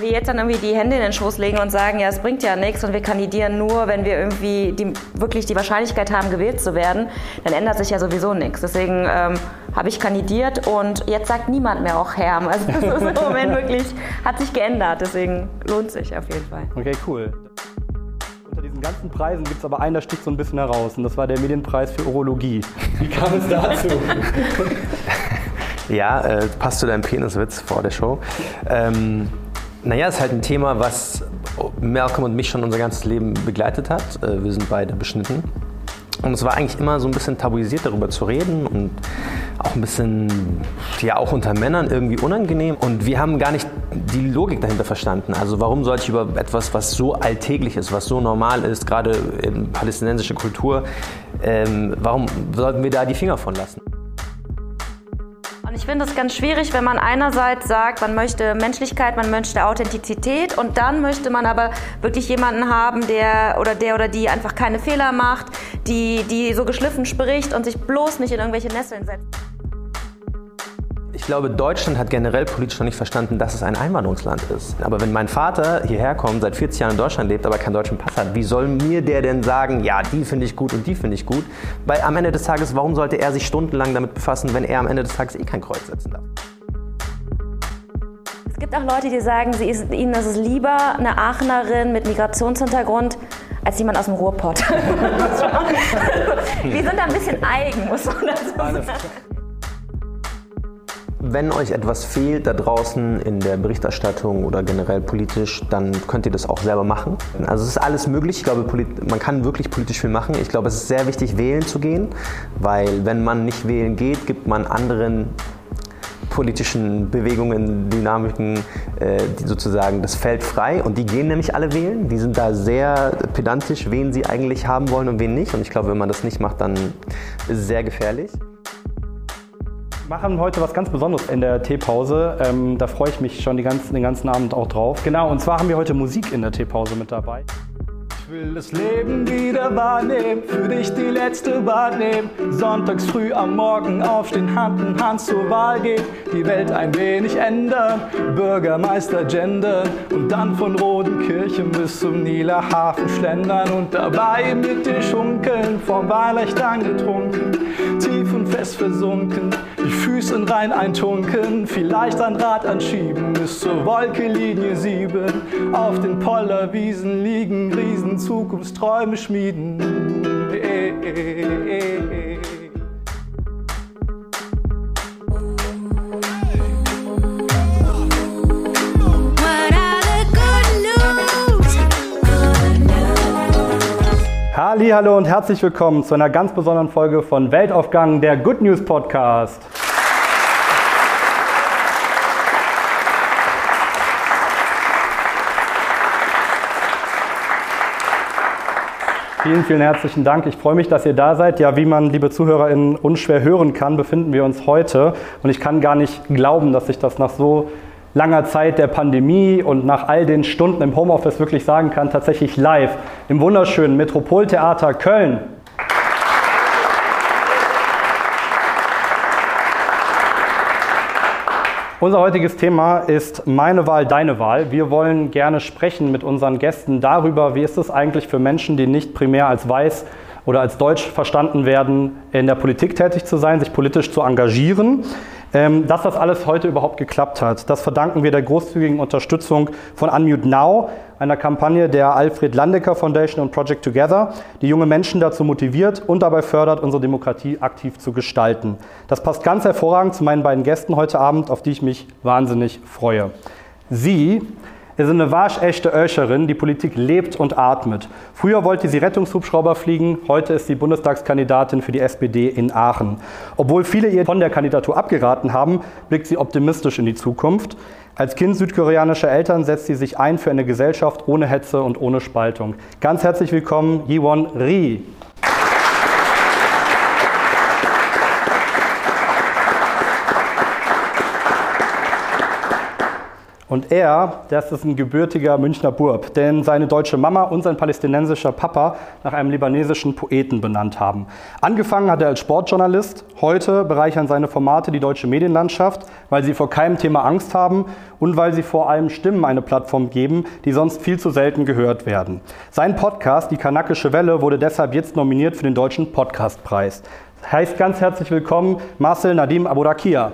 Wenn wir jetzt dann irgendwie die Hände in den Schoß legen und sagen, ja, es bringt ja nichts und wir kandidieren nur, wenn wir irgendwie die, wirklich die Wahrscheinlichkeit haben, gewählt zu werden, dann ändert sich ja sowieso nichts. Deswegen ähm, habe ich kandidiert und jetzt sagt niemand mehr auch Herm. Also das ist im Moment wirklich, hat sich geändert. Deswegen lohnt sich auf jeden Fall. Okay, cool. Unter diesen ganzen Preisen gibt es aber einen, der sticht so ein bisschen heraus und das war der Medienpreis für Urologie. Wie kam es dazu? Ja, äh, passt zu deinem Peniswitz vor der Show. Ähm, naja, ist halt ein Thema, was Malcolm und mich schon unser ganzes Leben begleitet hat. Äh, wir sind beide beschnitten. Und es war eigentlich immer so ein bisschen tabuisiert, darüber zu reden und auch ein bisschen, ja, auch unter Männern irgendwie unangenehm. Und wir haben gar nicht die Logik dahinter verstanden. Also warum sollte ich über etwas, was so alltäglich ist, was so normal ist, gerade in palästinensischer Kultur, ähm, warum sollten wir da die Finger von lassen? Und ich finde es ganz schwierig, wenn man einerseits sagt, man möchte Menschlichkeit, man möchte Authentizität und dann möchte man aber wirklich jemanden haben, der oder der oder die einfach keine Fehler macht, die, die so geschliffen spricht und sich bloß nicht in irgendwelche Nesseln setzt. Ich glaube, Deutschland hat generell politisch noch nicht verstanden, dass es ein Einwanderungsland ist. Aber wenn mein Vater hierher kommt, seit 40 Jahren in Deutschland lebt, aber keinen deutschen Pass hat, wie soll mir der denn sagen, ja, die finde ich gut und die finde ich gut? Weil am Ende des Tages, warum sollte er sich stundenlang damit befassen, wenn er am Ende des Tages eh kein Kreuz setzen darf? Es gibt auch Leute, die sagen, sie ist, ihnen ist es lieber eine Aachenerin mit Migrationshintergrund als jemand aus dem Ruhrpott. Wir sind da ein bisschen eigen, muss man dazu sagen. Wenn euch etwas fehlt da draußen in der Berichterstattung oder generell politisch, dann könnt ihr das auch selber machen. Also es ist alles möglich. Ich glaube, man kann wirklich politisch viel machen. Ich glaube, es ist sehr wichtig, wählen zu gehen, weil wenn man nicht wählen geht, gibt man anderen politischen Bewegungen, Dynamiken äh, sozusagen das Feld frei und die gehen nämlich alle wählen. Die sind da sehr pedantisch, wen sie eigentlich haben wollen und wen nicht. Und ich glaube, wenn man das nicht macht, dann ist es sehr gefährlich. Wir machen heute was ganz Besonderes in der Teepause. Ähm, da freue ich mich schon ganzen, den ganzen Abend auch drauf. Genau, und zwar haben wir heute Musik in der Teepause mit dabei. Will das Leben wieder wahrnehmen, für dich die letzte Wahl nehmen. Sonntags früh am Morgen aufstehen, Hand in Hand zur Wahl gehen, die Welt ein wenig ändern, Bürgermeister gendern und dann von Rodenkirchen bis zum Nieler Hafen schlendern und dabei mit dir schunkeln, vom Wahlrecht angetrunken, tief und fest versunken, die Füße in Rhein eintunken, vielleicht ein Rad anschieben bis zur Wolke Linie 7, auf den Pollerwiesen liegen Riesen Zukunftsträume schmieden. Eh, eh, Halli, hallo und herzlich willkommen zu einer ganz besonderen Folge von Weltaufgang, der Good News Podcast. Vielen, vielen herzlichen Dank. Ich freue mich, dass ihr da seid. Ja, wie man, liebe ZuhörerInnen, unschwer hören kann, befinden wir uns heute. Und ich kann gar nicht glauben, dass ich das nach so langer Zeit der Pandemie und nach all den Stunden im Homeoffice wirklich sagen kann, tatsächlich live im wunderschönen Metropoltheater Köln. Unser heutiges Thema ist meine Wahl, deine Wahl. Wir wollen gerne sprechen mit unseren Gästen darüber, wie ist es eigentlich für Menschen, die nicht primär als weiß oder als deutsch verstanden werden, in der Politik tätig zu sein, sich politisch zu engagieren. Ähm, dass das alles heute überhaupt geklappt hat, das verdanken wir der großzügigen Unterstützung von Unmute Now, einer Kampagne der Alfred Landecker Foundation und Project Together, die junge Menschen dazu motiviert und dabei fördert, unsere Demokratie aktiv zu gestalten. Das passt ganz hervorragend zu meinen beiden Gästen heute Abend, auf die ich mich wahnsinnig freue. Sie wir sind eine waschechte Öscherin, die Politik lebt und atmet. Früher wollte sie Rettungshubschrauber fliegen, heute ist sie Bundestagskandidatin für die SPD in Aachen. Obwohl viele ihr von der Kandidatur abgeraten haben, blickt sie optimistisch in die Zukunft. Als Kind südkoreanischer Eltern setzt sie sich ein für eine Gesellschaft ohne Hetze und ohne Spaltung. Ganz herzlich willkommen, Yiwon Ri. Und er, das ist ein gebürtiger Münchner Burb, den seine deutsche Mama und sein palästinensischer Papa nach einem libanesischen Poeten benannt haben. Angefangen hat er als Sportjournalist. Heute bereichern seine Formate die deutsche Medienlandschaft, weil sie vor keinem Thema Angst haben und weil sie vor allem Stimmen eine Plattform geben, die sonst viel zu selten gehört werden. Sein Podcast, Die Kanakische Welle, wurde deshalb jetzt nominiert für den Deutschen Podcastpreis. Heißt ganz herzlich willkommen Marcel Nadim Abourakia.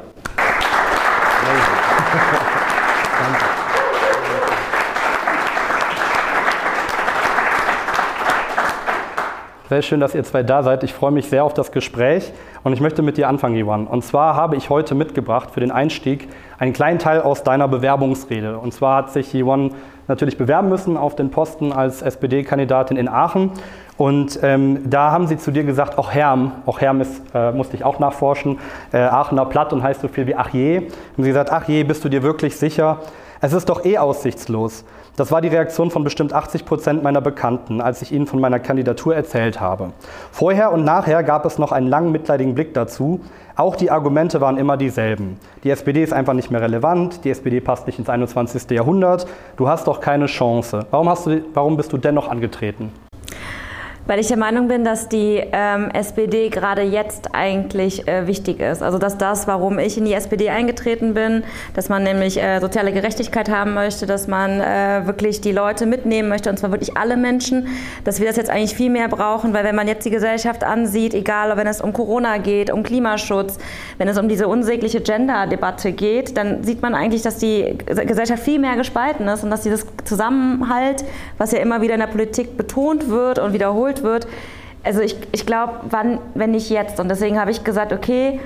Sehr schön, dass ihr zwei da seid. Ich freue mich sehr auf das Gespräch und ich möchte mit dir anfangen, Iwan. Und zwar habe ich heute mitgebracht für den Einstieg einen kleinen Teil aus deiner Bewerbungsrede. Und zwar hat sich Iwan natürlich bewerben müssen auf den Posten als SPD-Kandidatin in Aachen. Und ähm, da haben sie zu dir gesagt, auch Herm, auch Herm ist, äh, musste ich auch nachforschen, äh, Aachener Platt und heißt so viel wie ach je. Haben sie gesagt, ach je, bist du dir wirklich sicher? Es ist doch eh aussichtslos. Das war die Reaktion von bestimmt 80 Prozent meiner Bekannten, als ich ihnen von meiner Kandidatur erzählt habe. Vorher und nachher gab es noch einen langen mitleidigen Blick dazu. Auch die Argumente waren immer dieselben. Die SPD ist einfach nicht mehr relevant, die SPD passt nicht ins 21. Jahrhundert, du hast doch keine Chance. Warum, hast du, warum bist du dennoch angetreten? Weil ich der Meinung bin, dass die ähm, SPD gerade jetzt eigentlich äh, wichtig ist. Also dass das, warum ich in die SPD eingetreten bin, dass man nämlich äh, soziale Gerechtigkeit haben möchte, dass man äh, wirklich die Leute mitnehmen möchte, und zwar wirklich alle Menschen, dass wir das jetzt eigentlich viel mehr brauchen, weil wenn man jetzt die Gesellschaft ansieht, egal wenn es um Corona geht, um Klimaschutz, wenn es um diese unsägliche Gender-Debatte geht, dann sieht man eigentlich, dass die Gesellschaft viel mehr gespalten ist und dass dieses Zusammenhalt, was ja immer wieder in der Politik betont wird und wiederholt wird. Also ich, ich glaube, wann, wenn nicht jetzt. Und deswegen habe ich gesagt, okay,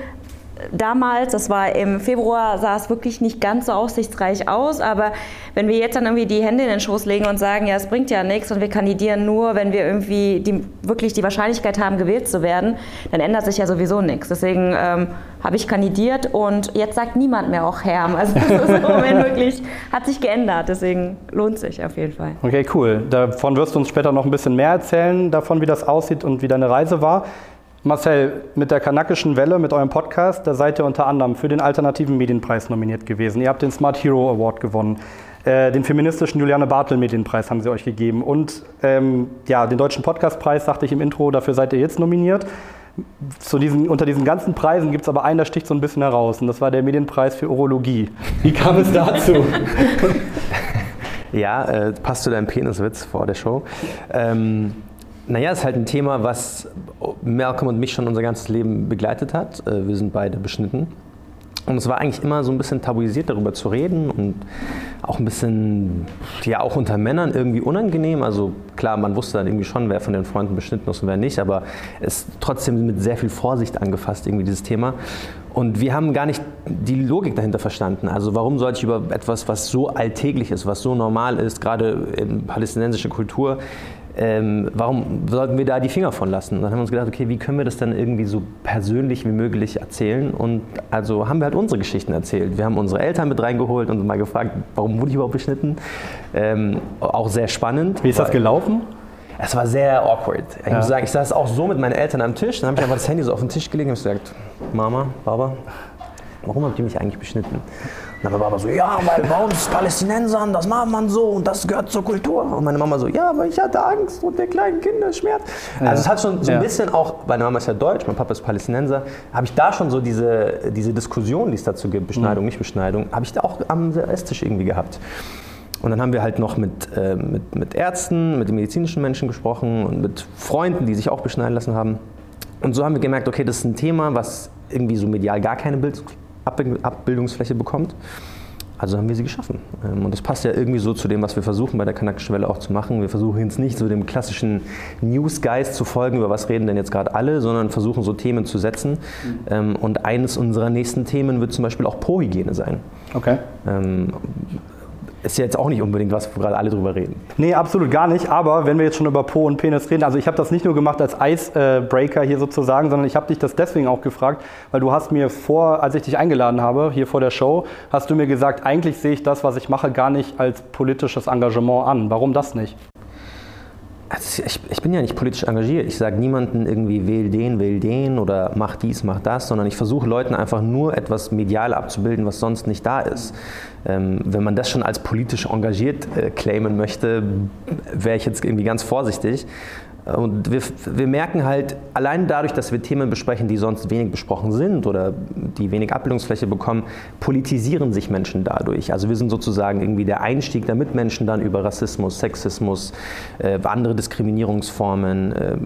damals, das war im Februar, sah es wirklich nicht ganz so aussichtsreich aus. Aber wenn wir jetzt dann irgendwie die Hände in den Schoß legen und sagen, ja, es bringt ja nichts und wir kandidieren nur, wenn wir irgendwie die, wirklich die Wahrscheinlichkeit haben, gewählt zu werden, dann ändert sich ja sowieso nichts. Deswegen ähm, habe ich kandidiert und jetzt sagt niemand mehr auch Herm. Also das ist im Moment wirklich, hat sich geändert. Deswegen lohnt sich auf jeden Fall. Okay, cool. Davon wirst du uns später noch ein bisschen mehr erzählen, davon, wie das aussieht und wie deine Reise war. Marcel, mit der Kanakischen Welle, mit eurem Podcast, da seid ihr unter anderem für den Alternativen Medienpreis nominiert gewesen. Ihr habt den Smart Hero Award gewonnen. Äh, den feministischen Juliane Bartel Medienpreis haben sie euch gegeben. Und ähm, ja, den Deutschen Podcastpreis, sagte ich im Intro, dafür seid ihr jetzt nominiert. Zu diesen, unter diesen ganzen Preisen gibt es aber einen, der sticht so ein bisschen heraus. Und das war der Medienpreis für Urologie. Wie kam es dazu? ja, äh, passt zu deinem Peniswitz vor der Show. Ähm, naja, ist halt ein Thema, was Malcolm und mich schon unser ganzes Leben begleitet hat. Äh, wir sind beide beschnitten. Und es war eigentlich immer so ein bisschen tabuisiert, darüber zu reden und auch ein bisschen, ja, auch unter Männern irgendwie unangenehm. Also klar, man wusste dann irgendwie schon, wer von den Freunden beschnitten ist und wer nicht, aber es ist trotzdem mit sehr viel Vorsicht angefasst, irgendwie dieses Thema. Und wir haben gar nicht die Logik dahinter verstanden. Also warum sollte ich über etwas, was so alltäglich ist, was so normal ist, gerade in palästinensischer Kultur, ähm, warum sollten wir da die Finger von lassen? Und dann haben wir uns gedacht, okay, wie können wir das dann irgendwie so persönlich wie möglich erzählen? Und also haben wir halt unsere Geschichten erzählt. Wir haben unsere Eltern mit reingeholt und mal gefragt, warum wurde ich überhaupt beschnitten? Ähm, auch sehr spannend. Wie ist das gelaufen? Es war sehr awkward. Ich ja. muss sagen, ich saß auch so mit meinen Eltern am Tisch, dann habe ich einfach das Handy so auf den Tisch gelegt und gesagt, Mama, Baba, warum habt ihr mich eigentlich beschnitten? Und dann war Papa so, ja, weil bei uns Palästinensern, das macht man so und das gehört zur Kultur. Und meine Mama so, ja, aber ich hatte Angst und der kleinen Kinder schmerzt. Ja. Also es hat schon so ein ja. bisschen auch, meine Mama ist ja deutsch, mein Papa ist Palästinenser, habe ich da schon so diese, diese Diskussion, die es dazu gibt, Beschneidung, mhm. nicht Beschneidung, habe ich da auch am Esstisch irgendwie gehabt. Und dann haben wir halt noch mit, äh, mit, mit Ärzten, mit den medizinischen Menschen gesprochen und mit Freunden, die sich auch beschneiden lassen haben. Und so haben wir gemerkt, okay, das ist ein Thema, was irgendwie so medial gar keine Bild Abbildungsfläche bekommt. Also haben wir sie geschaffen. Ähm, und das passt ja irgendwie so zu dem, was wir versuchen bei der Kanakischen Welle auch zu machen. Wir versuchen jetzt nicht so dem klassischen Newsgeist zu folgen, über was reden denn jetzt gerade alle, sondern versuchen so Themen zu setzen. Mhm. Und eines unserer nächsten Themen wird zum Beispiel auch Pro-Hygiene sein. Okay. Ist ja jetzt auch nicht unbedingt was, wo gerade alle drüber reden. Nee, absolut gar nicht. Aber wenn wir jetzt schon über Po und Penis reden, also ich habe das nicht nur gemacht als Icebreaker hier sozusagen, sondern ich habe dich das deswegen auch gefragt, weil du hast mir vor, als ich dich eingeladen habe, hier vor der Show, hast du mir gesagt, eigentlich sehe ich das, was ich mache, gar nicht als politisches Engagement an. Warum das nicht? Also ich, ich, bin ja nicht politisch engagiert. Ich sage niemanden irgendwie, wähl den, wähl den oder mach dies, mach das, sondern ich versuche Leuten einfach nur etwas medial abzubilden, was sonst nicht da ist. Ähm, wenn man das schon als politisch engagiert äh, claimen möchte, wäre ich jetzt irgendwie ganz vorsichtig. Und wir, wir, merken halt, allein dadurch, dass wir Themen besprechen, die sonst wenig besprochen sind oder die wenig Abbildungsfläche bekommen, politisieren sich Menschen dadurch. Also wir sind sozusagen irgendwie der Einstieg, damit Menschen dann über Rassismus, Sexismus, äh, andere Diskriminierungsformen, äh,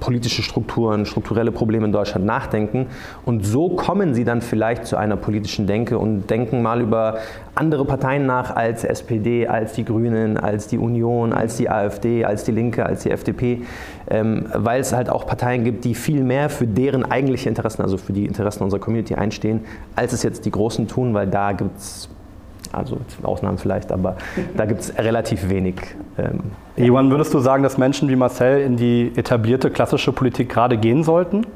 politische Strukturen, strukturelle Probleme in Deutschland nachdenken. Und so kommen sie dann vielleicht zu einer politischen Denke und denken mal über andere Parteien nach als SPD, als die Grünen, als die Union, als die AfD, als die Linke, als die FDP, ähm, weil es halt auch Parteien gibt, die viel mehr für deren eigentliche Interessen, also für die Interessen unserer Community einstehen, als es jetzt die Großen tun, weil da gibt es also Ausnahmen vielleicht, aber da gibt es relativ wenig. Ähm, Iwan, würdest du sagen, dass Menschen wie Marcel in die etablierte klassische Politik gerade gehen sollten?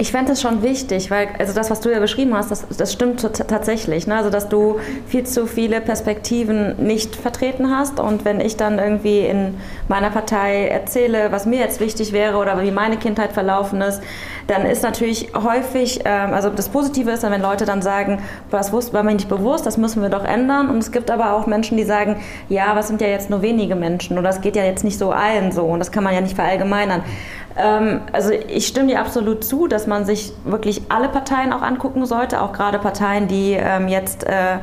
Ich fände es schon wichtig, weil also das, was du ja beschrieben hast, das, das stimmt tatsächlich. Ne? Also dass du viel zu viele Perspektiven nicht vertreten hast und wenn ich dann irgendwie in meiner Partei erzähle, was mir jetzt wichtig wäre oder wie meine Kindheit verlaufen ist, dann ist natürlich häufig, ähm, also das Positive ist dann, wenn Leute dann sagen, das war mir nicht bewusst, das müssen wir doch ändern. Und es gibt aber auch Menschen, die sagen, ja, was sind ja jetzt nur wenige Menschen oder es geht ja jetzt nicht so allen so und das kann man ja nicht verallgemeinern. Ähm, also ich stimme dir absolut zu, dass man sich wirklich alle Parteien auch angucken sollte, auch gerade Parteien, die ähm, jetzt äh,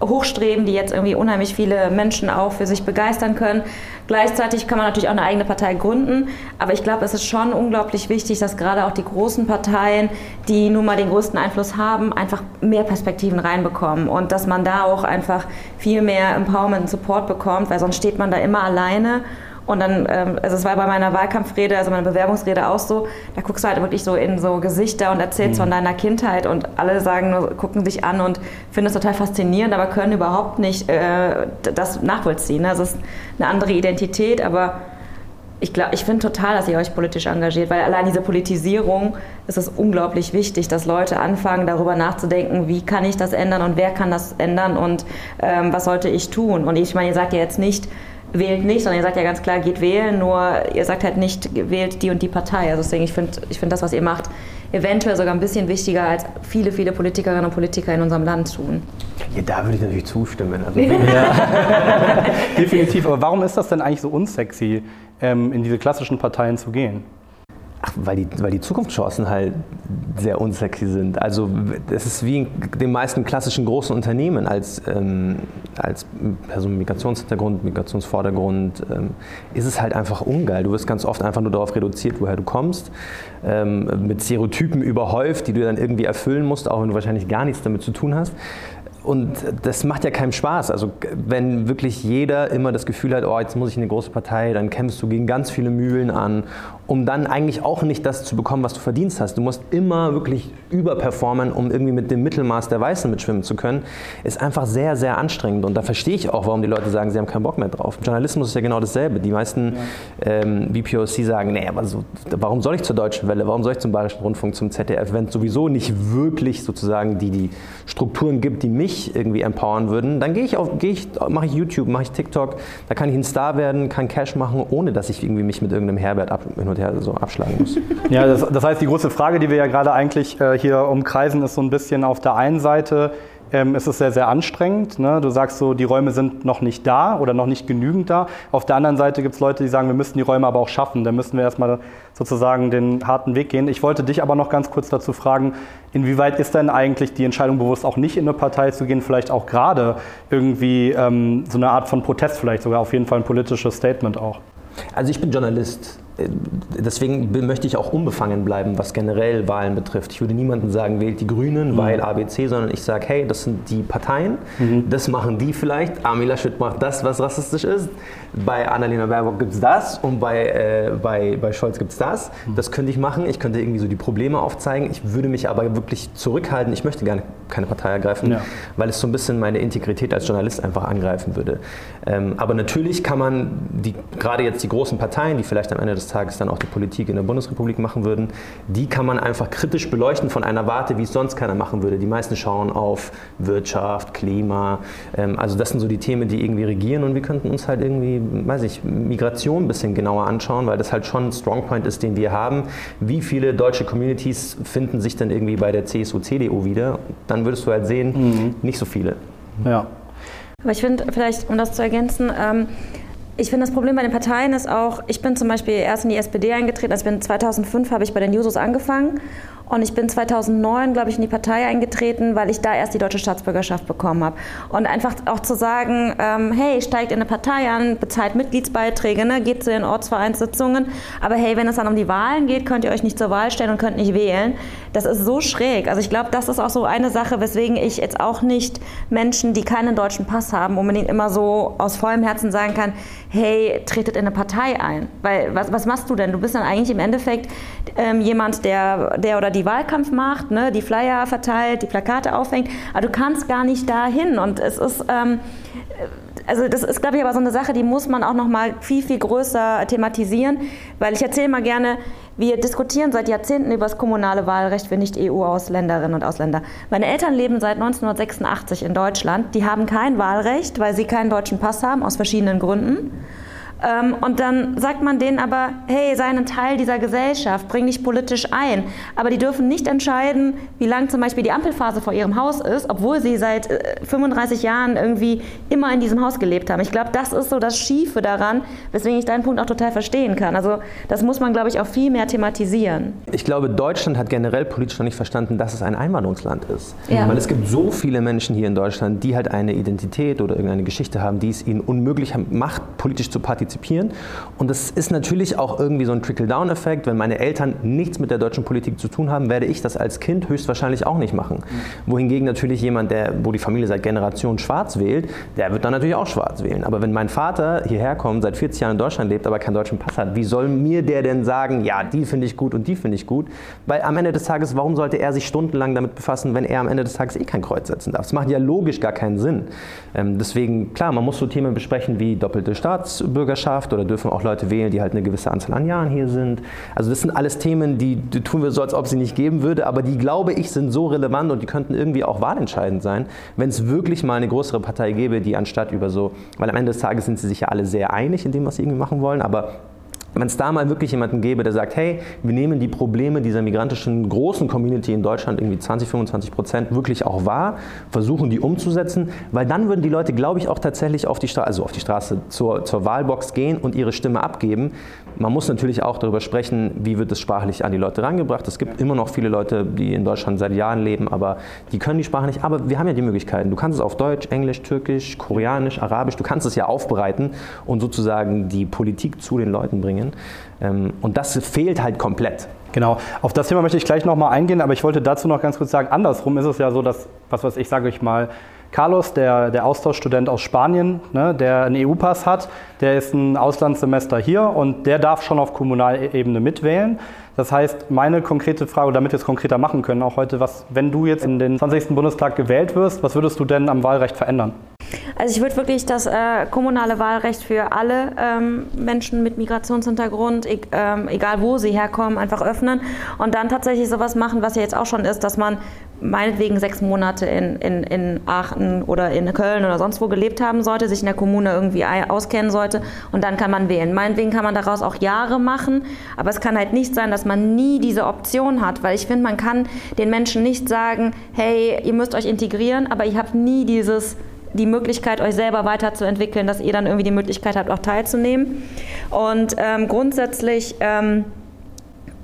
hochstreben, die jetzt irgendwie unheimlich viele Menschen auch für sich begeistern können. Gleichzeitig kann man natürlich auch eine eigene Partei gründen, aber ich glaube, es ist schon unglaublich wichtig, dass gerade auch die großen Parteien, die nun mal den größten Einfluss haben, einfach mehr Perspektiven reinbekommen und dass man da auch einfach viel mehr Empowerment und Support bekommt, weil sonst steht man da immer alleine und dann, ähm, also es war bei meiner Wahlkampfrede, also meiner Bewerbungsrede auch so, da guckst du halt wirklich so in so Gesichter und erzählst mhm. von deiner Kindheit und alle sagen nur, gucken dich an und finden es total faszinierend, aber können überhaupt nicht äh, das nachvollziehen. Also es ist eine andere Identität, aber ich, ich finde total, dass ihr euch politisch engagiert, weil allein diese Politisierung ist es unglaublich wichtig, dass Leute anfangen, darüber nachzudenken, wie kann ich das ändern und wer kann das ändern und ähm, was sollte ich tun. Und ich meine, ihr sagt ja jetzt nicht, wählt nicht, sondern ihr sagt ja ganz klar, geht wählen, nur ihr sagt halt nicht, wählt die und die Partei. Also deswegen, ich finde ich find das, was ihr macht, eventuell sogar ein bisschen wichtiger, als viele, viele Politikerinnen und Politiker in unserem Land tun. Ja, da würde ich natürlich zustimmen. Also, ja. Definitiv, aber warum ist das denn eigentlich so unsexy, ähm, in diese klassischen Parteien zu gehen? Ach, weil die, weil die Zukunftschancen halt sehr unsexy sind. Also es ist wie in den meisten klassischen großen Unternehmen als, ähm, als Person mit Migrationshintergrund, Migrationsvordergrund, ähm, ist es halt einfach ungeil. Du wirst ganz oft einfach nur darauf reduziert, woher du kommst, ähm, mit Stereotypen überhäuft, die du dann irgendwie erfüllen musst, auch wenn du wahrscheinlich gar nichts damit zu tun hast. Und das macht ja keinen Spaß. Also wenn wirklich jeder immer das Gefühl hat, oh, jetzt muss ich in eine große Partei, dann kämpfst du gegen ganz viele Mühlen an um dann eigentlich auch nicht das zu bekommen, was du verdienst hast. Du musst immer wirklich überperformen, um irgendwie mit dem Mittelmaß der Weißen mitschwimmen zu können, ist einfach sehr, sehr anstrengend. Und da verstehe ich auch, warum die Leute sagen, sie haben keinen Bock mehr drauf. Journalismus ist ja genau dasselbe. Die meisten ja. ähm, BPOC sagen, nee, aber so, warum soll ich zur Deutschen Welle, warum soll ich zum Bayerischen Rundfunk, zum ZDF, wenn es sowieso nicht wirklich sozusagen die, die Strukturen gibt, die mich irgendwie empowern würden, dann gehe ich auf, gehe ich, mache ich YouTube, mache ich TikTok, da kann ich ein Star werden, kann Cash machen, ohne dass ich irgendwie mich mit irgendeinem Herbert ab, hin und her so abschlagen muss. Ja, das, das heißt, die große Frage, die wir ja gerade eigentlich äh, hier umkreisen, ist so ein bisschen auf der einen Seite, ähm, ist es sehr, sehr anstrengend. Ne? Du sagst so, die Räume sind noch nicht da oder noch nicht genügend da. Auf der anderen Seite gibt es Leute, die sagen, wir müssen die Räume aber auch schaffen. Da müssen wir erstmal sozusagen den harten Weg gehen. Ich wollte dich aber noch ganz kurz dazu fragen, inwieweit ist denn eigentlich die Entscheidung bewusst auch nicht in eine Partei zu gehen, vielleicht auch gerade irgendwie ähm, so eine Art von Protest, vielleicht sogar auf jeden Fall ein politisches Statement auch? Also ich bin Journalist. Deswegen möchte ich auch unbefangen bleiben, was generell Wahlen betrifft. Ich würde niemandem sagen, wählt die Grünen, mhm. weil ABC, sondern ich sage, hey, das sind die Parteien, mhm. das machen die vielleicht. Armin Laschet macht das, was rassistisch ist. Bei Annalena Baerbock gibt es das und bei, äh, bei, bei Scholz gibt es das. Mhm. Das könnte ich machen. Ich könnte irgendwie so die Probleme aufzeigen. Ich würde mich aber wirklich zurückhalten. Ich möchte gerne keine Partei ergreifen, ja. weil es so ein bisschen meine Integrität als Journalist einfach angreifen würde. Ähm, aber natürlich kann man die, gerade jetzt die großen Parteien, die vielleicht am Ende des des Tages dann auch die Politik in der Bundesrepublik machen würden, die kann man einfach kritisch beleuchten von einer Warte, wie es sonst keiner machen würde. Die meisten schauen auf Wirtschaft, Klima. Ähm, also das sind so die Themen, die irgendwie regieren und wir könnten uns halt irgendwie, weiß ich, Migration ein bisschen genauer anschauen, weil das halt schon ein Strongpoint ist, den wir haben. Wie viele deutsche Communities finden sich dann irgendwie bei der CSU, CDU wieder? Dann würdest du halt sehen, mhm. nicht so viele. Ja. Aber ich finde, vielleicht, um das zu ergänzen, ähm, ich finde, das Problem bei den Parteien ist auch, ich bin zum Beispiel erst in die SPD eingetreten, also ich bin 2005 habe ich bei den Jusos angefangen und ich bin 2009, glaube ich, in die Partei eingetreten, weil ich da erst die deutsche Staatsbürgerschaft bekommen habe. Und einfach auch zu sagen, ähm, hey, steigt in eine Partei an, bezahlt Mitgliedsbeiträge, ne, geht zu den Ortsvereinssitzungen, aber hey, wenn es dann um die Wahlen geht, könnt ihr euch nicht zur Wahl stellen und könnt nicht wählen. Das ist so schräg. Also ich glaube, das ist auch so eine Sache, weswegen ich jetzt auch nicht Menschen, die keinen deutschen Pass haben, unbedingt immer so aus vollem Herzen sagen kann, hey, tretet in eine Partei ein. Weil was, was machst du denn? Du bist dann eigentlich im Endeffekt ähm, jemand, der, der oder die Wahlkampf macht, ne, die Flyer verteilt, die Plakate aufhängt, aber du kannst gar nicht dahin. Und es ist, ähm, also das ist, glaube ich, aber so eine Sache, die muss man auch noch mal viel, viel größer thematisieren, weil ich erzähle mal gerne, wir diskutieren seit Jahrzehnten über das kommunale Wahlrecht für Nicht-EU-Ausländerinnen und Ausländer. Meine Eltern leben seit 1986 in Deutschland. Die haben kein Wahlrecht, weil sie keinen deutschen Pass haben, aus verschiedenen Gründen. Ähm, und dann sagt man denen aber, hey, sei ein Teil dieser Gesellschaft, bring dich politisch ein. Aber die dürfen nicht entscheiden, wie lang zum Beispiel die Ampelphase vor ihrem Haus ist, obwohl sie seit 35 äh, Jahren irgendwie immer in diesem Haus gelebt haben. Ich glaube, das ist so das Schiefe daran, weswegen ich deinen Punkt auch total verstehen kann. Also das muss man, glaube ich, auch viel mehr thematisieren. Ich glaube, Deutschland hat generell politisch noch nicht verstanden, dass es ein Einwanderungsland ist. Ja. Weil es gibt so viele Menschen hier in Deutschland, die halt eine Identität oder irgendeine Geschichte haben, die es ihnen unmöglich macht, politisch zu partizipieren partizipieren. Und das ist natürlich auch irgendwie so ein Trickle-Down-Effekt. Wenn meine Eltern nichts mit der deutschen Politik zu tun haben, werde ich das als Kind höchstwahrscheinlich auch nicht machen. Mhm. Wohingegen natürlich jemand, der, wo die Familie seit Generationen schwarz wählt, der wird dann natürlich auch schwarz wählen. Aber wenn mein Vater hierher kommt, seit 40 Jahren in Deutschland lebt, aber keinen deutschen Pass hat, wie soll mir der denn sagen, ja, die finde ich gut und die finde ich gut? Weil am Ende des Tages, warum sollte er sich stundenlang damit befassen, wenn er am Ende des Tages eh kein Kreuz setzen darf? Das macht ja logisch gar keinen Sinn. Ähm, deswegen, klar, man muss so Themen besprechen wie doppelte Staatsbürgerschaft, Bürgerschaft oder dürfen auch Leute wählen, die halt eine gewisse Anzahl an Jahren hier sind. Also das sind alles Themen, die, die tun wir so, als ob sie nicht geben würde, aber die, glaube ich, sind so relevant und die könnten irgendwie auch wahlentscheidend sein, wenn es wirklich mal eine größere Partei gäbe, die anstatt über so, weil am Ende des Tages sind sie sich ja alle sehr einig in dem, was sie irgendwie machen wollen, aber wenn es da mal wirklich jemanden gäbe, der sagt, hey, wir nehmen die Probleme dieser migrantischen großen Community in Deutschland, irgendwie 20, 25 Prozent, wirklich auch wahr, versuchen die umzusetzen, weil dann würden die Leute, glaube ich, auch tatsächlich auf die, Stra also auf die Straße zur, zur Wahlbox gehen und ihre Stimme abgeben. Man muss natürlich auch darüber sprechen, wie wird es sprachlich an die Leute rangebracht. Es gibt immer noch viele Leute, die in Deutschland seit Jahren leben, aber die können die Sprache nicht. Aber wir haben ja die Möglichkeiten. Du kannst es auf Deutsch, Englisch, Türkisch, Koreanisch, Arabisch, du kannst es ja aufbereiten und sozusagen die Politik zu den Leuten bringen. Ähm, und das fehlt halt komplett. Genau, auf das Thema möchte ich gleich nochmal eingehen, aber ich wollte dazu noch ganz kurz sagen, andersrum ist es ja so, dass, was weiß ich, sage ich mal, Carlos, der, der Austauschstudent aus Spanien, ne, der einen EU-Pass hat, der ist ein Auslandssemester hier und der darf schon auf Kommunalebene mitwählen. Das heißt, meine konkrete Frage, damit wir es konkreter machen können, auch heute, was, wenn du jetzt in den 20. Bundestag gewählt wirst, was würdest du denn am Wahlrecht verändern? Also ich würde wirklich das äh, kommunale Wahlrecht für alle ähm, Menschen mit Migrationshintergrund, e ähm, egal wo sie herkommen, einfach öffnen und dann tatsächlich sowas machen, was ja jetzt auch schon ist, dass man meinetwegen sechs Monate in, in, in Aachen oder in Köln oder sonst wo gelebt haben sollte, sich in der Kommune irgendwie auskennen sollte und dann kann man wählen. Meinetwegen kann man daraus auch Jahre machen, aber es kann halt nicht sein, dass man nie diese Option hat, weil ich finde, man kann den Menschen nicht sagen, hey, ihr müsst euch integrieren, aber ihr habt nie dieses die Möglichkeit, euch selber weiterzuentwickeln, dass ihr dann irgendwie die Möglichkeit habt, auch teilzunehmen. Und ähm, grundsätzlich ähm,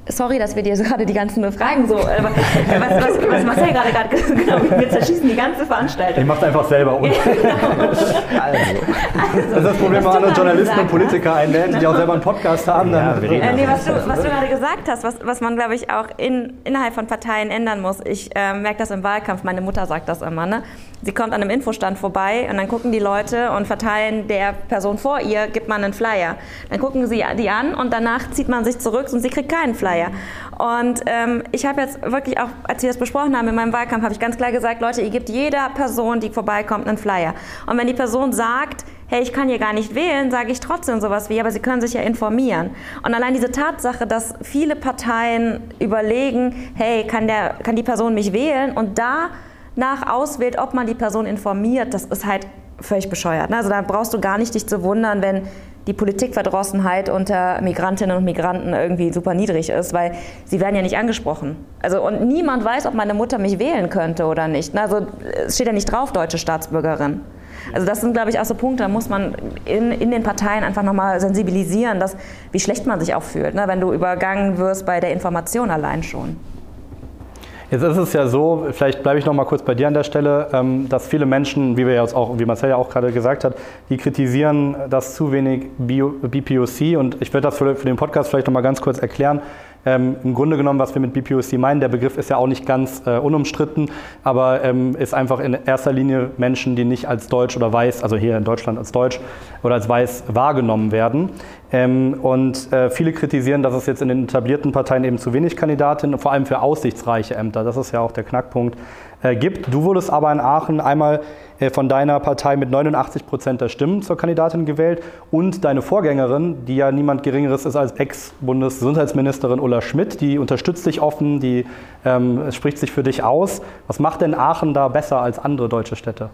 Sorry, dass wir dir so gerade die ganzen Fragen so. Äh, was, was, was Marcel gerade gerade genau, wir zerschießen die ganze Veranstaltung. Ich macht einfach selber und. genau. also. Das ist das Problem, wenn andere Journalisten und Politiker einlädt, die auch selber einen Podcast haben. Ja, dann äh, nee, was, du, was du gerade gesagt hast, was, was man, glaube ich, auch in, innerhalb von Parteien ändern muss. Ich äh, merke das im Wahlkampf, meine Mutter sagt das immer. Ne? Sie kommt an einem Infostand vorbei und dann gucken die Leute und verteilen der Person vor ihr, gibt man einen Flyer. Dann gucken sie die an und danach zieht man sich zurück und sie kriegt keinen Flyer. Und ähm, ich habe jetzt wirklich auch, als wir das besprochen haben in meinem Wahlkampf, habe ich ganz klar gesagt, Leute, ihr gebt jeder Person, die vorbeikommt, einen Flyer. Und wenn die Person sagt, hey, ich kann hier gar nicht wählen, sage ich trotzdem sowas wie, aber Sie können sich ja informieren. Und allein diese Tatsache, dass viele Parteien überlegen, hey, kann, der, kann die Person mich wählen und danach auswählt, ob man die Person informiert, das ist halt völlig bescheuert. Ne? Also da brauchst du gar nicht dich zu wundern, wenn die Politikverdrossenheit unter Migrantinnen und Migranten irgendwie super niedrig ist, weil sie werden ja nicht angesprochen. Also und niemand weiß, ob meine Mutter mich wählen könnte oder nicht. Ne? Also es steht ja nicht drauf, deutsche Staatsbürgerin. Also das sind, glaube ich, auch so Punkte, da muss man in, in den Parteien einfach nochmal sensibilisieren, dass, wie schlecht man sich auch fühlt, ne? wenn du übergangen wirst bei der Information allein schon. Jetzt ist es ja so, vielleicht bleibe ich noch mal kurz bei dir an der Stelle, ähm, dass viele Menschen, wie wir jetzt auch, wie Marcel ja auch gerade gesagt hat, die kritisieren, dass zu wenig BPOC und ich würde das für, den Podcast vielleicht noch mal ganz kurz erklären. Ähm, Im Grunde genommen, was wir mit BPOC meinen, der Begriff ist ja auch nicht ganz äh, unumstritten, aber ähm, ist einfach in erster Linie Menschen, die nicht als Deutsch oder Weiß, also hier in Deutschland als Deutsch oder als Weiß wahrgenommen werden. Ähm, und äh, viele kritisieren, dass es jetzt in den etablierten Parteien eben zu wenig Kandidatinnen, vor allem für aussichtsreiche Ämter, das ist ja auch der Knackpunkt, äh, gibt. Du wurdest aber in Aachen einmal äh, von deiner Partei mit 89 Prozent der Stimmen zur Kandidatin gewählt und deine Vorgängerin, die ja niemand Geringeres ist als Ex-Bundesgesundheitsministerin Ulla Schmidt, die unterstützt dich offen, die ähm, spricht sich für dich aus. Was macht denn Aachen da besser als andere deutsche Städte?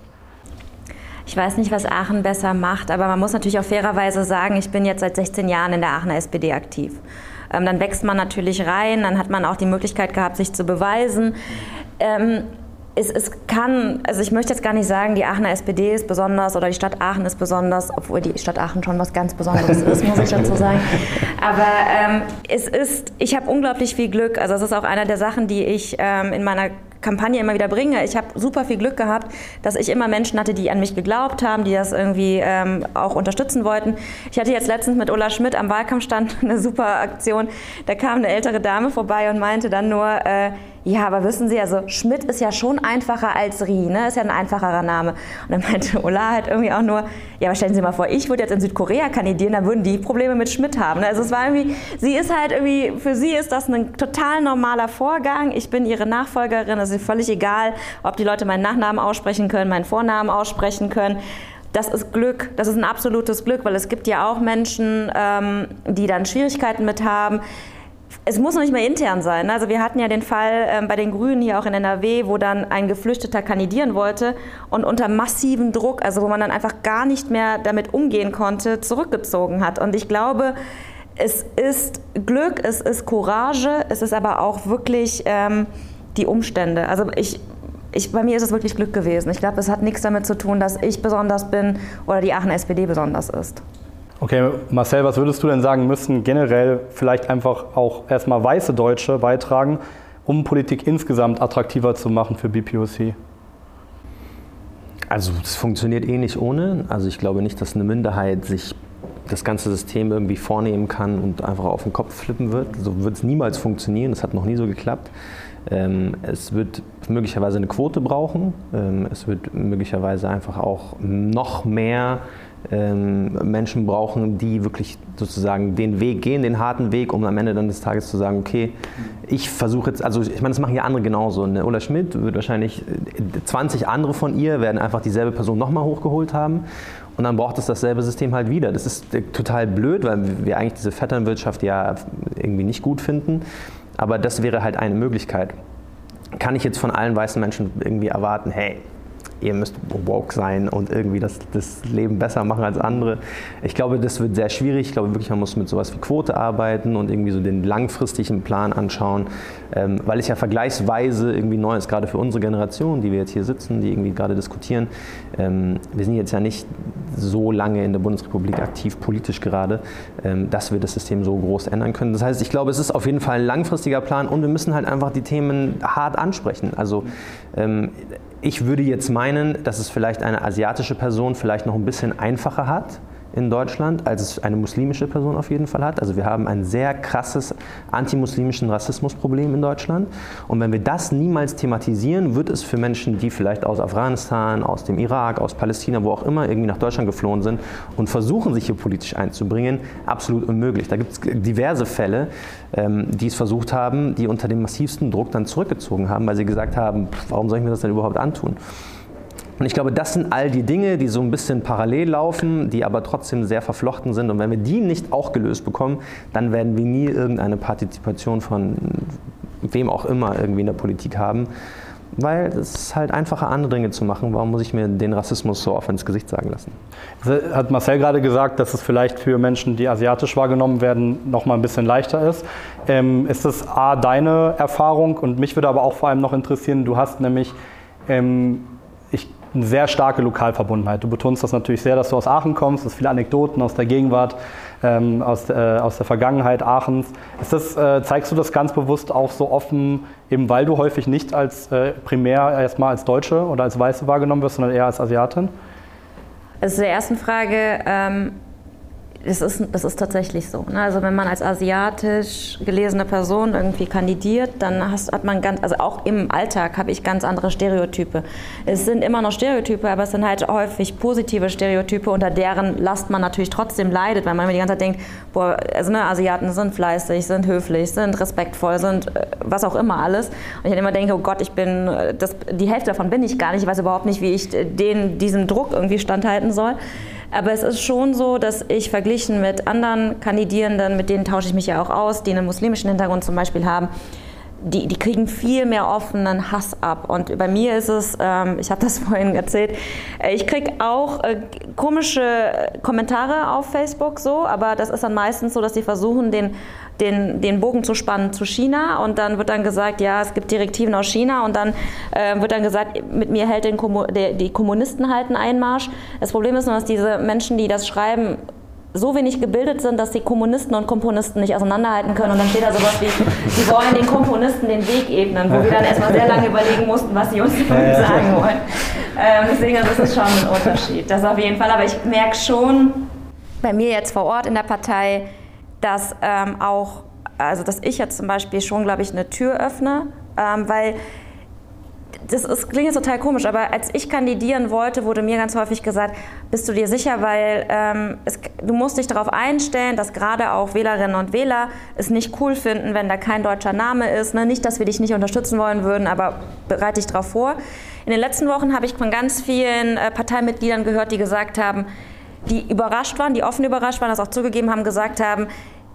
Ich weiß nicht, was Aachen besser macht, aber man muss natürlich auch fairerweise sagen, ich bin jetzt seit 16 Jahren in der Aachener SPD aktiv. Ähm, dann wächst man natürlich rein, dann hat man auch die Möglichkeit gehabt, sich zu beweisen. Ähm, es, es, kann, also ich möchte jetzt gar nicht sagen, die Aachener SPD ist besonders oder die Stadt Aachen ist besonders, obwohl die Stadt Aachen schon was ganz Besonderes ist, muss ich dazu sagen. Aber ähm, es ist, ich habe unglaublich viel Glück. Also es ist auch einer der Sachen, die ich ähm, in meiner Kampagne immer wieder bringe. Ich habe super viel Glück gehabt, dass ich immer Menschen hatte, die an mich geglaubt haben, die das irgendwie ähm, auch unterstützen wollten. Ich hatte jetzt letztens mit Ulla Schmidt am Wahlkampfstand eine super Aktion. Da kam eine ältere Dame vorbei und meinte dann nur, äh, ja, aber wissen Sie, also Schmidt ist ja schon einfacher als Rie, ne? Ist ja ein einfacherer Name. Und dann meinte Ulla halt irgendwie auch nur, ja, aber stellen Sie mal vor, ich würde jetzt in Südkorea kandidieren, dann würden die Probleme mit Schmidt haben. Ne? Also es war irgendwie, sie ist halt irgendwie, für sie ist das ein total normaler Vorgang. Ich bin ihre Nachfolgerin, es ist völlig egal, ob die Leute meinen Nachnamen aussprechen können, meinen Vornamen aussprechen können das ist Glück, das ist ein absolutes Glück, weil es gibt ja auch Menschen, ähm, die dann Schwierigkeiten mit haben, es muss noch nicht mehr intern sein. Also wir hatten ja den Fall ähm, bei den Grünen hier auch in NRW, wo dann ein Geflüchteter kandidieren wollte und unter massivem Druck, also wo man dann einfach gar nicht mehr damit umgehen konnte, zurückgezogen hat. Und ich glaube, es ist Glück, es ist Courage, es ist aber auch wirklich ähm, die Umstände. Also ich, ich, bei mir ist es wirklich Glück gewesen. Ich glaube, es hat nichts damit zu tun, dass ich besonders bin oder die Aachen SPD besonders ist. Okay, Marcel, was würdest du denn sagen, müssen generell vielleicht einfach auch erstmal weiße Deutsche beitragen, um Politik insgesamt attraktiver zu machen für BPOC? Also es funktioniert eh nicht ohne. Also ich glaube nicht, dass eine Minderheit sich das ganze System irgendwie vornehmen kann und einfach auf den Kopf flippen wird. So wird es niemals funktionieren. Das hat noch nie so geklappt. Ähm, es wird möglicherweise eine Quote brauchen. Ähm, es wird möglicherweise einfach auch noch mehr Menschen brauchen, die wirklich sozusagen den Weg gehen, den harten Weg, um am Ende dann des Tages zu sagen, okay, ich versuche jetzt, also ich meine, das machen ja andere genauso. Eine Ulla Schmidt wird wahrscheinlich 20 äh, andere von ihr werden einfach dieselbe Person nochmal hochgeholt haben. Und dann braucht es dasselbe System halt wieder. Das ist äh, total blöd, weil wir eigentlich diese Vetternwirtschaft ja irgendwie nicht gut finden. Aber das wäre halt eine Möglichkeit. Kann ich jetzt von allen weißen Menschen irgendwie erwarten, hey, ihr müsst woke sein und irgendwie das, das Leben besser machen als andere. Ich glaube, das wird sehr schwierig. Ich glaube wirklich, man muss mit sowas wie Quote arbeiten und irgendwie so den langfristigen Plan anschauen, ähm, weil es ja vergleichsweise irgendwie neu ist, gerade für unsere Generation, die wir jetzt hier sitzen, die irgendwie gerade diskutieren. Ähm, wir sind jetzt ja nicht so lange in der Bundesrepublik aktiv politisch gerade, ähm, dass wir das System so groß ändern können. Das heißt, ich glaube, es ist auf jeden Fall ein langfristiger Plan und wir müssen halt einfach die Themen hart ansprechen. Also ähm, ich würde jetzt meinen, dass es vielleicht eine asiatische Person vielleicht noch ein bisschen einfacher hat in Deutschland, als es eine muslimische Person auf jeden Fall hat. Also wir haben ein sehr krasses antimuslimischen Rassismusproblem in Deutschland. Und wenn wir das niemals thematisieren, wird es für Menschen, die vielleicht aus Afghanistan, aus dem Irak, aus Palästina, wo auch immer, irgendwie nach Deutschland geflohen sind und versuchen, sich hier politisch einzubringen, absolut unmöglich. Da gibt es diverse Fälle, ähm, die es versucht haben, die unter dem massivsten Druck dann zurückgezogen haben, weil sie gesagt haben, warum soll ich mir das denn überhaupt antun? Und ich glaube, das sind all die Dinge, die so ein bisschen parallel laufen, die aber trotzdem sehr verflochten sind. Und wenn wir die nicht auch gelöst bekommen, dann werden wir nie irgendeine Partizipation von wem auch immer irgendwie in der Politik haben. Weil es ist halt einfacher, andere Dinge zu machen. Warum muss ich mir den Rassismus so oft ins Gesicht sagen lassen? Hat Marcel gerade gesagt, dass es vielleicht für Menschen, die asiatisch wahrgenommen werden, noch mal ein bisschen leichter ist. Ähm, ist das A, deine Erfahrung? Und mich würde aber auch vor allem noch interessieren, du hast nämlich ähm, ich, eine sehr starke Lokalverbundenheit. Du betonst das natürlich sehr, dass du aus Aachen kommst, dass viele Anekdoten aus der Gegenwart, ähm, aus, äh, aus der Vergangenheit Aachens. Das, äh, zeigst du das ganz bewusst auch so offen, eben weil du häufig nicht als äh, primär erstmal als Deutsche oder als Weiße wahrgenommen wirst, sondern eher als Asiatin? Also zur ersten Frage, ähm, das ist, das ist tatsächlich so. Ne? Also wenn man als asiatisch gelesene Person irgendwie kandidiert, dann hast, hat man ganz, also auch im Alltag habe ich ganz andere Stereotype. Es sind immer noch Stereotype, aber es sind halt häufig positive Stereotype, unter deren Last man natürlich trotzdem leidet, weil man immer die ganze Zeit denkt, boah, also ne, Asiaten sind fleißig, sind höflich, sind respektvoll, sind äh, was auch immer alles. Und ich dann immer denke, oh Gott, ich bin, äh, das, die Hälfte davon bin ich gar nicht, ich weiß überhaupt nicht, wie ich den, diesem Druck irgendwie standhalten soll. Aber es ist schon so, dass ich verglichen mit anderen Kandidierenden, mit denen tausche ich mich ja auch aus, die einen muslimischen Hintergrund zum Beispiel haben, die, die kriegen viel mehr offenen Hass ab. Und bei mir ist es, ähm, ich habe das vorhin erzählt, äh, ich kriege auch äh, komische Kommentare auf Facebook so, aber das ist dann meistens so, dass die versuchen, den den, den Bogen zu spannen zu China und dann wird dann gesagt, ja, es gibt Direktiven aus China und dann äh, wird dann gesagt, mit mir hält den Kommu der, die Kommunisten halten Einmarsch. Das Problem ist nur, dass diese Menschen, die das schreiben, so wenig gebildet sind, dass die Kommunisten und Komponisten nicht auseinanderhalten können. Und dann steht da sowas wie, sie wollen den Komponisten den Weg ebnen, wo wir dann erstmal sehr lange überlegen mussten, was sie uns sagen wollen. Ähm, deswegen also das ist schon ein Unterschied. Das auf jeden Fall. Aber ich merke schon bei mir jetzt vor Ort in der Partei, dass ähm, auch, also dass ich jetzt zum Beispiel schon, glaube ich, eine Tür öffne, ähm, weil das ist, klingt jetzt total komisch, aber als ich kandidieren wollte, wurde mir ganz häufig gesagt, bist du dir sicher, weil ähm, es, du musst dich darauf einstellen, dass gerade auch Wählerinnen und Wähler es nicht cool finden, wenn da kein deutscher Name ist. Ne? Nicht, dass wir dich nicht unterstützen wollen würden, aber bereite dich darauf vor. In den letzten Wochen habe ich von ganz vielen äh, Parteimitgliedern gehört, die gesagt haben, die überrascht waren, die offen überrascht waren, das auch zugegeben haben, gesagt haben,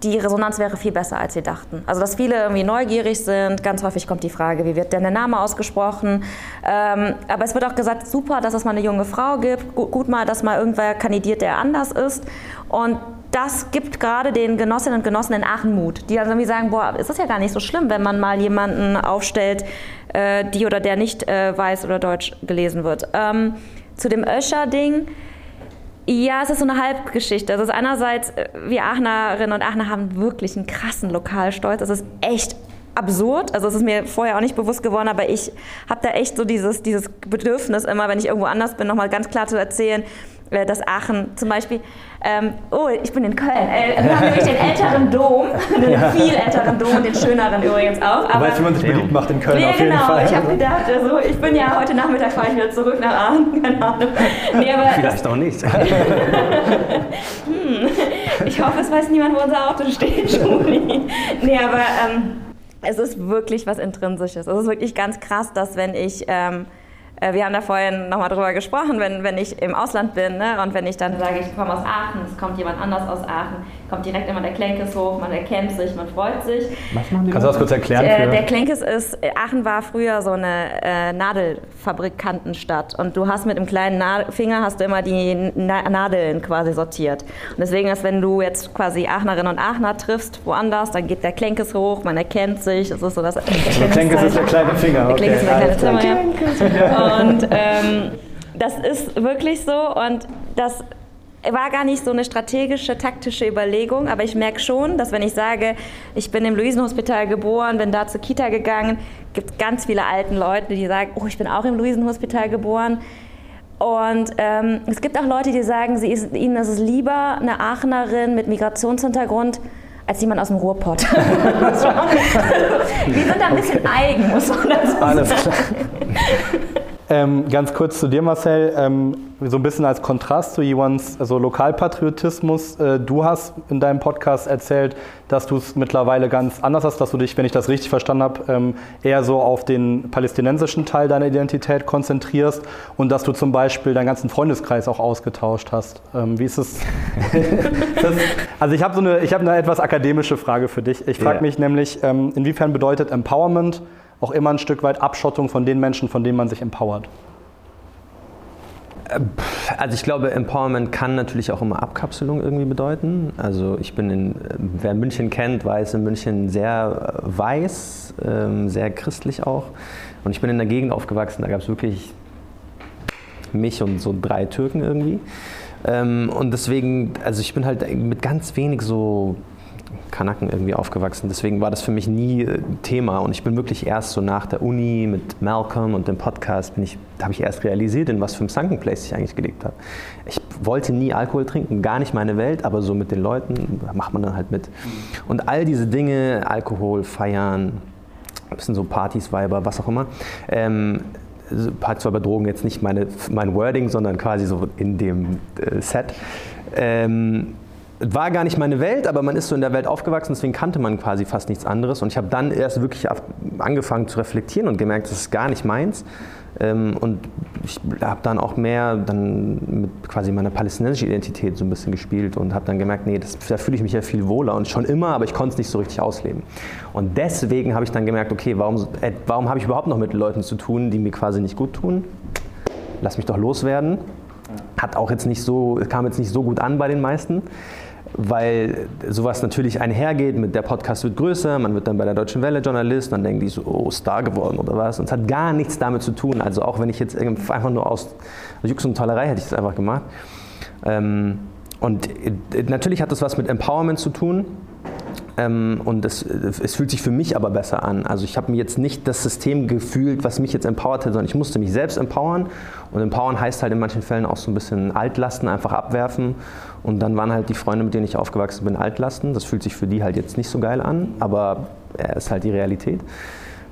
die Resonanz wäre viel besser, als sie dachten. Also, dass viele irgendwie neugierig sind. Ganz häufig kommt die Frage, wie wird denn der Name ausgesprochen? Ähm, aber es wird auch gesagt, super, dass es mal eine junge Frau gibt. Gut, gut mal, dass mal irgendwer kandidiert, der anders ist. Und das gibt gerade den Genossinnen und Genossen in Aachen Mut, die dann irgendwie sagen, boah, ist das ja gar nicht so schlimm, wenn man mal jemanden aufstellt, äh, die oder der nicht äh, weiß oder deutsch gelesen wird. Ähm, zu dem Öscher-Ding ja, es ist so eine Halbgeschichte. Also einerseits, äh, wir Aachnerinnen und Aachener haben wirklich einen krassen Lokalstolz. Das ist echt absurd. Also es ist mir vorher auch nicht bewusst geworden, aber ich habe da echt so dieses, dieses Bedürfnis immer, wenn ich irgendwo anders bin, nochmal ganz klar zu erzählen, äh, dass Aachen zum Beispiel, ähm, oh, ich bin in Köln, äh, wir haben nämlich den älteren Dom, den ja. viel älteren Dom, den schöneren übrigens auch. Aber, weißt, wie man sich beliebt macht in Köln ja, auf jeden genau, Fall. ich habe gedacht, also, ich bin ja heute Nachmittag fahre ich wieder zurück nach Aachen, keine Ahnung. Nee, aber Vielleicht auch nicht. hm, ich hoffe, es weiß niemand, wo unser Auto steht, Juli. Nee, aber ähm, es ist wirklich was Intrinsisches. Es ist wirklich ganz krass, dass wenn ich... Ähm, äh, wir haben da vorhin nochmal drüber gesprochen, wenn, wenn ich im Ausland bin ne, und wenn ich dann sage, ich komme aus Aachen, es kommt jemand anders aus Aachen, kommt direkt immer der Klenkes hoch, man erkennt sich, man freut sich. Was machen die Kannst du das kurz erklären? Der, der Klenkes ist, Aachen war früher so eine äh, Nadelfabrikantenstadt und du hast mit dem kleinen Nadel Finger hast du immer die Na Nadeln quasi sortiert. Und deswegen ist, wenn du jetzt quasi Aachnerinnen und Aachener triffst, woanders, dann geht der Klenkes hoch, man erkennt sich, das ist so das. Der Klenkes ist der kleine Finger. Der Klenkes ist der kleine Zimmer, ja. Und ähm, das ist wirklich so und das war gar nicht so eine strategische, taktische Überlegung, aber ich merke schon, dass wenn ich sage, ich bin im Luisenhospital geboren, bin da zur Kita gegangen, gibt ganz viele alten Leute, die sagen, oh, ich bin auch im Luisenhospital geboren. Und ähm, es gibt auch Leute, die sagen, sie ist, ihnen ist es lieber eine Aachenerin mit Migrationshintergrund als jemand aus dem Ruhrpott. Wir sind da ein bisschen eigen, muss man dazu sagen. Alles klar. Ähm, ganz kurz zu dir, Marcel. Ähm, so ein bisschen als Kontrast zu Iwans also Lokalpatriotismus. Äh, du hast in deinem Podcast erzählt, dass du es mittlerweile ganz anders hast, dass du dich, wenn ich das richtig verstanden habe, ähm, eher so auf den palästinensischen Teil deiner Identität konzentrierst und dass du zum Beispiel deinen ganzen Freundeskreis auch ausgetauscht hast. Ähm, wie ist es? das, also ich habe so eine, ich habe eine etwas akademische Frage für dich. Ich frage yeah. mich nämlich, ähm, inwiefern bedeutet Empowerment auch immer ein Stück weit Abschottung von den Menschen, von denen man sich empowert? Also ich glaube, Empowerment kann natürlich auch immer Abkapselung irgendwie bedeuten. Also ich bin in, wer München kennt, weiß in München sehr weiß, ähm, sehr christlich auch. Und ich bin in der Gegend aufgewachsen, da gab es wirklich mich und so drei Türken irgendwie. Ähm, und deswegen, also ich bin halt mit ganz wenig so Kanaken irgendwie aufgewachsen. Deswegen war das für mich nie äh, Thema. Und ich bin wirklich erst so nach der Uni mit Malcolm und dem Podcast, bin ich, da habe ich erst realisiert, in was für einem Sunken Place ich eigentlich gelebt habe. Ich wollte nie Alkohol trinken, gar nicht meine Welt, aber so mit den Leuten macht man dann halt mit. Und all diese Dinge, Alkohol, Feiern, ein bisschen so Partys, Weiber, was auch immer, ähm, Partys, Weiber, Drogen jetzt nicht meine, mein Wording, sondern quasi so in dem äh, Set. Ähm, war gar nicht meine Welt, aber man ist so in der Welt aufgewachsen, deswegen kannte man quasi fast nichts anderes. Und ich habe dann erst wirklich angefangen zu reflektieren und gemerkt, das ist gar nicht meins. Ähm, und ich habe dann auch mehr dann mit quasi meiner palästinensischen Identität so ein bisschen gespielt und habe dann gemerkt, nee, das, da fühle ich mich ja viel wohler und schon immer, aber ich konnte es nicht so richtig ausleben. Und deswegen habe ich dann gemerkt, okay, warum, äh, warum habe ich überhaupt noch mit Leuten zu tun, die mir quasi nicht gut tun? Lass mich doch loswerden. Hat auch jetzt nicht so, kam jetzt nicht so gut an bei den meisten weil sowas natürlich einhergeht mit der Podcast wird größer, man wird dann bei der Deutschen Welle Journalist, dann denken die so, oh, Star geworden oder was. Und es hat gar nichts damit zu tun. Also auch wenn ich jetzt einfach nur aus Jux und Tollerei hätte ich das einfach gemacht. Ähm, und natürlich hat das was mit Empowerment zu tun. Ähm, und es, es, fühlt sich für mich aber besser an. Also ich habe mir jetzt nicht das System gefühlt, was mich jetzt empowert hat, sondern ich musste mich selbst empowern. Und empowern heißt halt in manchen Fällen auch so ein bisschen Altlasten einfach abwerfen. Und dann waren halt die Freunde, mit denen ich aufgewachsen bin, Altlasten. Das fühlt sich für die halt jetzt nicht so geil an, aber er ist halt die Realität.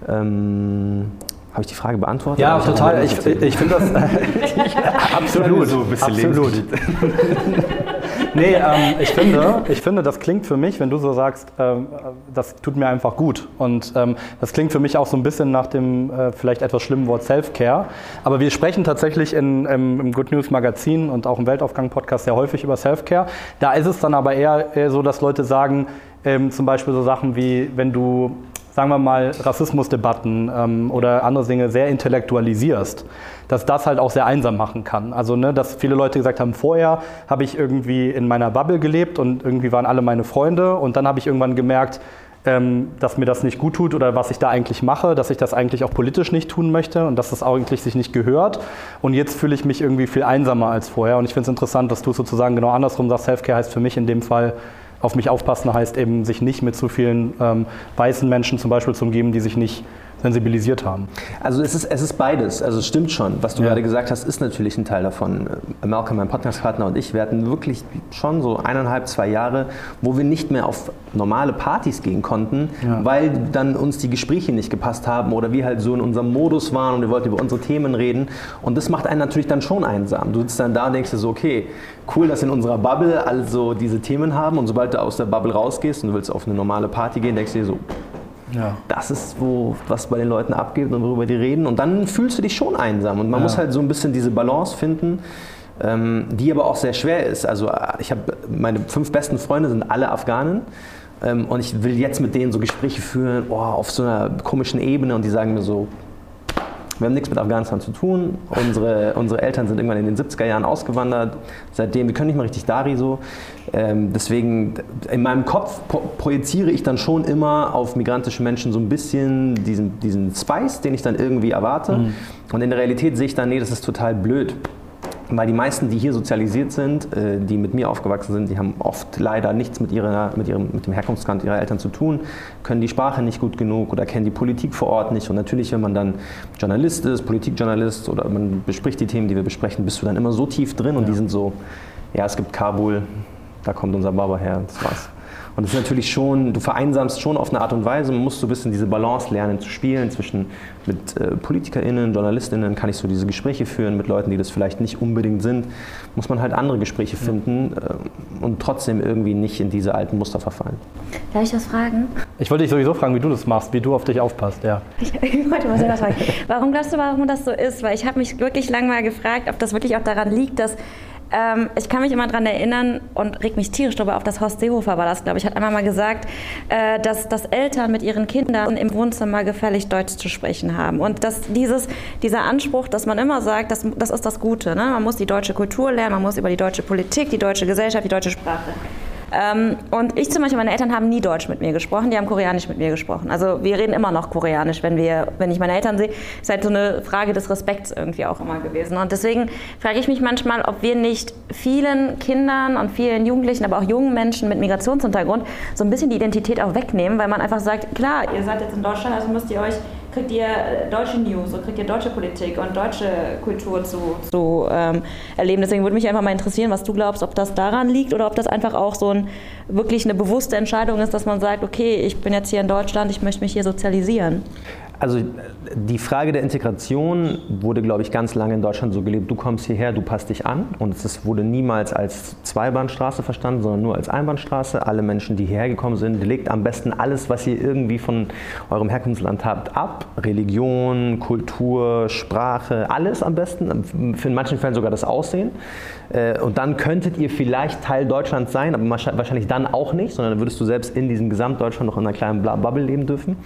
Ähm, habe ich die Frage beantwortet? Ja, total. Ich, ich, ich finde das absolut. So ein bisschen absolut. nee, ähm, ich, finde, ich finde, das klingt für mich, wenn du so sagst, ähm, das tut mir einfach gut. Und ähm, das klingt für mich auch so ein bisschen nach dem äh, vielleicht etwas schlimmen Wort Self-Care. Aber wir sprechen tatsächlich in, im, im Good News Magazin und auch im Weltaufgang-Podcast sehr häufig über Self-Care. Da ist es dann aber eher, eher so, dass Leute sagen, ähm, zum Beispiel so Sachen wie, wenn du sagen wir mal, Rassismusdebatten ähm, oder andere Dinge sehr intellektualisierst, dass das halt auch sehr einsam machen kann. Also, ne, dass viele Leute gesagt haben, vorher habe ich irgendwie in meiner Bubble gelebt und irgendwie waren alle meine Freunde und dann habe ich irgendwann gemerkt, ähm, dass mir das nicht gut tut oder was ich da eigentlich mache, dass ich das eigentlich auch politisch nicht tun möchte und dass das eigentlich sich nicht gehört. Und jetzt fühle ich mich irgendwie viel einsamer als vorher. Und ich finde es interessant, dass du sozusagen genau andersrum sagst, Selfcare heißt für mich in dem Fall, auf mich aufpassen heißt eben, sich nicht mit zu vielen ähm, weißen Menschen zum Beispiel zu umgeben, die sich nicht sensibilisiert haben. Also es ist, es ist beides. Also es stimmt schon. Was du ja. gerade gesagt hast, ist natürlich ein Teil davon. Malcolm, mein Podcastpartner und ich, wir hatten wirklich schon so eineinhalb, zwei Jahre, wo wir nicht mehr auf normale Partys gehen konnten, ja. weil dann uns die Gespräche nicht gepasst haben oder wir halt so in unserem Modus waren und wir wollten über unsere Themen reden. Und das macht einen natürlich dann schon einsam. Du sitzt dann da und denkst dir so, okay, cool, dass in unserer Bubble also diese Themen haben und sobald du aus der Bubble rausgehst und du willst auf eine normale Party gehen, denkst du dir so, ja. Das ist, wo, was bei den Leuten abgeht und worüber die reden. Und dann fühlst du dich schon einsam. Und man ja. muss halt so ein bisschen diese Balance finden, ähm, die aber auch sehr schwer ist. Also äh, ich habe meine fünf besten Freunde sind alle Afghanen. Ähm, und ich will jetzt mit denen so Gespräche führen, oh, auf so einer komischen Ebene. Und die sagen mir so, wir haben nichts mit Afghanistan zu tun. Unsere, unsere Eltern sind irgendwann in den 70er Jahren ausgewandert. Seitdem, wir können nicht mal richtig Dari so. Ähm, deswegen, in meinem Kopf projiziere ich dann schon immer auf migrantische Menschen so ein bisschen diesen, diesen Spice, den ich dann irgendwie erwarte. Mhm. Und in der Realität sehe ich dann, nee, das ist total blöd. Weil die meisten, die hier sozialisiert sind, äh, die mit mir aufgewachsen sind, die haben oft leider nichts mit, ihrer, mit, ihrem, mit dem Herkunftsland ihrer Eltern zu tun, können die Sprache nicht gut genug oder kennen die Politik vor Ort nicht. Und natürlich, wenn man dann Journalist ist, Politikjournalist oder man bespricht die Themen, die wir besprechen, bist du dann immer so tief drin und ja. die sind so, ja, es gibt Kabul, da kommt unser Baba her, das war's. Und das ist natürlich schon, du vereinsamst schon auf eine Art und Weise, man muss so ein bisschen diese Balance lernen zu spielen zwischen mit äh, PolitikerInnen, JournalistInnen, kann ich so diese Gespräche führen, mit Leuten, die das vielleicht nicht unbedingt sind, muss man halt andere Gespräche finden äh, und trotzdem irgendwie nicht in diese alten Muster verfallen. Darf ich was fragen? Ich wollte dich sowieso fragen, wie du das machst, wie du auf dich aufpasst, ja. Ich, ich wollte mal selber fragen. Warum glaubst du, warum das so ist? Weil ich habe mich wirklich lange mal gefragt, ob das wirklich auch daran liegt, dass ähm, ich kann mich immer daran erinnern und reg mich tierisch darüber auf, dass Horst Seehofer war das, glaube ich, hat einmal mal gesagt, äh, dass, dass Eltern mit ihren Kindern im Wohnzimmer gefällig Deutsch zu sprechen haben. Und dass dieses, dieser Anspruch, dass man immer sagt, das, das ist das Gute. Ne? Man muss die deutsche Kultur lernen, man muss über die deutsche Politik, die deutsche Gesellschaft, die deutsche Sprache und ich zum Beispiel, meine Eltern haben nie Deutsch mit mir gesprochen, die haben Koreanisch mit mir gesprochen. Also wir reden immer noch Koreanisch, wenn, wir, wenn ich meine Eltern sehe. Ist halt so eine Frage des Respekts irgendwie auch immer gewesen. Und deswegen frage ich mich manchmal, ob wir nicht vielen Kindern und vielen Jugendlichen, aber auch jungen Menschen mit Migrationshintergrund so ein bisschen die Identität auch wegnehmen, weil man einfach sagt, klar, ihr seid jetzt in Deutschland, also müsst ihr euch kriegt ihr äh, deutsche News und kriegt ihr deutsche Politik und deutsche Kultur zu, zu ähm, erleben. Deswegen würde mich einfach mal interessieren, was du glaubst, ob das daran liegt oder ob das einfach auch so ein, wirklich eine bewusste Entscheidung ist, dass man sagt, okay, ich bin jetzt hier in Deutschland, ich möchte mich hier sozialisieren. Also die Frage der Integration wurde, glaube ich, ganz lange in Deutschland so gelebt. Du kommst hierher, du passt dich an. Und es wurde niemals als Zweibahnstraße verstanden, sondern nur als Einbahnstraße. Alle Menschen, die hierher gekommen sind, legt am besten alles, was ihr irgendwie von eurem Herkunftsland habt, ab. Religion, Kultur, Sprache, alles am besten. In manchen Fällen sogar das Aussehen. Äh, und dann könntet ihr vielleicht Teil Deutschlands sein, aber wahrscheinlich dann auch nicht, sondern dann würdest du selbst in diesem Gesamtdeutschland noch in einer kleinen Bubble leben dürfen.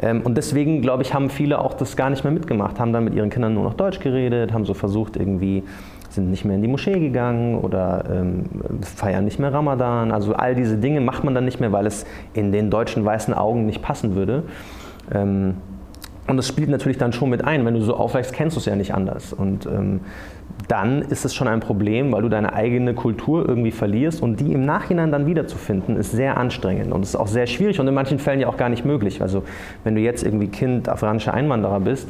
Ähm, und deswegen, glaube ich, haben viele auch das gar nicht mehr mitgemacht, haben dann mit ihren Kindern nur noch Deutsch geredet, haben so versucht irgendwie sind nicht mehr in die Moschee gegangen oder ähm, feiern nicht mehr Ramadan. Also all diese Dinge macht man dann nicht mehr, weil es in den deutschen weißen Augen nicht passen würde. Ähm, und das spielt natürlich dann schon mit ein. Wenn du so aufwächst, kennst du es ja nicht anders. Und ähm, dann ist es schon ein Problem, weil du deine eigene Kultur irgendwie verlierst und die im Nachhinein dann wiederzufinden, ist sehr anstrengend und ist auch sehr schwierig und in manchen Fällen ja auch gar nicht möglich. Also wenn du jetzt irgendwie Kind afghanischer Einwanderer bist,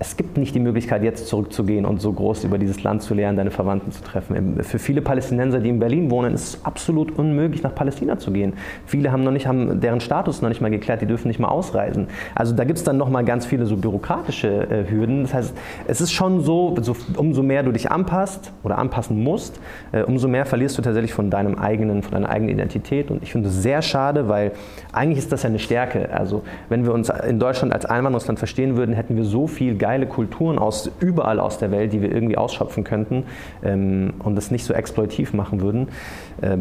es gibt nicht die Möglichkeit, jetzt zurückzugehen und so groß über dieses Land zu lernen, deine Verwandten zu treffen. Für viele Palästinenser, die in Berlin wohnen, ist es absolut unmöglich, nach Palästina zu gehen. Viele haben noch nicht, haben deren Status noch nicht mal geklärt, die dürfen nicht mal ausreisen. Also da gibt es dann noch mal ganz viele so bürokratische äh, Hürden. Das heißt, es ist schon so, so, umso mehr du dich anpasst oder anpassen musst, äh, umso mehr verlierst du tatsächlich von deinem eigenen, von deiner eigenen Identität. Und ich finde es sehr schade, weil eigentlich ist das ja eine Stärke. Also wenn wir uns in Deutschland als Einwanderungsland verstehen würden, hätten wir so viel geile Kulturen aus überall aus der Welt, die wir irgendwie ausschöpfen könnten ähm, und das nicht so exploitiv machen würden. Äh,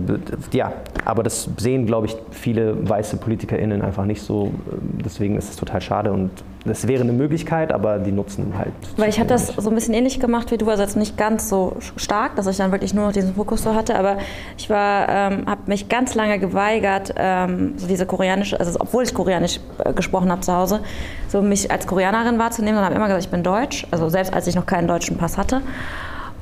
ja, aber das sehen, glaube ich, viele weiße PolitikerInnen einfach nicht so. Deswegen ist es total schade und das wäre eine Möglichkeit, aber die nutzen halt. Weil ich habe das so ein bisschen ähnlich gemacht wie du, also jetzt nicht ganz so stark, dass ich dann wirklich nur noch diesen Fokus so hatte, aber ich war, ähm, habe mich ganz lange geweigert, ähm, so diese koreanische, also obwohl ich koreanisch äh, gesprochen habe zu Hause, so mich als Koreanerin wahrzunehmen und habe immer gesagt, ich bin deutsch, also selbst als ich noch keinen deutschen Pass hatte.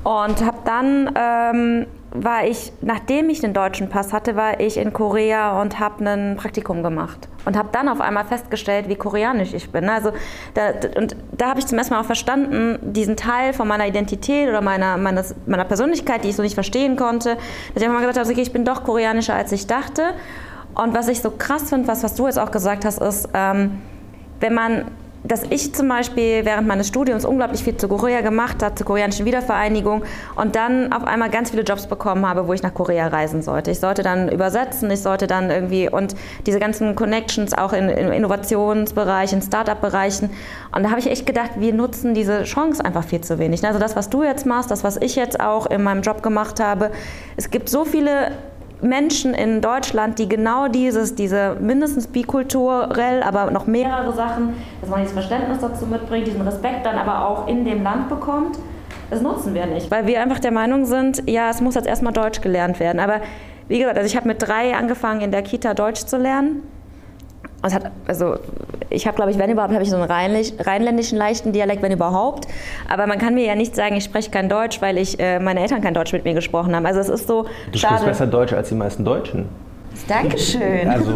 Und habe dann ähm, war ich, nachdem ich den deutschen Pass hatte, war ich in Korea und habe ein Praktikum gemacht und habe dann auf einmal festgestellt, wie koreanisch ich bin. Also da, und da habe ich zum ersten Mal auch verstanden, diesen Teil von meiner Identität oder meiner, meines, meiner Persönlichkeit, die ich so nicht verstehen konnte, dass ich einfach mal gesagt habe, okay, ich bin doch koreanischer, als ich dachte. Und was ich so krass finde, was, was du jetzt auch gesagt hast, ist, ähm, wenn man dass ich zum Beispiel während meines Studiums unglaublich viel zu Korea gemacht habe, zur koreanischen Wiedervereinigung und dann auf einmal ganz viele Jobs bekommen habe, wo ich nach Korea reisen sollte. Ich sollte dann übersetzen, ich sollte dann irgendwie und diese ganzen Connections auch in, im Innovationsbereich, in Startup-Bereichen. Und da habe ich echt gedacht, wir nutzen diese Chance einfach viel zu wenig. Also das, was du jetzt machst, das, was ich jetzt auch in meinem Job gemacht habe, es gibt so viele Menschen in Deutschland, die genau dieses, diese mindestens bikulturell, aber noch mehrere Sachen, dass man dieses Verständnis dazu mitbringt, diesen Respekt dann aber auch in dem Land bekommt, das nutzen wir nicht. Weil wir einfach der Meinung sind, ja, es muss jetzt erstmal Deutsch gelernt werden. Aber wie gesagt, also ich habe mit drei angefangen, in der Kita Deutsch zu lernen. Hat, also ich habe, glaube ich, wenn überhaupt, habe ich so einen rheinländischen leichten Dialekt, wenn überhaupt. Aber man kann mir ja nicht sagen, ich spreche kein Deutsch, weil ich äh, meine Eltern kein Deutsch mit mir gesprochen haben. Also es ist so du schade. sprichst besser Deutsch als die meisten Deutschen. Dankeschön. Also,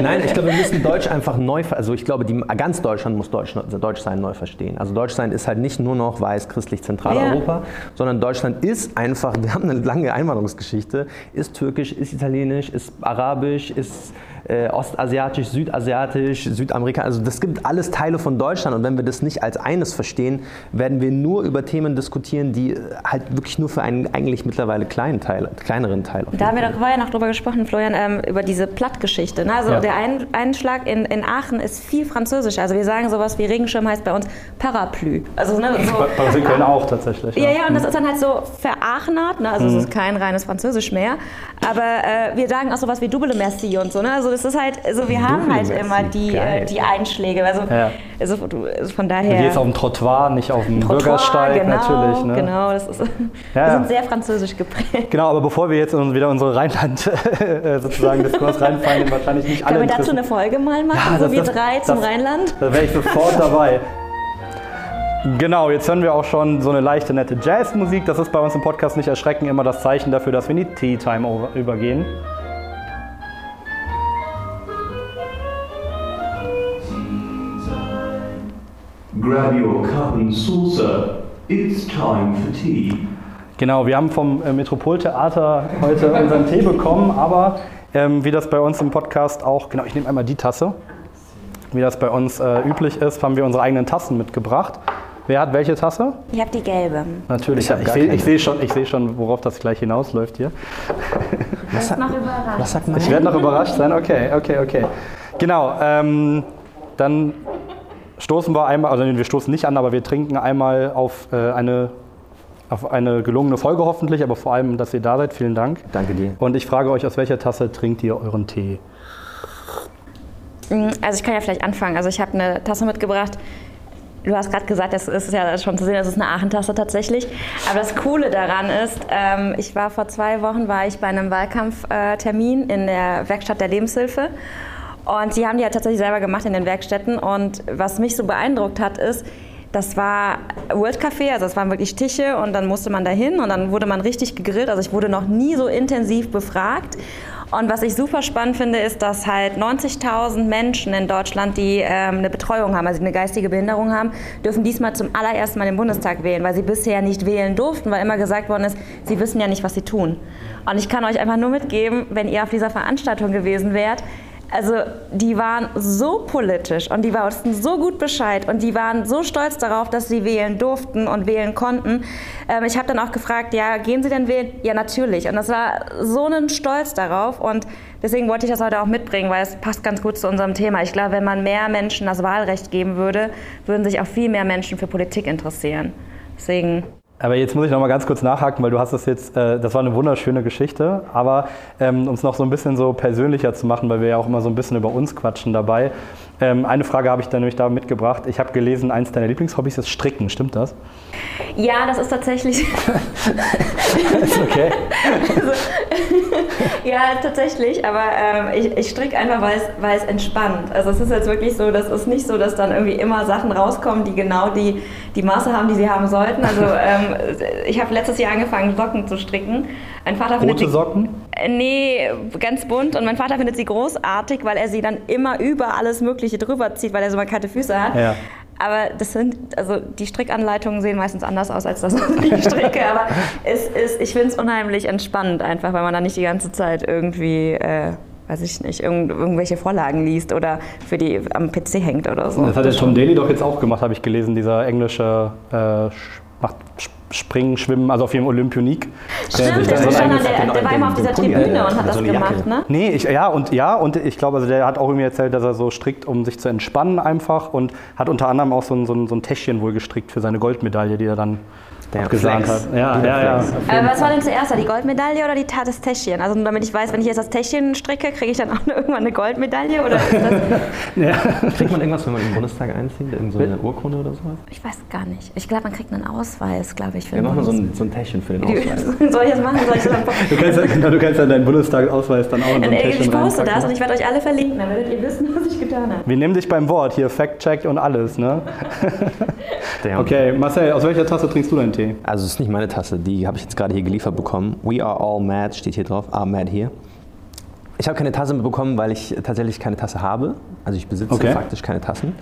nein, ich glaube, wir müssen Deutsch einfach neu, also ich glaube, die, ganz Deutschland muss Deutsch, Deutsch sein neu verstehen. Also Deutsch sein ist halt nicht nur noch weiß, christlich, Zentraleuropa, ja. sondern Deutschland ist einfach, wir haben eine lange Einwanderungsgeschichte, ist türkisch, ist italienisch, ist arabisch, ist äh, ostasiatisch, südasiatisch, Südamerika. Also das gibt alles Teile von Deutschland und wenn wir das nicht als eines verstehen, werden wir nur über Themen diskutieren, die äh, halt wirklich nur für einen eigentlich mittlerweile kleinen Teil, kleineren Teil. Da haben wir doch vorher noch drüber gesprochen, Florian, ähm, über diese Plattgeschichte. Ne? Also ja. der Ein Einschlag in, in Aachen ist viel französischer. Also wir sagen sowas wie Regenschirm heißt bei uns Parapluie. Also ne, so, bei uns Köln auch tatsächlich. Ja, ja, ja und das ist dann halt so veraachenert. Ne? Also mhm. es ist kein reines Französisch mehr. Aber äh, wir sagen auch sowas wie Double Merci und so. Ne? Also das ist halt, also wir haben halt immer die, äh, die Einschläge. Also, ja. also, also von daher. Und jetzt auf dem Trottoir, nicht auf dem Trottoir, Bürgersteig genau, natürlich. Ne? Genau, das ist, ja, wir sind sehr französisch geprägt. Genau, aber bevor wir jetzt wieder unsere Rheinland äh, sozusagen Diskurs reinfallen, den wahrscheinlich nicht alle. Können wir dazu eine Folge mal machen, ja, das, wir das, drei zum das, Rheinland? Da wäre ich sofort dabei. Genau, jetzt hören wir auch schon so eine leichte, nette Jazzmusik. Das ist bei uns im Podcast nicht erschrecken, immer das Zeichen dafür, dass wir in die Tea Time übergehen. Grab your cup and saucer. It's time for tea. Genau, wir haben vom äh, Metropoltheater heute unseren Tee bekommen, aber ähm, wie das bei uns im Podcast auch, genau, ich nehme einmal die Tasse. Wie das bei uns äh, üblich ist, haben wir unsere eigenen Tassen mitgebracht. Wer hat welche Tasse? Ich habe die gelbe. Natürlich, ich, ich sehe seh schon, seh schon, worauf das gleich hinausläuft hier. Was, noch überrascht. Was sagt man? Ich werde noch überrascht sein, okay, okay, okay. Genau, ähm, dann stoßen wir einmal, also wir stoßen nicht an, aber wir trinken einmal auf äh, eine auf eine gelungene Folge hoffentlich, aber vor allem, dass ihr da seid. Vielen Dank. Danke dir. Und ich frage euch, aus welcher Tasse trinkt ihr euren Tee? Mm, also ich kann ja vielleicht anfangen. Also ich habe eine Tasse mitgebracht. Du hast gerade gesagt, es ist ja schon zu sehen, das ist eine Aachentasse tatsächlich. Aber das Coole daran ist, ähm, ich war vor zwei Wochen war ich bei einem Wahlkampftermin in der Werkstatt der Lebenshilfe und sie haben die ja tatsächlich selber gemacht in den Werkstätten. Und was mich so beeindruckt hat, ist, das war World Café, also es waren wirklich Tische und dann musste man da hin und dann wurde man richtig gegrillt. Also ich wurde noch nie so intensiv befragt. Und was ich super spannend finde, ist, dass halt 90.000 Menschen in Deutschland, die ähm, eine Betreuung haben, also eine geistige Behinderung haben, dürfen diesmal zum allerersten Mal den Bundestag wählen, weil sie bisher nicht wählen durften, weil immer gesagt worden ist, sie wissen ja nicht, was sie tun. Und ich kann euch einfach nur mitgeben, wenn ihr auf dieser Veranstaltung gewesen wärt, also die waren so politisch und die wussten so gut Bescheid und die waren so stolz darauf, dass sie wählen durften und wählen konnten. Ähm, ich habe dann auch gefragt, ja, gehen Sie denn wählen? Ja, natürlich. Und das war so ein Stolz darauf und deswegen wollte ich das heute auch mitbringen, weil es passt ganz gut zu unserem Thema. Ich glaube, wenn man mehr Menschen das Wahlrecht geben würde, würden sich auch viel mehr Menschen für Politik interessieren. Deswegen aber jetzt muss ich noch mal ganz kurz nachhaken, weil du hast das jetzt, äh, das war eine wunderschöne Geschichte, aber ähm, um es noch so ein bisschen so persönlicher zu machen, weil wir ja auch immer so ein bisschen über uns quatschen dabei. Ähm, eine Frage habe ich da nämlich da mitgebracht. Ich habe gelesen, eins deiner Lieblingshobbys ist Stricken, stimmt das? Ja, das ist tatsächlich. ist okay. Also, ja, tatsächlich, aber ähm, ich, ich stricke einfach, weil es, weil es entspannt. Also es ist jetzt wirklich so, das ist nicht so, dass dann irgendwie immer Sachen rauskommen, die genau die, die Maße haben, die sie haben sollten. Also ähm, ich habe letztes Jahr angefangen, Socken zu stricken. Mein Vater Rote Socken? Äh, nee, ganz bunt. Und mein Vater findet sie großartig, weil er sie dann immer über alles Mögliche drüber zieht, weil er so markante Füße hat. Ja. Aber das sind, also die Strickanleitungen sehen meistens anders aus als das, was ich stricke. Aber es ist, ich finde es unheimlich entspannend einfach, weil man dann nicht die ganze Zeit irgendwie, äh, weiß ich nicht, irgend, irgendwelche Vorlagen liest oder für die am PC hängt oder so. Das hat der Tom Daly doch jetzt auch gemacht, habe ich gelesen, dieser englische äh, macht Springen, Schwimmen, also auf jeden Olympionik. Stimmt, der, so der, der, der war immer auf dieser Tribüne und hat das gemacht, ne? Nee, ich, ja, und, ja, und ich glaube, also der hat auch irgendwie erzählt, dass er so strickt, um sich zu entspannen einfach und hat unter anderem auch so ein, so ein, so ein Täschchen wohl gestrickt für seine Goldmedaille, die er dann der gesagt hat. Ja, ja, ja. Aber was war denn zuerst, die Goldmedaille oder die, das Täschchen? Also damit ich weiß, wenn ich jetzt das Täschchen stricke, kriege ich dann auch irgendwann eine Goldmedaille? Oder ist das ja. Kriegt man irgendwas, wenn man in den Bundestag einzieht? Irgend so eine Urkunde oder sowas? Ich weiß gar nicht. Ich glaube, man kriegt einen Ausweis, glaube ich. Für Wir machen so ein, so ein Täschchen für den Ausweis. Soll ich das machen? Soll ich das du, kannst, ja, genau, du kannst ja deinen Bundestagsausweis dann auch in so ein Täschchen Ich poste das und ich werde euch alle verlinken, dann werdet ihr wissen, was ich getan habe. Wir nehmen dich beim Wort, hier Fact-Check und alles, ne? okay, Marcel, aus welcher Tasse trinkst du deinen Tee? Also es ist nicht meine Tasse, die habe ich jetzt gerade hier geliefert bekommen. We are all mad steht hier drauf. Are mad here. Ich habe keine Tasse bekommen, weil ich tatsächlich keine Tasse habe. Also ich besitze Okay. faktisch keine Tassen,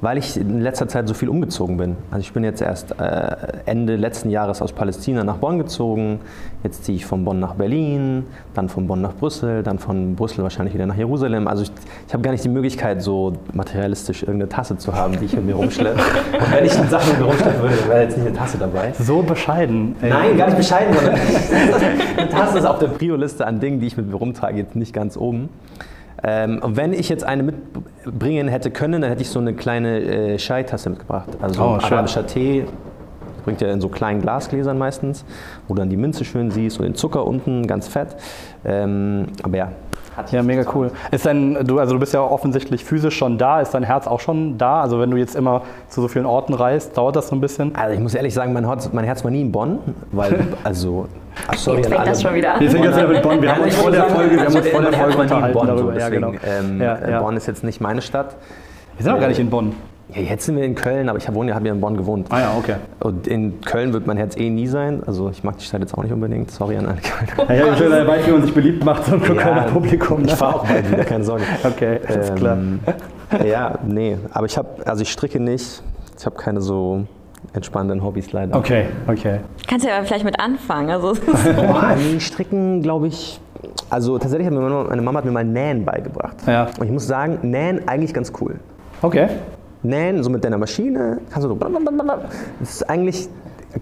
weil ich in letzter Zeit so viel umgezogen bin. Also ich bin jetzt erst äh, Ende letzten Jahres aus Palästina nach Bonn gezogen. Jetzt ziehe ich von Bonn nach Berlin, dann von Bonn nach Brüssel, dann von Brüssel wahrscheinlich wieder nach Jerusalem. Also ich, ich habe gar nicht die Möglichkeit, so materialistisch irgendeine Tasse zu haben, die ich mit mir rumschleppe. Und wenn ich Sachen mit mir rumschleppen würde, wäre jetzt nicht eine Tasse dabei. So bescheiden. Ey. Nein, gar nicht bescheiden, sondern eine Tasse ist auf der Prio-Liste an Dingen, die ich mit mir rumtrage, jetzt nicht ganz oben. Ähm, und wenn ich jetzt eine mitbringen hätte können, dann hätte ich so eine kleine äh, Chai-Tasse mitgebracht. Also Oh, ein schön. arabischer Tee. Das bringt ja in so kleinen Glasgläsern meistens, wo du dann die Minze schön siehst und den Zucker unten, ganz fett. Ähm, aber ja, Ja, mega cool. Ist dein, du, also du bist ja offensichtlich physisch schon da. Ist dein Herz auch schon da? Also wenn du jetzt immer zu so vielen Orten reist, dauert das so ein bisschen? also ich muss ehrlich sagen, mein Herz, mein Herz war nie in Bonn, weil, also, ach, sorry Jetzt fängt alle. das schon wieder an. Wir sind jetzt wieder mit Bonn. Wir haben Nein, uns ich vor der Folge, wir haben uns vor der Folge war nie in unterhalten Bonn, darüber. so, Ja, genau. deswegen, ähm, Ja, ja. Bonn ist jetzt nicht meine Stadt. Wir sind auch gar nicht in Bonn. Ja, jetzt sind wir in Köln, aber ich wohne, habe ja in Bonn gewohnt. Ah ja, okay. Und in Köln wird mein Herz eh nie sein. Also ich mag die Stadt jetzt auch nicht unbedingt. Sorry an alle Kölner. Ja, ich bin dabei, wie man sich beliebt macht, so ein Kölner Publikum. Ne? Ich fahre auch bald wieder, keine Sorge. Okay, alles klar. Ähm, ja, nee, aber ich habe, also ich stricke nicht. Ich habe keine so entspannenden Hobbys leider. Okay, okay. Kannst du ja vielleicht mit anfangen. Also, Boah, nee, stricken, glaube ich. Also tatsächlich hat mir meine Mama, meine Mama hat mir mal Nähen beigebracht. Ja. Und ich muss sagen, Nähen eigentlich ganz cool. Okay. Nähen, so mit deiner Maschine, kannst du so. blablabla. Das ist eigentlich,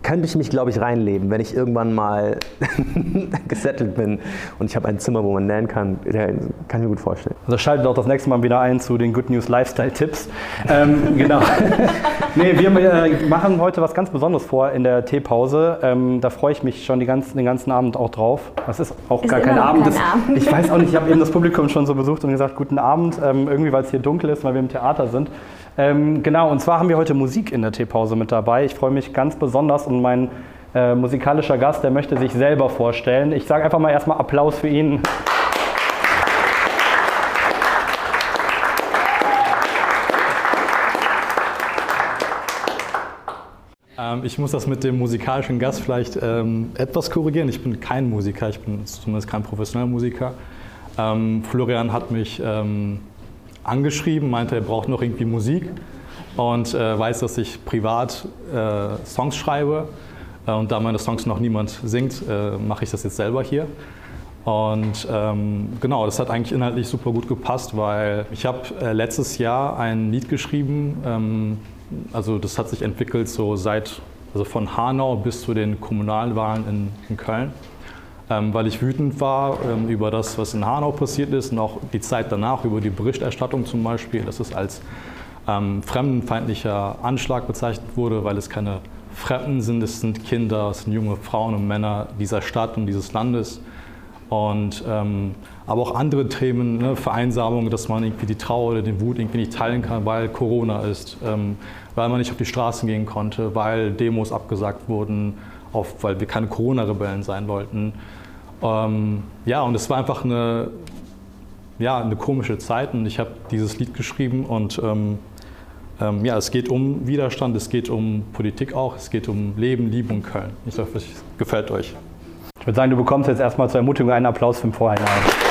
könnte ich mich, glaube ich, reinleben, wenn ich irgendwann mal gesettelt bin und ich habe ein Zimmer, wo man nähen kann. Ja, Kann ich mir gut vorstellen. Also schaltet auch das nächste Mal wieder ein zu den Good News Lifestyle Tipps. Ähm, genau. nee, wir äh, machen heute was ganz Besonderes vor in der Teepause. Ähm, da freue ich mich schon die ganzen, den ganzen Abend auch drauf. Das ist auch Ist gar kein Abend. kein das, Abend. Ich weiß auch nicht, ich habe eben das Publikum schon so besucht und gesagt, guten Abend. Ähm, irgendwie, weil es hier dunkel ist, weil wir im Theater sind. Ähm, genau, und zwar haben wir heute Musik in der Teepause mit dabei. Ich freue mich ganz besonders und mein äh, musikalischer Gast, der möchte sich selber vorstellen. Ich sage einfach mal erstmal Applaus für ihn. Ähm, ich muss das mit dem musikalischen Gast vielleicht ähm, etwas korrigieren. Ich bin kein Musiker, ich bin zumindest kein professioneller Musiker. Ähm, Florian hat mich ähm, angeschrieben, meinte, er braucht noch irgendwie Musik und äh, weiß, dass ich privat äh, Songs schreibe. Äh, und da meine Songs noch niemand singt, äh, mache ich das jetzt selber hier. Und ähm, genau, das hat eigentlich inhaltlich super gut gepasst, weil ich habe äh, letztes Jahr ein Lied geschrieben. Ähm, also das hat sich entwickelt so seit, also von Hanau bis zu den Kommunalwahlen in, in Köln. Ähm, weil ich wütend war ähm, über das, was in Hanau passiert ist und auch die Zeit danach, über die Berichterstattung zum Beispiel, dass es als ähm, fremdenfeindlicher Anschlag bezeichnet wurde, weil es keine Fremden sind, es sind Kinder, es sind junge Frauen und Männer dieser Stadt und dieses Landes. Und, ähm, aber auch andere Themen, ne, Vereinsamung, dass man irgendwie die Trauer oder den Wut irgendwie nicht teilen kann, weil Corona ist, ähm, weil man nicht auf die Straßen gehen konnte, weil Demos abgesagt wurden, auf, weil wir keine Corona-Rebellen sein wollten. Ähm, ja, und es war einfach eine, ja, eine komische Zeit und ich habe dieses Lied geschrieben und ähm, ähm, ja, es geht um Widerstand, es geht um Politik auch, es geht um Leben, Liebe und Köln. Ich hoffe, es gefällt euch. Ich würde sagen, du bekommst jetzt erstmal zur Ermutigung einen Applaus für den Vorhinein.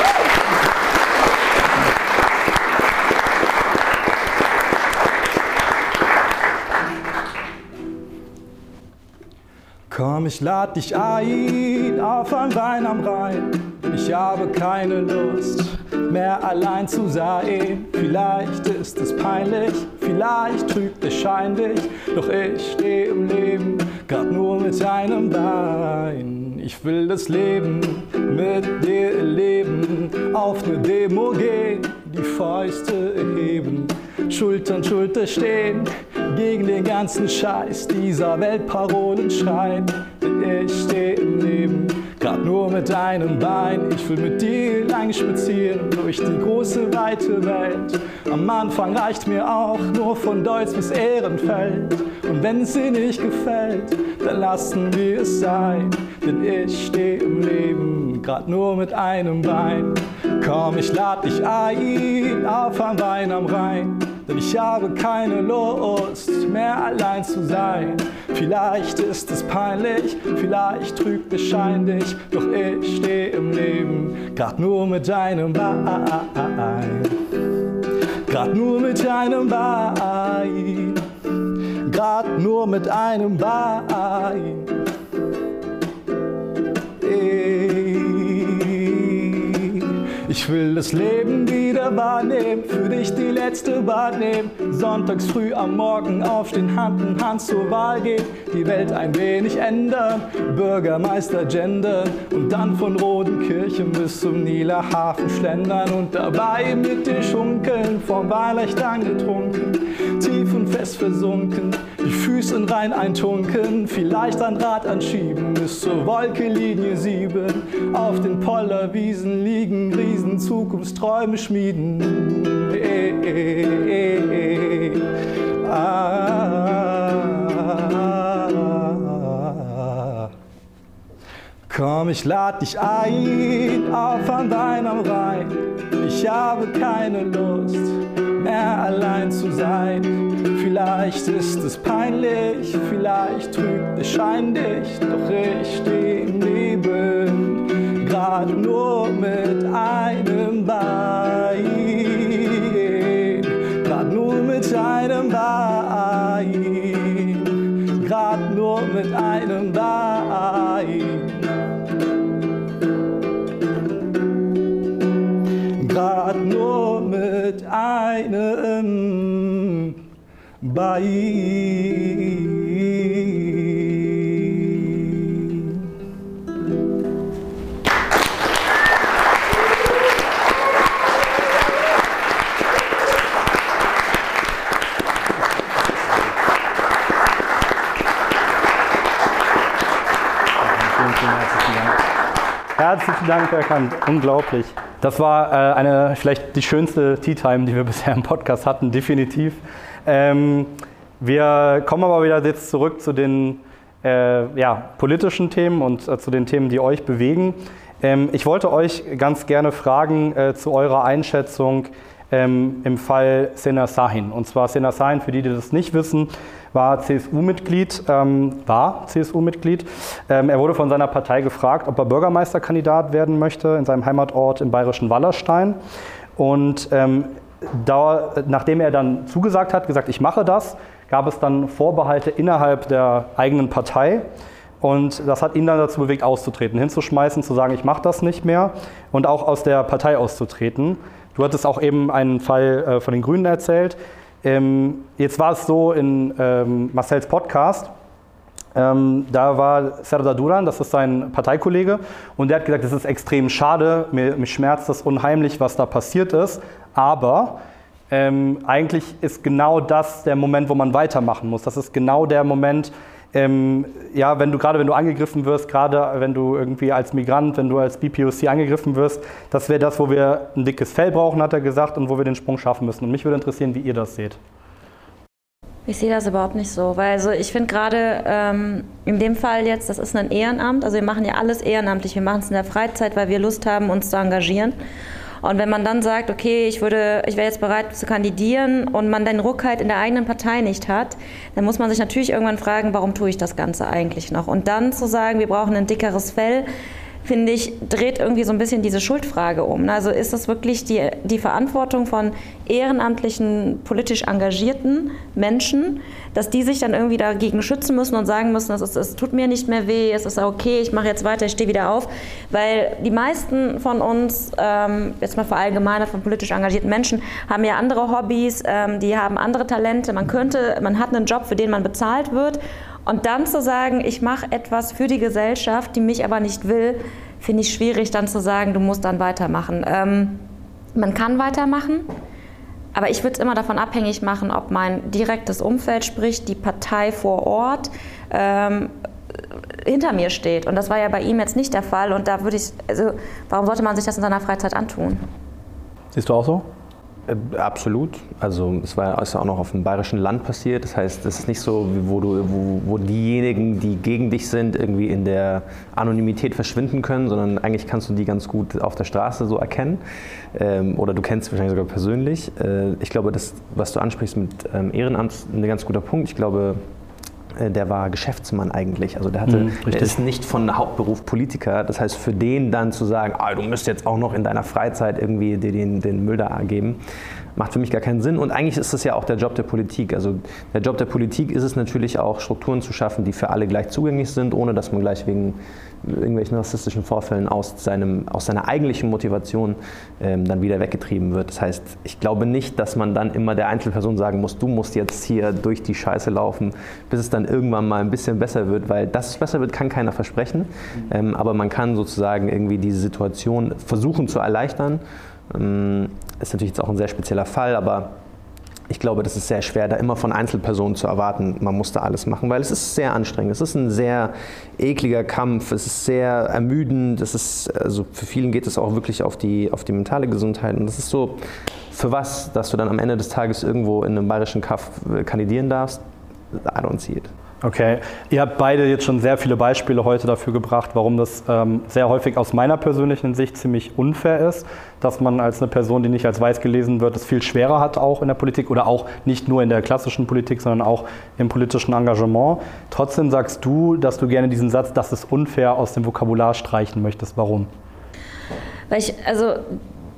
Komm, ich lad dich ein auf ein Wein am Rhein. Ich habe keine Lust mehr allein zu sein. Vielleicht ist es peinlich, vielleicht trügt der Schein dich. Doch ich stehe im Leben grad nur mit einem Bein. Ich will das Leben mit dir erleben, auf ne Demo gehen, die Fäuste erheben, Schulter an Schulter stehen, gegen den ganzen Scheiß dieser Weltparolen schreien. Denn ich stehe im Leben, grad nur mit einem Bein. Ich will mit dir lang spazieren durch die große weite Welt. Am Anfang reicht mir auch nur von Deutsch bis Ehrenfeld. Und wenn es dir nicht gefällt, dann lassen wir es sein. Denn ich stehe im Leben, grad nur mit einem Bein. Komm, ich lad dich ein auf ein Wein am Rhein. Denn ich habe keine Lust mehr allein zu sein. Vielleicht ist es peinlich, vielleicht trügt es Schein dich. Doch ich stehe im Leben grad nur mit einem Bein. Grad nur mit einem Bein. Grad nur mit einem Bein. Ich will das Leben wieder wahrnehmen, für dich die letzte Bahn nehmen. Sonntags früh am Morgen aufstehen, Hand in Hand zur Wahl gehen, die Welt ein wenig ändern, Bürgermeister gendern. Und dann von Rodenkirchen bis zum Nieler Hafen schlendern. Und dabei mit dir schunkeln, vom Wahlrecht angetrunken, tief und fest versunken, die Füße rein eintunken, vielleicht ein Rad anschieben bis zur Wolke Linie 7, auf den Pollerwiesen liegen Riesen Riesen Zukunftsträume schmieden. Ah. Komm, ich lad dich ein auf an deinem Rhein. Ich habe keine Lust mehr allein zu sein. Vielleicht ist es peinlich, vielleicht trügt es scheinlich, doch ich stehe im Leben gerade nur mit einem Bein. Gerade nur mit einem Bein. Gerade nur mit einem Bein. Gerade nur mit einem Bein. Dank, Erkannt. Unglaublich. Das war äh, eine, vielleicht die schönste Tea Time, die wir bisher im Podcast hatten, definitiv. Ähm, wir kommen aber wieder jetzt zurück zu den äh, ja, politischen Themen und äh, zu den Themen, die euch bewegen. Ähm, ich wollte euch ganz gerne fragen äh, zu eurer Einschätzung ähm, im Fall Sena Sahin. Und zwar Sena Sahin, für die, die das nicht wissen, war CSU-Mitglied, ähm, war CSU-Mitglied. Ähm, er wurde von seiner Partei gefragt, ob er Bürgermeisterkandidat werden möchte in seinem Heimatort im bayerischen Wallerstein. Und ähm, da, nachdem er dann zugesagt hat, gesagt, ich mache das, gab es dann Vorbehalte innerhalb der eigenen Partei. Und das hat ihn dann dazu bewegt, auszutreten, hinzuschmeißen, zu sagen, ich mache das nicht mehr und auch aus der Partei auszutreten. Du hattest auch eben einen Fall äh, von den Grünen erzählt. Ähm, jetzt war es so in ähm, Marcells Podcast, ähm, da war Serdar Duran, das ist sein Parteikollege, und der hat gesagt, es ist extrem schade, mir, mich schmerzt das unheimlich, was da passiert ist, aber ähm, eigentlich ist genau das der Moment, wo man weitermachen muss. Das ist genau der Moment, ähm, ja, wenn du gerade wenn du angegriffen wirst, gerade wenn du irgendwie als Migrant, wenn du als BPOC angegriffen wirst, das wäre das, wo wir ein dickes Fell brauchen, hat er gesagt, und wo wir den Sprung schaffen müssen. Und mich würde interessieren, wie ihr das seht. Ich sehe das überhaupt nicht so, weil also ich finde gerade ähm, in dem Fall jetzt, das ist ein Ehrenamt, also wir machen ja alles ehrenamtlich, wir machen es in der Freizeit, weil wir Lust haben, uns zu engagieren. Und wenn man dann sagt, okay, ich würde, ich wäre jetzt bereit zu kandidieren und man den Ruck halt in der eigenen Partei nicht hat, dann muss man sich natürlich irgendwann fragen, warum tue ich das Ganze eigentlich noch? Und dann zu sagen, wir brauchen ein dickeres Fell, finde ich, dreht irgendwie so ein bisschen diese Schuldfrage um. Also ist das wirklich die, die Verantwortung von ehrenamtlichen, politisch engagierten Menschen, dass die sich dann irgendwie dagegen schützen müssen und sagen müssen, es tut mir nicht mehr weh, es ist okay, ich mache jetzt weiter, ich stehe wieder auf. Weil die meisten von uns, ähm, jetzt mal verallgemeinert von politisch engagierten Menschen, haben ja andere Hobbys, ähm, die haben andere Talente. Man könnte, man hat einen Job, für den man bezahlt wird und dann zu sagen, ich mache etwas für die Gesellschaft, die mich aber nicht will, finde ich schwierig, dann zu sagen, du musst dann weitermachen. Ähm, man kann weitermachen, aber ich würde es immer davon abhängig machen, ob mein direktes Umfeld, sprich die Partei vor Ort, ähm, hinter mir steht. Und das war ja bei ihm jetzt nicht der Fall. Und da würde ich, also warum sollte man sich das in seiner Freizeit antun? Siehst du auch so? Äh, absolut. Also es war ist auch noch auf dem bayerischen Land passiert. Das heißt, es ist nicht so, wo, du, wo, wo diejenigen, die gegen dich sind, irgendwie in der Anonymität verschwinden können, sondern eigentlich kannst du die ganz gut auf der Straße so erkennen. Ähm, oder du kennst wahrscheinlich sogar persönlich. Äh, ich glaube, das, was du ansprichst mit ähm, Ehrenamt, ist ein ganz guter Punkt. Ich glaube, der war Geschäftsmann eigentlich. Also der, hatte, Mhm, der ist nicht von Hauptberuf Politiker. Das heißt, für den dann zu sagen, ah, du müsst jetzt auch noch in deiner Freizeit irgendwie dir den, den Müll da geben, macht für mich gar keinen Sinn. Und eigentlich ist das ja auch der Job der Politik. Also der Job der Politik ist es natürlich auch, Strukturen zu schaffen, die für alle gleich zugänglich sind, ohne dass man gleich wegen irgendwelchen rassistischen Vorfällen aus, seinem, aus seiner eigentlichen Motivation ähm, dann wieder weggetrieben wird. Das heißt, ich glaube nicht, dass man dann immer der Einzelperson sagen muss, du musst jetzt hier durch die Scheiße laufen, bis es dann irgendwann mal ein bisschen besser wird, weil dass es besser wird, kann keiner versprechen. Ähm, aber man kann sozusagen irgendwie diese Situation versuchen zu erleichtern. Ähm, ist natürlich jetzt auch ein sehr spezieller Fall, aber ich glaube, das ist sehr schwer, da immer von Einzelpersonen zu erwarten, man muss da alles machen, weil es ist sehr anstrengend. Es ist ein sehr ekliger Kampf, es ist sehr ermüdend, es ist, also für vielen geht es auch wirklich auf die, auf die mentale Gesundheit. Und das ist so, für was, dass du dann am Ende des Tages irgendwo in einem bayerischen Kaff äh, kandidieren darfst, I don't see it. Okay, ihr habt beide jetzt schon sehr viele Beispiele heute dafür gebracht, warum das ähm, sehr häufig aus meiner persönlichen Sicht ziemlich unfair ist, dass man als eine Person, die nicht als weiß gelesen wird, es viel schwerer hat auch in der Politik oder auch nicht nur in der klassischen Politik, sondern auch im politischen Engagement. Trotzdem sagst du, dass du gerne diesen Satz, das ist unfair, aus dem Vokabular streichen möchtest. Warum? Weil ich, also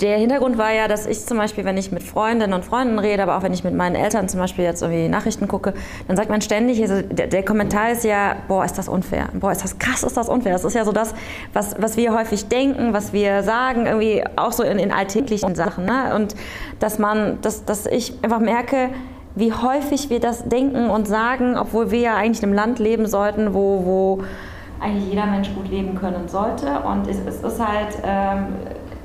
der Hintergrund war ja, dass ich zum Beispiel, wenn ich mit Freundinnen und Freunden rede, aber auch wenn ich mit meinen Eltern zum Beispiel jetzt irgendwie Nachrichten gucke, dann sagt man ständig, also der, der Kommentar ist ja, boah, ist das unfair, boah, ist das krass, ist das unfair. Das ist ja so das, was, was wir häufig denken, was wir sagen, irgendwie auch so in, in alltäglichen Sachen. Ne? Und dass man, dass, dass ich einfach merke, wie häufig wir das denken und sagen, obwohl wir ja eigentlich in einem Land leben sollten, wo, wo eigentlich jeder Mensch gut leben können sollte. Und es, es ist halt, ähm,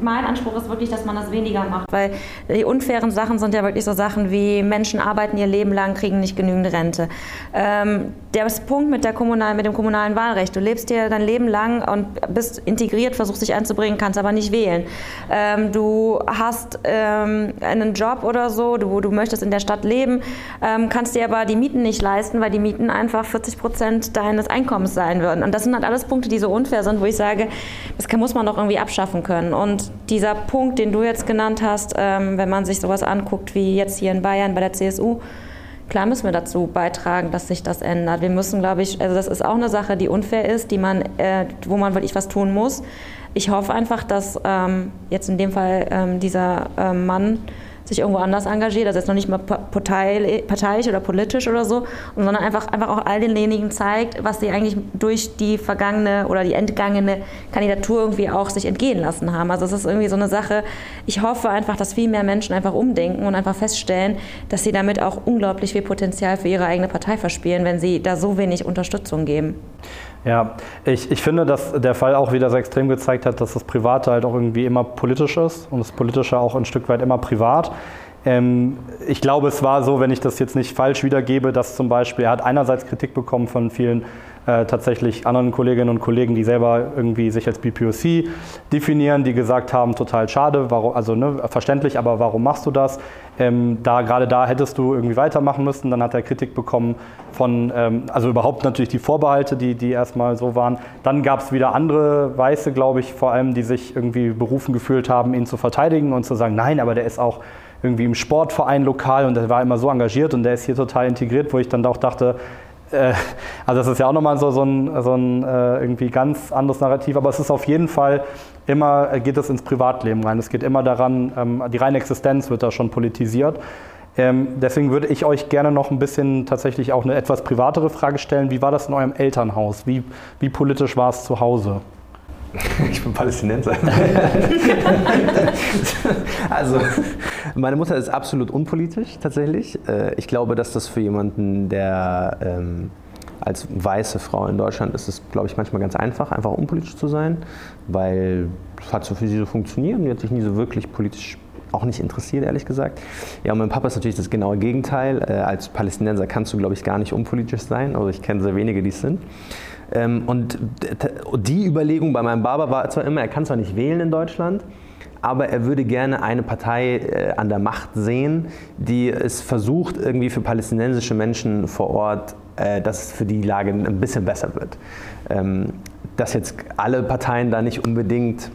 mein Anspruch ist wirklich, dass man das weniger macht, weil die unfairen Sachen sind ja wirklich so Sachen wie Menschen arbeiten ihr Leben lang, kriegen nicht genügend Rente. Ähm, der Punkt mit, der kommunalen, mit dem kommunalen Wahlrecht, du lebst hier dein Leben lang und bist integriert, versuchst dich einzubringen, kannst aber nicht wählen. Ähm, du hast ähm, einen Job oder so, du, du möchtest in der Stadt leben, ähm, kannst dir aber die Mieten nicht leisten, weil die Mieten einfach 40 Prozent deines Einkommens sein würden. Und das sind halt alles Punkte, die so unfair sind, wo ich sage, das kann, muss man doch irgendwie abschaffen können. Und dieser Punkt, den du jetzt genannt hast, ähm, wenn man sich sowas anguckt wie jetzt hier in Bayern bei der CSU, klar müssen wir dazu beitragen, dass sich das ändert. Wir müssen, glaube ich, also das ist auch eine Sache, die unfair ist, die man, äh, wo man wirklich was tun muss. Ich hoffe einfach, dass ähm, jetzt in dem Fall ähm, dieser ähm, Mann sich irgendwo anders engagiert, also jetzt noch nicht mal partei, parteilich oder politisch oder so, sondern einfach, einfach auch all denjenigen zeigt, was sie eigentlich durch die vergangene oder die entgangene Kandidatur irgendwie auch sich entgehen lassen haben. Also es ist irgendwie so eine Sache, ich hoffe einfach, dass viel mehr Menschen einfach umdenken und einfach feststellen, dass sie damit auch unglaublich viel Potenzial für ihre eigene Partei verspielen, wenn sie da so wenig Unterstützung geben. Ja, ich, ich finde, dass der Fall auch wieder so extrem gezeigt hat, dass das Private halt auch irgendwie immer politisch ist und das Politische auch ein Stück weit immer privat. Ähm, ich glaube, es war so, wenn ich das jetzt nicht falsch wiedergebe, dass zum Beispiel, er hat einerseits Kritik bekommen von vielen äh, tatsächlich anderen Kolleginnen und Kollegen, die selber irgendwie sich als BPOC definieren, die gesagt haben, total schade, warum, also ne, verständlich, aber warum machst du das? Ähm, da gerade da hättest du irgendwie weitermachen müssen. Dann hat er Kritik bekommen von, ähm, also überhaupt natürlich die Vorbehalte, die, die erstmal so waren. Dann gab es wieder andere Weiße, glaube ich, vor allem, die sich irgendwie berufen gefühlt haben, ihn zu verteidigen und zu sagen, nein, aber der ist auch irgendwie im Sportverein lokal und der war immer so engagiert und der ist hier total integriert, wo ich dann auch dachte, äh, also das ist ja auch nochmal so, so ein, so ein äh, irgendwie ganz anderes Narrativ, aber es ist auf jeden Fall immer, äh, geht es ins Privatleben rein. Es geht immer daran, ähm, die reine Existenz wird da schon politisiert. Ähm, deswegen würde ich euch gerne noch ein bisschen tatsächlich auch eine etwas privatere Frage stellen. Wie war das in eurem Elternhaus? Wie, wie politisch war es zu Hause? Ich bin Palästinenser. also, meine Mutter ist absolut unpolitisch tatsächlich. Äh, Ich glaube, dass das für jemanden, der ähm, als weiße Frau in Deutschland ist es, glaube ich, manchmal ganz einfach, einfach unpolitisch zu sein, weil es hat so für sie so funktioniert und die hat sich nie so wirklich politisch auch nicht interessiert, ehrlich gesagt. Ja, und mein Papa ist natürlich das genaue Gegenteil. Äh, Als Palästinenser kannst du, glaube ich, gar nicht unpolitisch sein. Also ich kenne sehr wenige, die es sind. Ähm, Und die Überlegung bei meinem Baba war zwar immer, er kann zwar nicht wählen in Deutschland, aber er würde gerne eine Partei äh, an der Macht sehen, die es versucht, irgendwie für palästinensische Menschen vor Ort, äh, dass es für die Lage ein bisschen besser wird. Ähm, dass jetzt alle Parteien da nicht unbedingt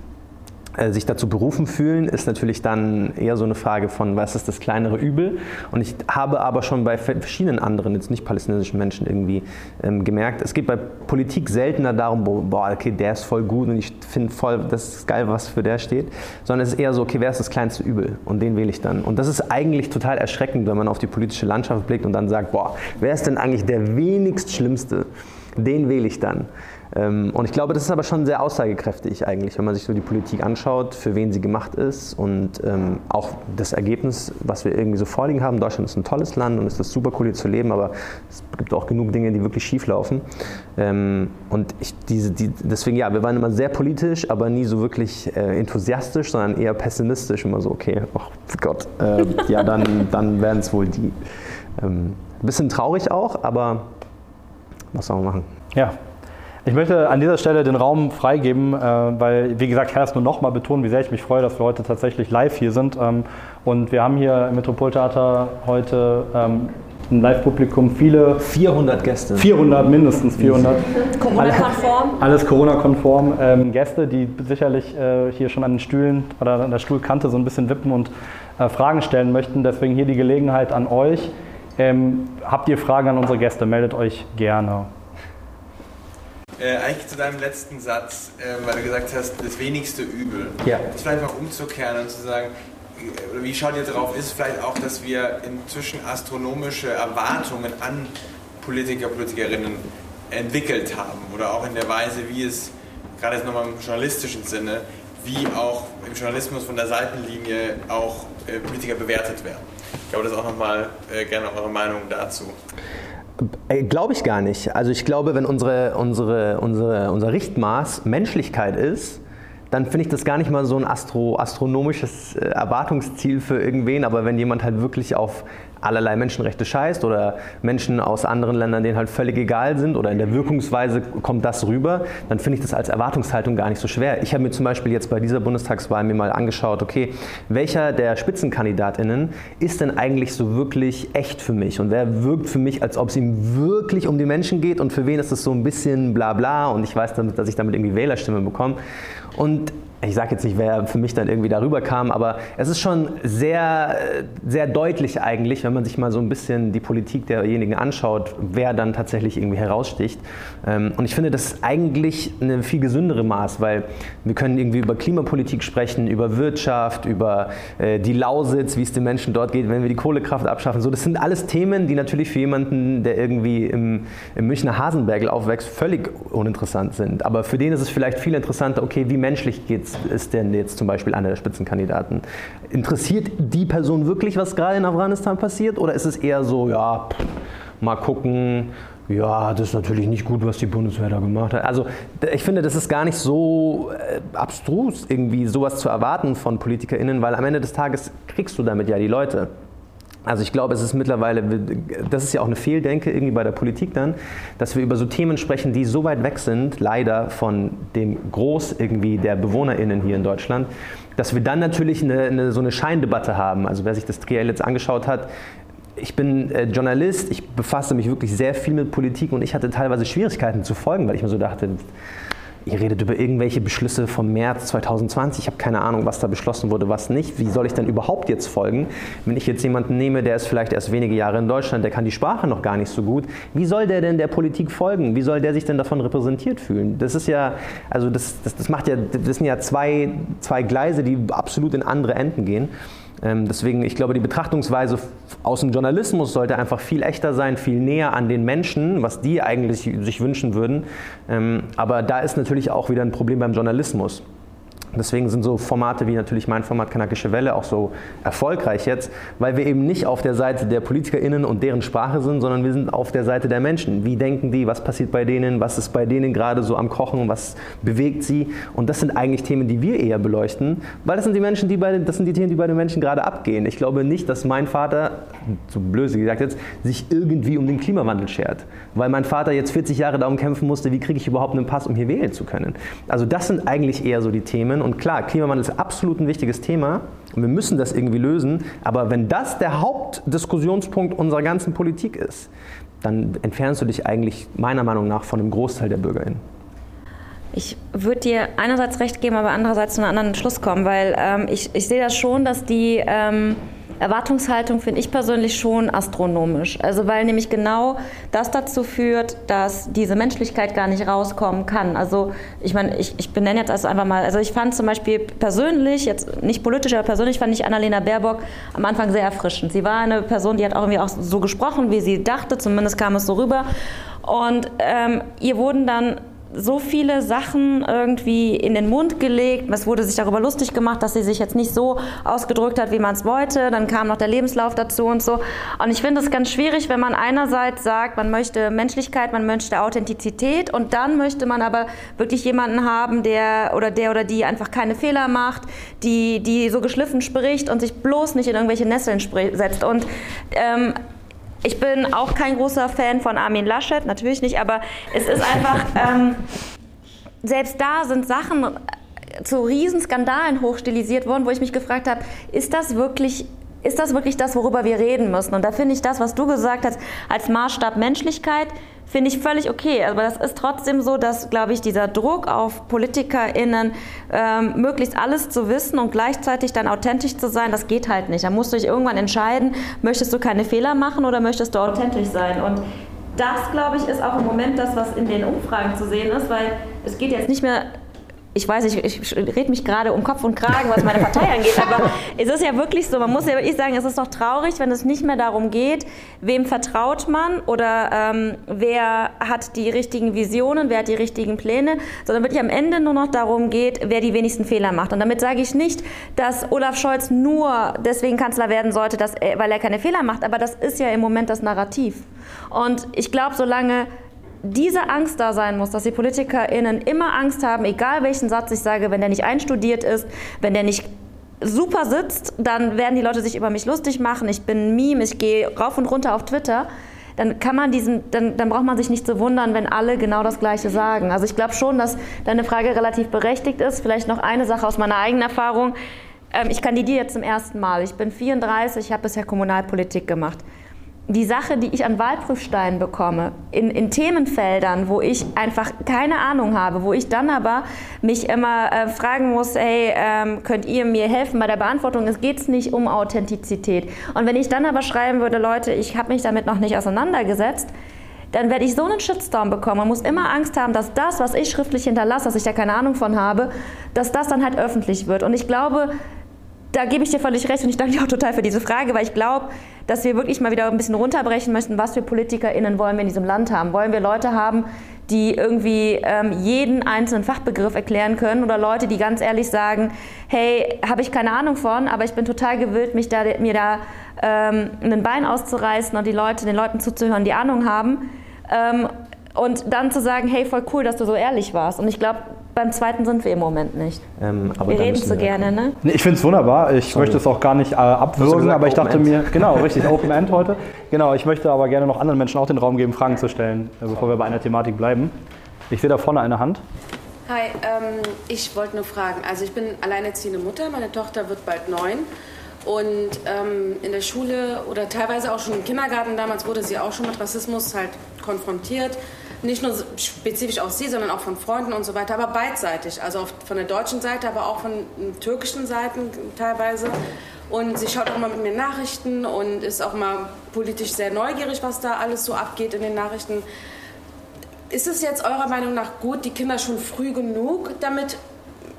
sich dazu berufen fühlen, ist natürlich dann eher so eine Frage von, was ist das kleinere Übel? Und ich habe aber schon bei verschiedenen anderen, jetzt nicht palästinensischen Menschen irgendwie ähm, gemerkt, es geht bei Politik seltener darum, boah, okay, der ist voll gut und ich finde voll, das ist geil, was für der steht, sondern es ist eher so, okay, wer ist das kleinste Übel? Und den wähle ich dann. Und das ist eigentlich total erschreckend, wenn man auf die politische Landschaft blickt und dann sagt, boah, wer ist denn eigentlich der wenigst Schlimmste? Den wähle ich dann. Ähm, und ich glaube, das ist aber schon sehr aussagekräftig eigentlich, wenn man sich so die Politik anschaut, für wen sie gemacht ist und ähm, auch das Ergebnis, was wir irgendwie so vorliegen haben. Deutschland ist ein tolles Land und es ist super cool hier zu leben, aber es gibt auch genug Dinge, die wirklich schief laufen. Ähm, und ich, diese, die, deswegen, ja, wir waren immer sehr politisch, aber nie so wirklich äh, enthusiastisch, sondern eher pessimistisch. Immer so, okay, oh Gott, äh, ja, dann, dann werden es wohl die. Ein bisschen traurig auch, aber was soll man machen? Ja, ich möchte an dieser Stelle den Raum freigeben, äh, weil, wie gesagt, ich kann das nur noch mal betonen, wie sehr ich mich freue, dass wir heute tatsächlich live hier sind. Ähm, und wir haben hier im Metropoltheater heute ähm, ein Live-Publikum, viele. 400 Gäste. 400, mindestens 400. Corona-konform. Alles Corona-konform. Ähm, Gäste, die sicherlich äh, hier schon an den Stühlen oder an der Stuhlkante so ein bisschen wippen und äh, Fragen stellen möchten. Deswegen hier die Gelegenheit an euch. Ähm, habt ihr Fragen an unsere Gäste, meldet euch gerne. Äh, eigentlich zu deinem letzten Satz, äh, weil du gesagt hast, das wenigste Übel. Ja. Das vielleicht mal umzukehren und zu sagen, äh, wie schaut ihr darauf, ist vielleicht auch, dass wir inzwischen astronomische Erwartungen an Politiker, Politikerinnen entwickelt haben oder auch in der Weise, wie es, gerade jetzt nochmal im journalistischen Sinne, wie auch im Journalismus von der Seitenlinie auch äh, Politiker bewertet werden. Ich glaube, das ist auch nochmal äh, gerne eure Meinung dazu. Äh, glaube ich gar nicht. Also ich glaube, wenn unsere, unsere, unsere, unser Richtmaß Menschlichkeit ist, dann finde ich das gar nicht mal so ein astro, astronomisches äh, Erwartungsziel für irgendwen, aber wenn jemand halt wirklich auf allerlei Menschenrechte scheißt oder Menschen aus anderen Ländern, denen halt völlig egal sind oder in der Wirkungsweise kommt das rüber, dann finde ich das als Erwartungshaltung gar nicht so schwer. Ich habe mir zum Beispiel jetzt bei dieser Bundestagswahl mir mal angeschaut, okay, welcher der SpitzenkandidatInnen ist denn eigentlich so wirklich echt für mich und wer wirkt für mich, als ob es ihm wirklich um die Menschen geht und für wen ist es so ein bisschen bla bla und ich weiß, dass ich damit irgendwie Wählerstimmen bekomme. Und ich sage jetzt nicht, wer für mich dann irgendwie darüber kam, aber es ist schon sehr, sehr deutlich eigentlich, wenn man sich mal so ein bisschen die Politik derjenigen anschaut, wer dann tatsächlich irgendwie heraussticht. Ähm, und ich finde, das ist eigentlich eine viel gesündere Maß, weil wir können irgendwie über Klimapolitik sprechen, über Wirtschaft, über äh, die Lausitz, wie es den Menschen dort geht, wenn wir die Kohlekraft abschaffen. So, das sind alles Themen, die natürlich für jemanden, der irgendwie im, im Münchner Hasenbergel aufwächst, völlig uninteressant sind. Aber für den ist es vielleicht viel interessanter, okay, wie menschlich geht es ist denn jetzt zum Beispiel einer der Spitzenkandidaten? Interessiert die Person wirklich, was gerade in Afghanistan passiert? Oder ist es eher so, ja, pff, mal gucken, ja, das ist natürlich nicht gut, was die Bundeswehr da gemacht hat. Also ich finde, das ist gar nicht so äh, abstrus, irgendwie sowas zu erwarten von PolitikerInnen, weil am Ende des Tages kriegst du damit ja die Leute. Also ich glaube, es ist mittlerweile, das ist ja auch eine Fehldenke irgendwie bei der Politik dann, dass wir über so Themen sprechen, die so weit weg sind, leider von dem Groß irgendwie der BewohnerInnen hier in Deutschland, dass wir dann natürlich eine, eine, so eine Scheindebatte haben. Also wer sich das GL jetzt angeschaut hat, ich bin äh, Journalist, ich befasse mich wirklich sehr viel mit Politik und ich hatte teilweise Schwierigkeiten zu folgen, weil ich mir so dachte, Ihr redet über irgendwelche Beschlüsse vom März 2020. Ich habe keine Ahnung, was da beschlossen wurde, was nicht. Wie soll ich denn überhaupt jetzt folgen? Wenn ich jetzt jemanden nehme, der ist vielleicht erst wenige Jahre in Deutschland, der kann die Sprache noch gar nicht so gut. Wie soll der denn der Politik folgen? Wie soll der sich denn davon repräsentiert fühlen? Das ist ja, also das, das, das macht ja, das sind ja zwei, zwei Gleise, die absolut in andere Enden gehen. Ähm, deswegen, ich glaube, die Betrachtungsweise aus dem Journalismus sollte einfach viel echter sein, viel näher an den Menschen, was die eigentlich sich wünschen würden. Ähm, aber da ist natürlich auch wieder ein Problem beim Journalismus. Deswegen sind so Formate wie natürlich mein Format Kanakische Welle auch so erfolgreich jetzt, weil wir eben nicht auf der Seite der PolitikerInnen und deren Sprache sind, sondern wir sind auf der Seite der Menschen. Wie denken die? Was passiert bei denen? Was ist bei denen gerade so am Kochen? Was bewegt sie? Und das sind eigentlich Themen, die wir eher beleuchten, weil das sind die Menschen, die bei, das sind die Themen, die bei den Menschen gerade abgehen. Ich glaube nicht, dass mein Vater, so blöse gesagt jetzt, sich irgendwie um den Klimawandel schert, weil mein Vater jetzt 40 Jahre darum kämpfen musste, wie kriege ich überhaupt einen Pass, um hier wählen zu können. Also das sind eigentlich eher so die Themen und klar, Klimawandel ist absolut ein wichtiges Thema und wir müssen das irgendwie lösen. Aber wenn das der Hauptdiskussionspunkt unserer ganzen Politik ist, dann entfernst du dich eigentlich meiner Meinung nach von einem Großteil der BürgerInnen. Ich würde dir einerseits recht geben, aber andererseits zu einem anderen Schluss kommen, weil ähm, ich, ich sehe das schon, dass die ähm, Erwartungshaltung finde ich persönlich schon astronomisch. Also weil nämlich genau das dazu führt, dass diese Menschlichkeit gar nicht rauskommen kann. Also ich meine, ich, ich benenne jetzt also einfach mal, also ich fand zum Beispiel persönlich, jetzt nicht politisch, aber persönlich fand ich Annalena Baerbock am Anfang sehr erfrischend. Sie war eine Person, die hat auch irgendwie auch so gesprochen, wie sie dachte, zumindest kam es so rüber. Und ähm, ihr wurden dann so viele Sachen irgendwie in den Mund gelegt. Es wurde sich darüber lustig gemacht, dass sie sich jetzt nicht so ausgedrückt hat, wie man es wollte. Dann kam noch der Lebenslauf dazu und so. Und ich finde es ganz schwierig, wenn man einerseits sagt, man möchte Menschlichkeit, man möchte Authentizität und dann möchte man aber wirklich jemanden haben, der oder der oder die einfach keine Fehler macht, die, die so geschliffen spricht und sich bloß nicht in irgendwelche Nesseln setzt. Und ähm, ich bin auch kein großer Fan von Armin Laschet, natürlich nicht, aber es ist einfach, ähm, selbst da sind Sachen zu Riesenskandalen hochstilisiert worden, wo ich mich gefragt habe, ist das wirklich ist das wirklich das, worüber wir reden müssen? Und da finde ich das, was du gesagt hast, als Maßstab Menschlichkeit, finde ich völlig okay. Aber das ist trotzdem so, dass, glaube ich, dieser Druck auf PolitikerInnen, ähm, möglichst alles zu wissen und gleichzeitig dann authentisch zu sein, das geht halt nicht. Da musst du dich irgendwann entscheiden, möchtest du keine Fehler machen oder möchtest du authentisch sein? Und das, glaube ich, ist auch im Moment das, was in den Umfragen zu sehen ist, weil es geht jetzt nicht mehr ich weiß, ich, ich rede mich gerade um Kopf und Kragen, was meine Partei angeht, aber es ist ja wirklich so, man muss ja wirklich sagen, es ist doch traurig, wenn es nicht mehr darum geht, wem vertraut man oder ähm, wer hat die richtigen Visionen, wer hat die richtigen Pläne, sondern wirklich am Ende nur noch darum geht, wer die wenigsten Fehler macht. Und damit sage ich nicht, dass Olaf Scholz nur deswegen Kanzler werden sollte, dass er, weil er keine Fehler macht, aber das ist ja im Moment das Narrativ. Und ich glaube, solange diese Angst da sein muss, dass die PolitikerInnen immer Angst haben, egal welchen Satz ich sage, wenn der nicht einstudiert ist, wenn der nicht super sitzt, dann werden die Leute sich über mich lustig machen. Ich bin ein Meme, ich gehe rauf und runter auf Twitter. Dann kann man diesen, dann, dann braucht man sich nicht zu wundern, wenn alle genau das Gleiche sagen. Also ich glaube schon, dass deine Frage relativ berechtigt ist. Vielleicht noch eine Sache aus meiner eigenen Erfahrung. Ähm, ich kandidiere jetzt zum ersten Mal. Ich bin 34, ich habe bisher Kommunalpolitik gemacht die Sache, die ich an Wahlprüfsteinen bekomme, in, in, Themenfeldern, wo ich einfach keine Ahnung habe, wo ich dann aber mich immer äh, fragen muss, hey, ähm, könnt ihr mir helfen bei der Beantwortung? Es geht nicht um Authentizität. Und wenn ich dann aber schreiben würde, Leute, ich habe mich damit noch nicht auseinandergesetzt, dann werde ich so einen Shitstorm bekommen. Man muss immer Angst haben, dass das, was ich schriftlich hinterlasse, dass ich da keine Ahnung von habe, dass das dann halt öffentlich wird. Und ich glaube, da gebe ich dir völlig recht und ich danke dir auch total für diese Frage, weil ich glaube, dass wir wirklich mal wieder ein bisschen runterbrechen möchten, was für PolitikerInnen wollen wir in diesem Land haben. Wollen wir Leute haben, die irgendwie ähm, jeden einzelnen Fachbegriff erklären können oder Leute, die ganz ehrlich sagen, hey, habe ich keine Ahnung von, aber ich bin total gewillt, mich da, mir da ähm, ein Bein auszureißen und die Leute, den Leuten zuzuhören, die Ahnung haben. Ähm, und dann zu sagen, hey, voll cool, dass du so ehrlich warst. Und ich glaube, beim zweiten sind wir im Moment nicht. Ähm, wir reden so gerne, ne? Ich finde es wunderbar. Ich Sorry. möchte es auch gar nicht äh, abwürgen, aber ich dachte End. mir, genau, richtig, Open End heute. Genau, ich möchte aber gerne noch anderen Menschen auch den Raum geben, Fragen zu stellen, äh, bevor wir bei einer Thematik bleiben. Ich sehe da vorne eine Hand. Hi, ähm, ich wollte nur fragen. Also ich bin alleinerziehende Mutter, meine Tochter wird bald neun. Und ähm, in der Schule oder teilweise auch schon im Kindergarten damals wurde sie auch schon mit Rassismus halt konfrontiert nicht nur spezifisch auf sie, sondern auch von Freunden und so weiter, aber beidseitig. Also von der deutschen Seite, aber auch von türkischen Seiten teilweise. Und sie schaut auch mal mit mir Nachrichten und ist auch mal politisch sehr neugierig, was da alles so abgeht in den Nachrichten. Ist es jetzt eurer Meinung nach gut, die Kinder schon früh genug damit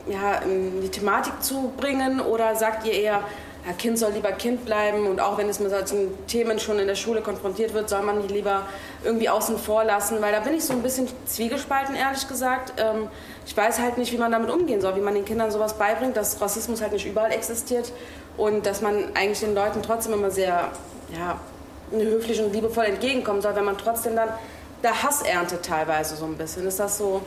ja, die Thematik zu bringen? Oder sagt ihr eher, ja, Kind soll lieber Kind bleiben und auch wenn es mit solchen Themen schon in der Schule konfrontiert wird, soll man die lieber irgendwie außen vor lassen, weil da bin ich so ein bisschen zwiegespalten, ehrlich gesagt. Ähm, ich weiß halt nicht, wie man damit umgehen soll, wie man den Kindern sowas beibringt, dass Rassismus halt nicht überall existiert und dass man eigentlich den Leuten trotzdem immer sehr ja, höflich und liebevoll entgegenkommen soll, wenn man trotzdem dann der Hass erntet teilweise so ein bisschen. Ist das so,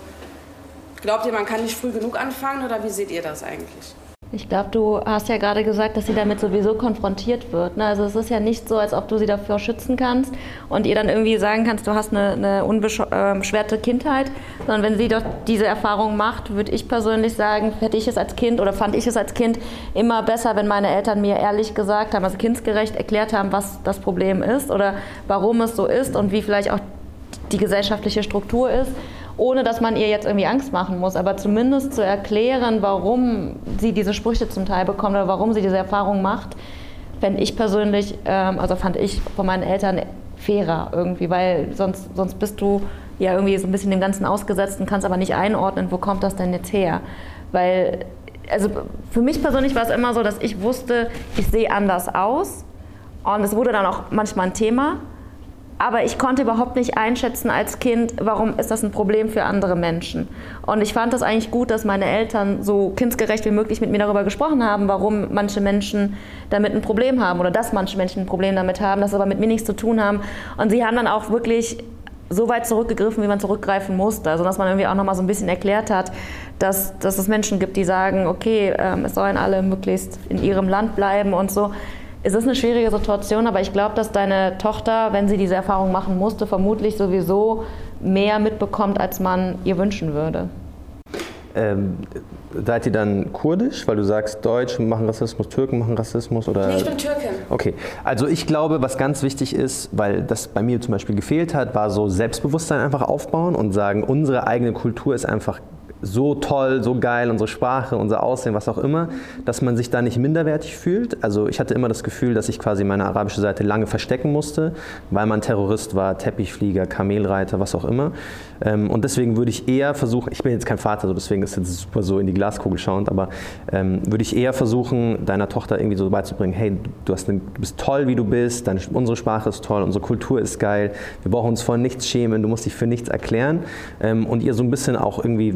glaubt ihr, man kann nicht früh genug anfangen oder wie seht ihr das eigentlich? Ich glaube, du hast ja gerade gesagt, dass sie damit sowieso konfrontiert wird. Ne? Also es ist ja nicht so, als ob du sie dafür schützen kannst und ihr dann irgendwie sagen kannst, du hast eine, eine unbeschwerte Kindheit, sondern wenn sie doch diese Erfahrung macht, würde ich persönlich sagen, hätte ich es als Kind oder fand ich es als Kind immer besser, wenn meine Eltern mir ehrlich gesagt haben, also kindsgerecht erklärt haben, was das Problem ist oder warum es so ist und wie vielleicht auch die gesellschaftliche Struktur ist ohne dass man ihr jetzt irgendwie Angst machen muss, aber zumindest zu erklären, warum sie diese Sprüche zum Teil bekommt oder warum sie diese Erfahrung macht, fände ich persönlich, ähm, also fand ich von meinen Eltern fairer irgendwie, weil sonst, sonst bist du ja irgendwie so ein bisschen dem Ganzen ausgesetzt und kannst aber nicht einordnen, wo kommt das denn jetzt her? Weil, also für mich persönlich war es immer so, dass ich wusste, ich sehe anders aus und es wurde dann auch manchmal ein Thema aber ich konnte überhaupt nicht einschätzen als Kind, warum ist das ein Problem für andere Menschen. Und ich fand das eigentlich gut, dass meine Eltern so kindsgerecht wie möglich mit mir darüber gesprochen haben, warum manche Menschen damit ein Problem haben oder dass manche Menschen ein Problem damit haben, das aber mit mir nichts zu tun haben. Und sie haben dann auch wirklich so weit zurückgegriffen, wie man zurückgreifen musste. Also dass man irgendwie auch nochmal so ein bisschen erklärt hat, dass, dass es Menschen gibt, die sagen, okay, ähm, es sollen alle möglichst in ihrem Land bleiben und so. Es ist eine schwierige Situation, aber ich glaube, dass deine Tochter, wenn sie diese Erfahrung machen musste, vermutlich sowieso mehr mitbekommt, als man ihr wünschen würde. Ähm, seid ihr dann kurdisch, weil du sagst, Deutsche machen Rassismus, Türken machen Rassismus? Oder? Nee, ich bin Türkin. Okay, also ich glaube, was ganz wichtig ist, weil das bei mir zum Beispiel gefehlt hat, war so Selbstbewusstsein einfach aufbauen und sagen, unsere eigene Kultur ist einfach so toll, so geil, unsere Sprache, unser Aussehen, was auch immer, dass man sich da nicht minderwertig fühlt. Also ich hatte immer das Gefühl, dass ich quasi meine arabische Seite lange verstecken musste, weil man Terrorist war, Teppichflieger, Kamelreiter, was auch immer. Ähm, und deswegen würde ich eher versuchen, ich bin jetzt kein Vater, so deswegen ist es super so in die Glaskugel schauend, aber ähm, würde ich eher versuchen, deiner Tochter irgendwie so beizubringen, hey, du, eine, du bist toll, wie du bist, deine, unsere Sprache ist toll, unsere Kultur ist geil, wir brauchen uns vor nichts schämen, du musst dich für nichts erklären ähm, und ihr so ein bisschen auch irgendwie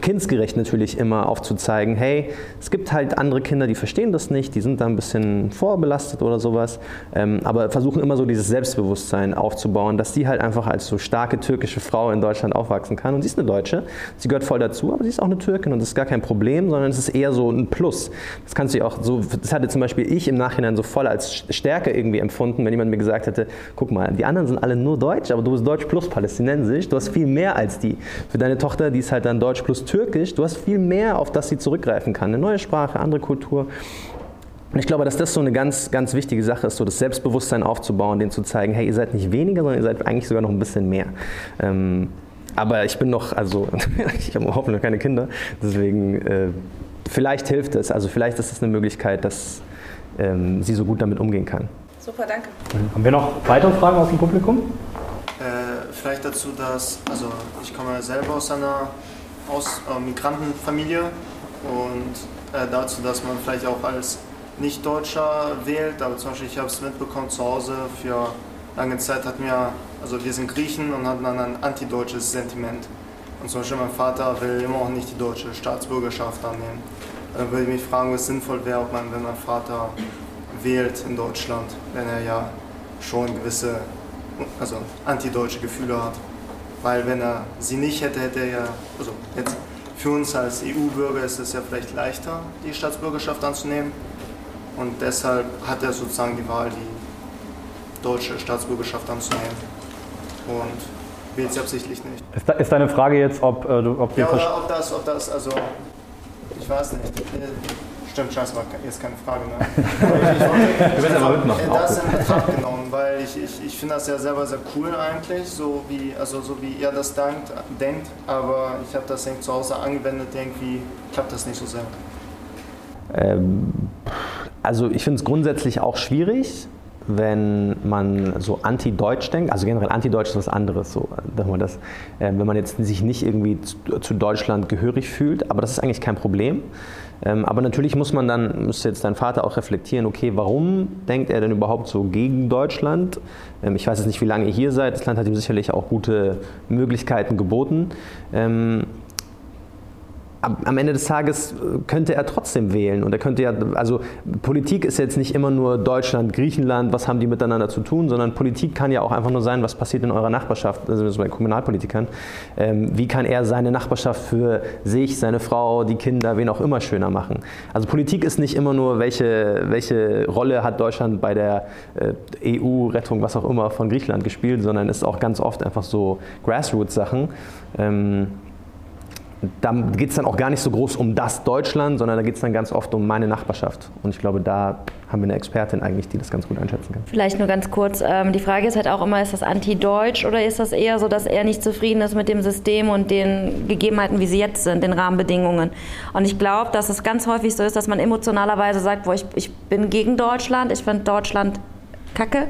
kindsgerecht natürlich immer aufzuzeigen, hey, es gibt halt andere Kinder, die verstehen das nicht, die sind da ein bisschen vorbelastet oder sowas, ähm, aber versuchen immer so dieses Selbstbewusstsein aufzubauen, dass sie halt einfach als so starke türkische Frau in Deutschland aufwachsen kann. Und sie ist eine Deutsche, sie gehört voll dazu, aber sie ist auch eine Türkin und das ist gar kein Problem, sondern es ist eher so ein Plus. Das kannst du auch so, das hatte zum Beispiel ich im Nachhinein so voll als Stärke irgendwie empfunden, wenn jemand mir gesagt hätte, guck mal, die anderen sind alle nur Deutsch, aber du bist Deutsch plus Palästinensisch, du hast viel mehr als die. Für deine Tochter, die ist halt dann Deutsch plus Türkisch, du hast viel mehr, auf das sie zurückgreifen kann. Eine neue Sprache, andere Kultur. Und ich glaube, dass das so eine ganz, ganz wichtige Sache ist, so das Selbstbewusstsein aufzubauen, denen zu zeigen, hey, ihr seid nicht weniger, sondern ihr seid eigentlich sogar noch ein bisschen mehr. Ähm, aber ich bin noch, also ich habe hoffentlich noch keine Kinder, deswegen äh, vielleicht hilft es. Also vielleicht ist es eine Möglichkeit, dass ähm, sie so gut damit umgehen kann. Super, danke. Haben wir noch weitere Fragen aus dem Publikum? Äh, vielleicht dazu, dass, also ich komme selber aus einer aus, äh, Migrantenfamilie und äh, dazu, dass man vielleicht auch als Nicht-Deutscher wählt, aber zum Beispiel ich habe es mitbekommen zu Hause, für lange Zeit hatten wir, also wir sind Griechen und hatten dann ein antideutsches Sentiment. Und zum Beispiel mein Vater will immer auch nicht die deutsche Staatsbürgerschaft annehmen. Dann würde ich mich fragen, was sinnvoll wäre, ob man, wenn mein Vater wählt in Deutschland, wenn er ja schon gewisse also antideutsche Gefühle hat. Weil wenn er sie nicht hätte, hätte er ja, also jetzt für uns als EU-Bürger ist es ja vielleicht leichter, die Staatsbürgerschaft anzunehmen. Und deshalb hat er sozusagen die Wahl, die deutsche Staatsbürgerschaft anzunehmen. Und wählt sie absichtlich nicht. Ist, da, ist deine Frage jetzt, ob äh, du ob Ja, oder ob das, ob das, also ich weiß nicht. Stimmt, scheiße, war jetzt keine Frage mehr. Du willst aber mitmachen. Das in Betracht genommen, weil ich, ich, ich finde das ja selber sehr cool eigentlich, so wie, also so wie ihr das denkt, denkt aber ich habe das irgendwie zu Hause angewendet, irgendwie klappt das nicht so sehr. Ähm, also ich finde es grundsätzlich auch schwierig, wenn man so anti-deutsch denkt, also generell anti-deutsch ist was anderes, so, man das, äh, wenn man jetzt sich nicht irgendwie zu, zu Deutschland gehörig fühlt, aber das ist eigentlich kein Problem. Ähm, aber natürlich muss man dann, müsste jetzt dein Vater auch reflektieren, okay, warum denkt er denn überhaupt so gegen Deutschland? Ähm, ich weiß jetzt nicht, wie lange ihr hier seid. Das Land hat ihm sicherlich auch gute Möglichkeiten geboten. Ähm, am Ende des Tages äh, könnte er trotzdem wählen. Und er könnte ja, also Politik ist jetzt nicht immer nur Deutschland, Griechenland, was haben die miteinander zu tun, sondern Politik kann ja auch einfach nur sein, was passiert in eurer Nachbarschaft, also bei Kommunalpolitikern. Ähm, wie kann er seine Nachbarschaft für sich, seine Frau, die Kinder, wen auch immer schöner machen? Also Politik ist nicht immer nur, welche, welche Rolle hat Deutschland bei der äh, EU-Rettung, was auch immer, von Griechenland gespielt, sondern ist auch ganz oft einfach so Grassroots-Sachen. Ähm, da geht es dann auch gar nicht so groß um das Deutschland, sondern da geht es dann ganz oft um meine Nachbarschaft. Und ich glaube, da haben wir eine Expertin eigentlich, die das ganz gut einschätzen kann. Vielleicht nur ganz kurz, ähm, die Frage ist halt auch immer, ist das anti-deutsch oder ist das eher so, dass er nicht zufrieden ist mit dem System und den Gegebenheiten, wie sie jetzt sind, den Rahmenbedingungen. Und ich glaube, dass es ganz häufig so ist, dass man emotionalerweise sagt, boah, ich, ich bin gegen Deutschland, ich finde Deutschland kacke.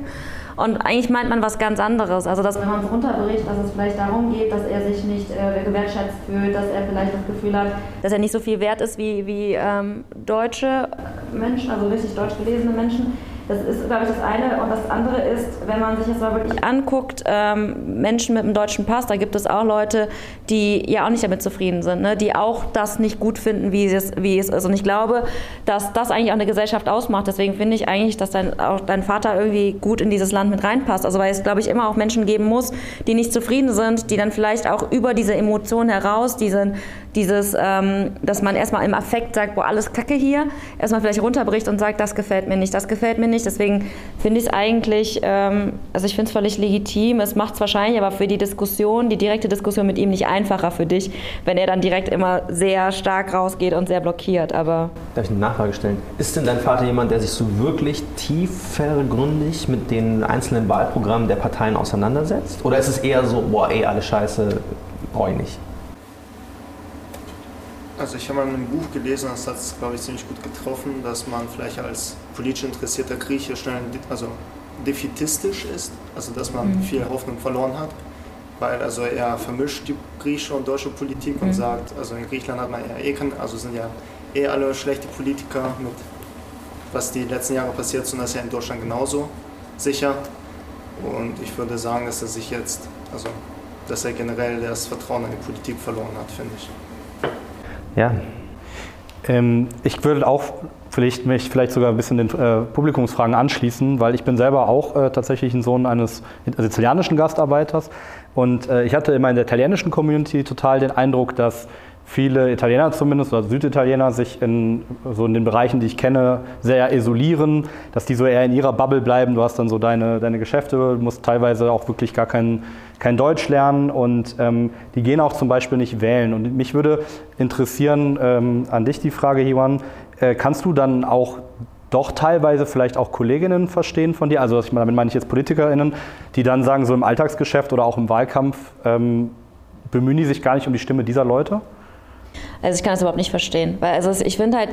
Und eigentlich meint man was ganz anderes. Also, dass wenn man es runterbricht, dass es vielleicht darum geht, dass er sich nicht äh, gewertschätzt fühlt, dass er vielleicht das Gefühl hat, dass er nicht so viel wert ist wie, wie ähm, deutsche Menschen, also richtig deutsch gelesene Menschen das ist, glaube ich, das eine. Und das andere ist, wenn man sich jetzt mal wirklich anguckt, ähm, Menschen mit einem deutschen Pass, da gibt es auch Leute, die ja auch nicht damit zufrieden sind, ne? die auch das nicht gut finden, wie es, wie es ist. Und ich glaube, dass das eigentlich auch eine Gesellschaft ausmacht. Deswegen finde ich eigentlich, dass dein, auch dein Vater irgendwie gut in dieses Land mit reinpasst. Also weil es, glaube ich, immer auch Menschen geben muss, die nicht zufrieden sind, die dann vielleicht auch über diese Emotionen heraus, diesen, dieses, ähm, dass man erstmal im Affekt sagt, boah, alles Kacke hier, erstmal vielleicht runterbricht und sagt, das gefällt mir nicht, das gefällt mir nicht. Deswegen finde ich es eigentlich, ähm, also ich finde es völlig legitim. Es macht es wahrscheinlich aber für die Diskussion, die direkte Diskussion mit ihm nicht einfacher für dich, wenn er dann direkt immer sehr stark rausgeht und sehr blockiert. Aber Darf ich eine Nachfrage stellen? Ist denn dein Vater jemand, der sich so wirklich tiefergründig mit den einzelnen Wahlprogrammen der Parteien auseinandersetzt? Oder ist es eher so, boah, ey, alle Scheiße, brauche ich nicht? Also ich habe mal in einem Buch gelesen, das hat es, glaube ich, ziemlich gut getroffen, dass man vielleicht als politisch interessierter Grieche schnell also defitistisch ist, also dass man mhm. viel Hoffnung verloren hat, weil also er vermischt die griechische und deutsche Politik mhm. und sagt, also in Griechenland hat man ja eh kein, also sind ja eh alle schlechte Politiker mit was die letzten Jahre passiert sind, das ist ja in Deutschland genauso sicher. Und ich würde sagen, dass er sich jetzt, also dass er generell das Vertrauen in die Politik verloren hat, finde ich. Ja. Ähm, ich würde auch vielleicht mich vielleicht sogar ein bisschen den äh, Publikumsfragen anschließen, weil ich bin selber auch äh, tatsächlich ein Sohn eines sizilianischen Gastarbeiters und äh, ich hatte immer in der italienischen Community total den Eindruck, dass viele Italiener zumindest oder Süditaliener sich in so in den Bereichen, die ich kenne, sehr isolieren, dass die so eher in ihrer Bubble bleiben. Du hast dann so deine, deine Geschäfte, musst teilweise auch wirklich gar kein, kein Deutsch lernen und ähm, die gehen auch zum Beispiel nicht wählen. Und mich würde interessieren ähm, an dich die Frage, Hiwan, äh, kannst du dann auch doch teilweise vielleicht auch Kolleginnen verstehen von dir, also damit meine ich jetzt PolitikerInnen, die dann sagen, so im Alltagsgeschäft oder auch im Wahlkampf, ähm, bemühen die sich gar nicht um die Stimme dieser Leute? Also ich kann das überhaupt nicht verstehen. Weil also ich finde halt,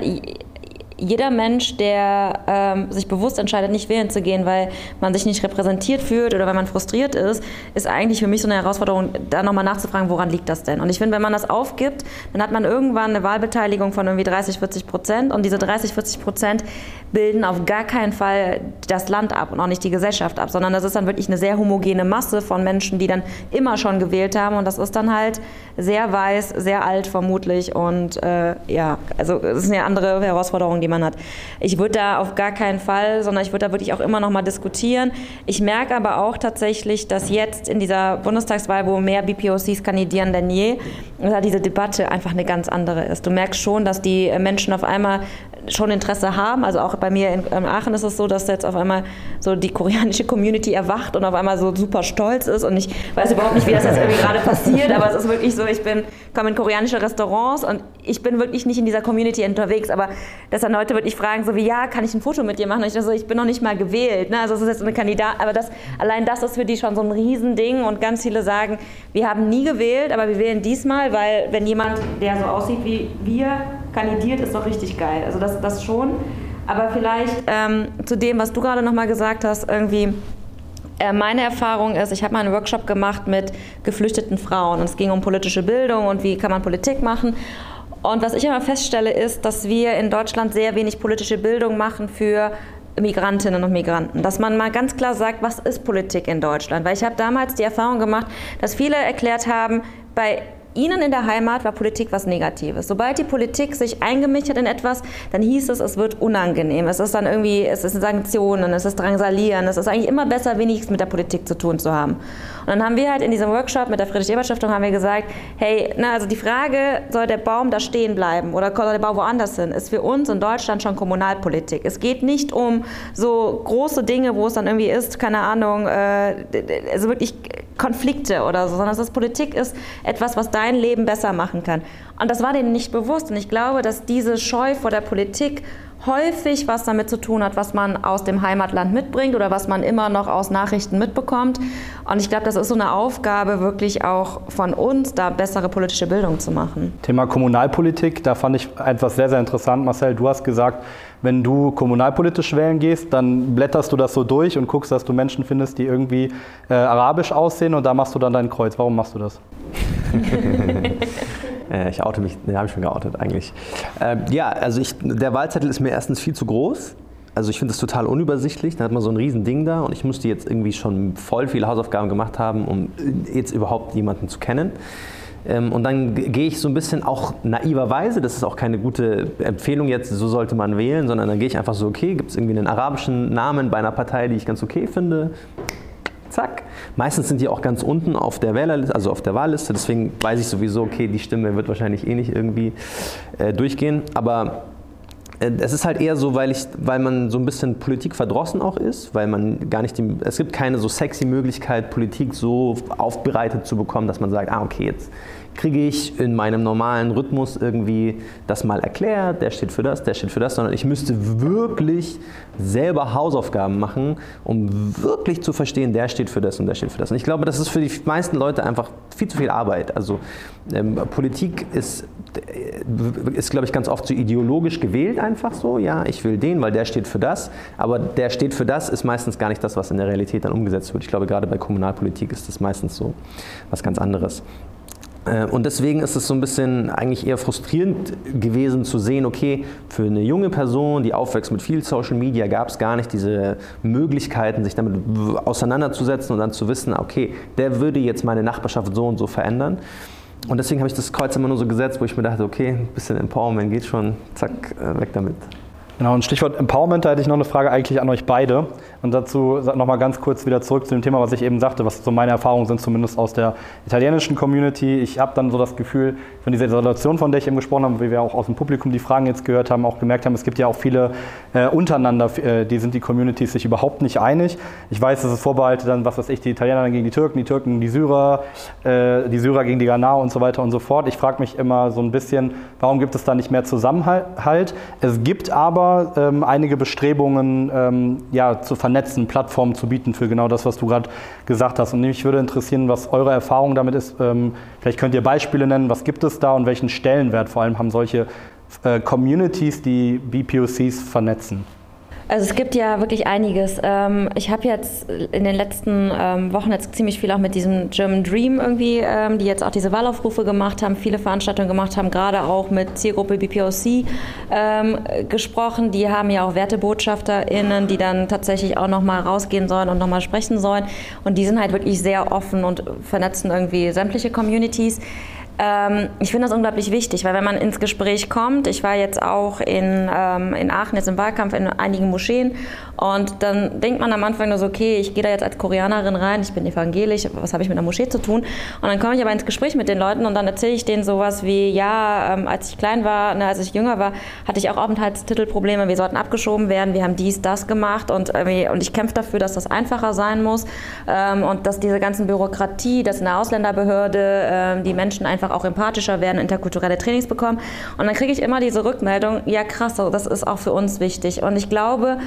jeder Mensch, der ähm, sich bewusst entscheidet, nicht wählen zu gehen, weil man sich nicht repräsentiert fühlt oder weil man frustriert ist, ist eigentlich für mich so eine Herausforderung, da nochmal nachzufragen, woran liegt das denn? Und ich finde, wenn man das aufgibt, dann hat man irgendwann eine Wahlbeteiligung von irgendwie 30, 40 Prozent und diese 30, 40 Prozent bilden auf gar keinen Fall das Land ab und auch nicht die Gesellschaft ab, sondern das ist dann wirklich eine sehr homogene Masse von Menschen, die dann immer schon gewählt haben und das ist dann halt sehr weiß, sehr alt vermutlich und äh, ja, also es ist eine andere Herausforderung, die man hat. Ich würde da auf gar keinen Fall, sondern ich würde da wirklich auch immer noch mal diskutieren. Ich merke aber auch tatsächlich, dass jetzt in dieser Bundestagswahl, wo mehr BPOCs kandidieren denn je, diese Debatte einfach eine ganz andere ist. Du merkst schon, dass die Menschen auf einmal schon Interesse haben. Also auch bei mir in Aachen ist es so, dass jetzt auf einmal so die koreanische Community erwacht und auf einmal so super stolz ist. Und ich weiß überhaupt nicht, wie das jetzt irgendwie gerade passiert, aber es ist wirklich so, ich bin, komme in koreanische Restaurants und ich bin wirklich nicht in dieser Community unterwegs, aber dass dann Leute wirklich fragen, so wie, ja, kann ich ein Foto mit dir machen? Und ich so, ich bin noch nicht mal gewählt. Ne? Also es ist jetzt eine Kandidat, aber das, allein das ist für die schon so ein Riesending und ganz viele sagen, wir haben nie gewählt, aber wir wählen diesmal, weil wenn jemand, der so aussieht wie wir, kandidiert, ist doch richtig geil. Also das, das schon. Aber vielleicht ähm, zu dem, was du gerade nochmal gesagt hast, irgendwie äh, meine Erfahrung ist, ich habe mal einen Workshop gemacht mit geflüchteten Frauen und es ging um politische Bildung und wie kann man Politik machen. Und was ich immer feststelle, ist, dass wir in Deutschland sehr wenig politische Bildung machen für Migrantinnen und Migranten, dass man mal ganz klar sagt, was ist Politik in Deutschland? Weil ich habe damals die Erfahrung gemacht, dass viele erklärt haben, bei Ihnen in der Heimat war Politik was Negatives. Sobald die Politik sich eingemischt hat in etwas, dann hieß es, es wird unangenehm. Es ist dann irgendwie, es ist Sanktionen, es ist Drangsalieren. Es ist eigentlich immer besser, wenigstens mit der Politik zu tun zu haben. Und dann haben wir halt in diesem Workshop mit der Friedrich-Ebert-Stiftung haben wir gesagt, hey, na, also die Frage, soll der Baum da stehen bleiben oder soll der Baum woanders hin, ist für uns in Deutschland schon Kommunalpolitik. Es geht nicht um so große Dinge, wo es dann irgendwie ist, keine Ahnung, äh, also wirklich Konflikte oder so, sondern dass Politik ist etwas, was dein Leben besser machen kann. Und das war denen nicht bewusst. Und ich glaube, dass diese Scheu vor der Politik häufig was damit zu tun hat, was man aus dem Heimatland mitbringt oder was man immer noch aus Nachrichten mitbekommt. Und ich glaube, das ist so eine Aufgabe wirklich auch von uns, da bessere politische Bildung zu machen. Thema Kommunalpolitik, da fand ich etwas sehr, sehr interessant. Marcel, du hast gesagt, wenn du kommunalpolitisch wählen gehst, dann blätterst du das so durch und guckst, dass du Menschen findest, die irgendwie äh, arabisch aussehen und da machst du dann dein Kreuz. Warum machst du das? Äh, ich oute mich, den habe ich schon geoutet eigentlich. Äh, ja, also ich, der Wahlzettel ist mir erstens viel zu groß. Also ich finde es total unübersichtlich. Da hat man so ein riesen Ding da und ich musste jetzt irgendwie schon voll viele Hausaufgaben gemacht haben, um jetzt überhaupt jemanden zu kennen. Ähm, und dann gehe ich so ein bisschen auch naiverweise, das ist auch keine gute Empfehlung jetzt, so sollte man wählen, sondern dann gehe ich einfach so, okay, gibt es irgendwie einen arabischen Namen bei einer Partei, die ich ganz okay finde? Zack. Meistens sind die auch ganz unten auf der Wählerliste, also auf der Wahlliste. Deswegen weiß ich sowieso, okay, die Stimme wird wahrscheinlich eh nicht irgendwie äh, durchgehen. Aber äh, es ist halt eher so, weil, ich, weil man so ein bisschen Politik verdrossen auch ist, weil man gar nicht, die, es gibt keine so sexy Möglichkeit, Politik so aufbereitet zu bekommen, dass man sagt, ah okay, jetzt kriege ich in meinem normalen Rhythmus irgendwie das mal erklärt, der steht für das, der steht für das, sondern ich müsste wirklich selber Hausaufgaben machen, um wirklich zu verstehen, der steht für das und der steht für das. Und ich glaube, das ist für die meisten Leute einfach viel zu viel Arbeit. Also ähm, Politik ist, äh, ist, glaube ich, ganz oft so ideologisch gewählt einfach so, ja, ich will den, weil der steht für das, aber der steht für das ist meistens gar nicht das, was in der Realität dann umgesetzt wird. Ich glaube, gerade bei Kommunalpolitik ist das meistens so was ganz anderes. Äh, und deswegen ist es so ein bisschen eigentlich eher frustrierend gewesen zu sehen, okay, für eine junge Person, die aufwächst mit viel Social Media, gab es gar nicht diese Möglichkeiten, sich damit auseinanderzusetzen und dann zu wissen, okay, der würde jetzt meine Nachbarschaft so und so verändern. Und deswegen habe ich das Kreuz immer nur so gesetzt, wo ich mir dachte, okay, ein bisschen Empowerment geht schon, zack, äh, weg damit. Genau, und Stichwort Empowerment, da hätte ich noch eine Frage eigentlich an euch beide. Und dazu nochmal ganz kurz wieder zurück zu dem Thema, was ich eben sagte, was so meine Erfahrungen sind, zumindest aus der italienischen Community. Ich habe dann so das Gefühl, von dieser Situation, von der ich eben gesprochen habe, wie wir auch aus dem Publikum die Fragen jetzt gehört haben, auch gemerkt haben, es gibt ja auch viele äh, untereinander, äh, die sind die Communities sich überhaupt nicht einig. Ich weiß, dass es vorbehaltet dann, was weiß ich, die Italiener gegen die Türken, die Türken die Syrer, äh, die Syrer gegen die Ghanaer und so weiter und so fort. Ich frage mich immer so ein bisschen, warum gibt es da nicht mehr Zusammenhalt? Es gibt aber aber ähm, einige Bestrebungen ähm, ja, zu vernetzen, Plattformen zu bieten für genau das, was du gerade gesagt hast. Und mich würde interessieren, was eure Erfahrung damit ist. Ähm, vielleicht könnt ihr Beispiele nennen, was gibt es da und welchen Stellenwert vor allem haben solche äh, Communities, die BPOCs vernetzen? Also es gibt ja wirklich einiges. Ähm, ich habe jetzt in den letzten ähm, Wochen jetzt ziemlich viel auch mit diesem German Dream irgendwie, ähm, die jetzt auch diese Wahlaufrufe gemacht haben, viele Veranstaltungen gemacht haben, gerade auch mit Zielgruppe BPOC gesprochen. Die haben ja auch WertebotschafterInnen, die dann tatsächlich auch nochmal rausgehen sollen und nochmal sprechen sollen. Und die sind halt wirklich sehr offen und vernetzen irgendwie sämtliche Communities. Ähm, ich finde das unglaublich wichtig, weil wenn man ins Gespräch kommt, ich war jetzt auch in, ähm, in Aachen jetzt im Wahlkampf in einigen Moscheen und dann denkt man am Anfang nur so, okay, ich gehe da jetzt als Koreanerin rein, ich bin evangelisch, was habe ich mit einer Moschee zu tun? Und dann komme ich aber ins Gespräch mit den Leuten und dann erzähle ich denen sowas wie, ja, ähm, als ich klein war, ne, als ich jünger war, hatte ich auch Aufenthaltstitelprobleme, wir sollten abgeschoben werden, wir haben dies, das gemacht und, und ich kämpfe dafür, dass das einfacher sein muss ähm, und dass diese ganzen Bürokratie, dass in der Ausländerbehörde ähm, die Menschen einfach auch empathischer werden, interkulturelle Trainings bekommen. Und dann kriege ich immer diese Rückmeldung, ja krass, das ist auch für uns wichtig. Und ich glaube,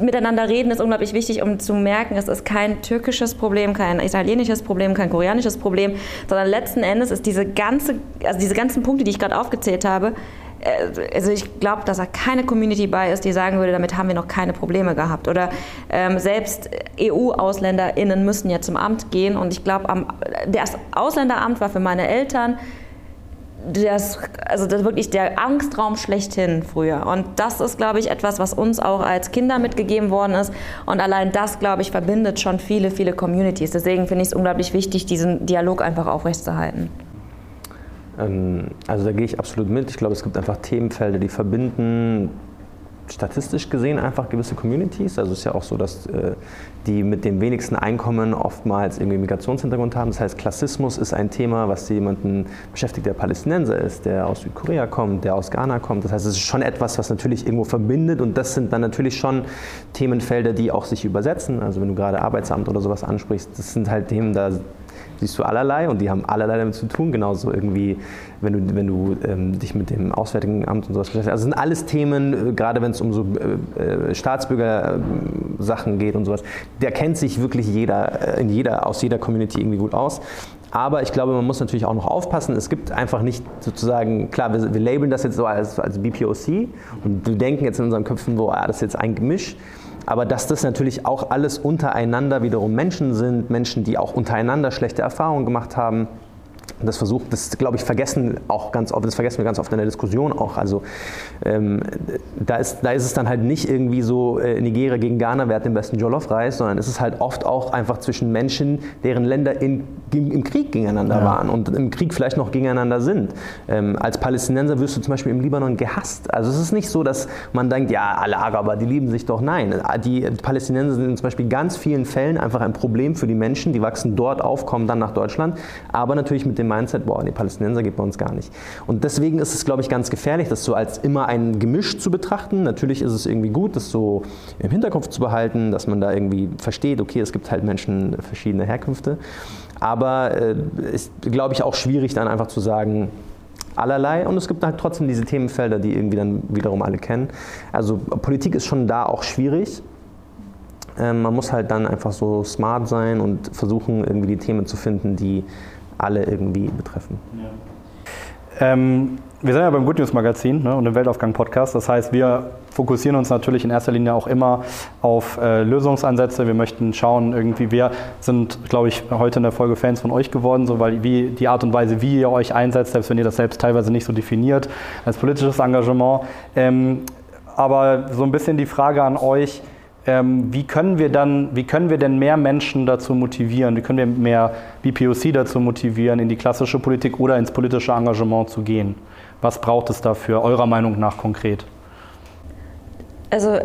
miteinander reden ist unglaublich wichtig, um zu merken, es ist kein türkisches Problem, kein italienisches Problem, kein koreanisches Problem, sondern letzten Endes ist diese ganze, also diese ganzen Punkte, die ich gerade aufgezählt habe, äh, also ich glaube, dass da keine Community bei ist, die sagen würde, damit haben wir noch keine Probleme gehabt. Oder ähm, selbst EU-AusländerInnen müssen ja zum Amt gehen und ich glaube, das Ausländeramt war für meine Eltern das, also das wirklich der Angstraum schlechthin früher. Und das ist, glaube ich, etwas, was uns auch als Kinder mitgegeben worden ist. Und allein das, glaube ich, verbindet schon viele, viele Communities. Deswegen finde ich es unglaublich wichtig, diesen Dialog einfach aufrechtzuerhalten. Ähm, also da gehe ich absolut mit. Ich glaube, es gibt einfach Themenfelder, die verbinden statistisch gesehen einfach gewisse Communities. Also es ist ja auch so, dass äh, die mit dem wenigsten Einkommen oftmals irgendwie Migrationshintergrund haben. Das heißt, Klassismus ist ein Thema, was jemanden beschäftigt, der Palästinenser ist, der aus Südkorea kommt, der aus Ghana kommt. Das heißt, es ist schon etwas, was natürlich irgendwo verbindet und das sind dann natürlich schon Themenfelder, die auch sich übersetzen. Also wenn du gerade Arbeitsamt oder sowas ansprichst, das sind halt Themen, da siehst du allerlei und die haben allerlei damit zu tun. Genauso irgendwie, wenn du, wenn du ähm, dich mit dem Auswärtigen Amt und sowas beschäftigst. Also sind alles Themen, äh, gerade wenn es um so äh, äh Staatsbürgersachen geht und sowas, da kennt sich wirklich jeder, äh, in jeder, aus jeder Community irgendwie gut aus. Aber ich glaube, man muss natürlich auch noch aufpassen. Es gibt einfach nicht sozusagen, klar, wir, wir labeln das jetzt so als, als BPOC und wir denken jetzt in unseren Köpfen, wo, ah, das ist jetzt ein Gemisch aber dass das natürlich auch alles untereinander wiederum Menschen sind, Menschen, die auch untereinander schlechte Erfahrungen gemacht haben. Das versucht, das glaube ich vergessen auch ganz oft, das vergessen wir ganz oft in der Diskussion auch. Also ähm, da, ist, da ist es dann halt nicht irgendwie so äh, Nigeria gegen Ghana, wer hat den besten Jollof-Reis, sondern es ist halt oft auch einfach zwischen Menschen, deren Länder in, im Krieg gegeneinander ja. waren und im Krieg vielleicht noch gegeneinander sind. Ähm, als Palästinenser wirst du zum Beispiel im Libanon gehasst. Also es ist nicht so, dass man denkt, ja, alle Araber, die lieben sich doch. Nein, die Palästinenser sind zum Beispiel in ganz vielen Fällen einfach ein Problem für die Menschen. Die wachsen dort auf, kommen dann nach Deutschland, aber natürlich mit dem dem Mindset, boah, die Palästinenser geht bei uns gar nicht. Und deswegen ist es, glaube ich, ganz gefährlich, das so als immer ein Gemisch zu betrachten. Natürlich ist es irgendwie gut, das so im Hinterkopf zu behalten, dass man da irgendwie versteht, okay, es gibt halt Menschen verschiedener Herkünfte. Aber äh, ist, glaube ich, auch schwierig dann einfach zu sagen, allerlei und es gibt halt trotzdem diese Themenfelder, die irgendwie dann wiederum alle kennen. Also Politik ist schon da auch schwierig. Ähm, man muss halt dann einfach so smart sein und versuchen, irgendwie die Themen zu finden, die alle irgendwie betreffen. Ja. Ähm, wir sind ja beim Good News Magazin ne, und im Weltaufgang Podcast. Das heißt, wir fokussieren uns natürlich in erster Linie auch immer auf äh, Lösungsansätze. Wir möchten schauen, irgendwie, wir sind, glaube ich, heute in der Folge Fans von euch geworden, so, weil wie, die Art und Weise, wie ihr euch einsetzt, selbst wenn ihr das selbst teilweise nicht so definiert als politisches Engagement. Ähm, aber so ein bisschen die Frage an euch, ähm, wie, können wir dann, wie können wir denn mehr Menschen dazu motivieren, wie können wir mehr BPOC dazu motivieren, in die klassische Politik oder ins politische Engagement zu gehen? Was braucht es dafür, eurer Meinung nach konkret? Also,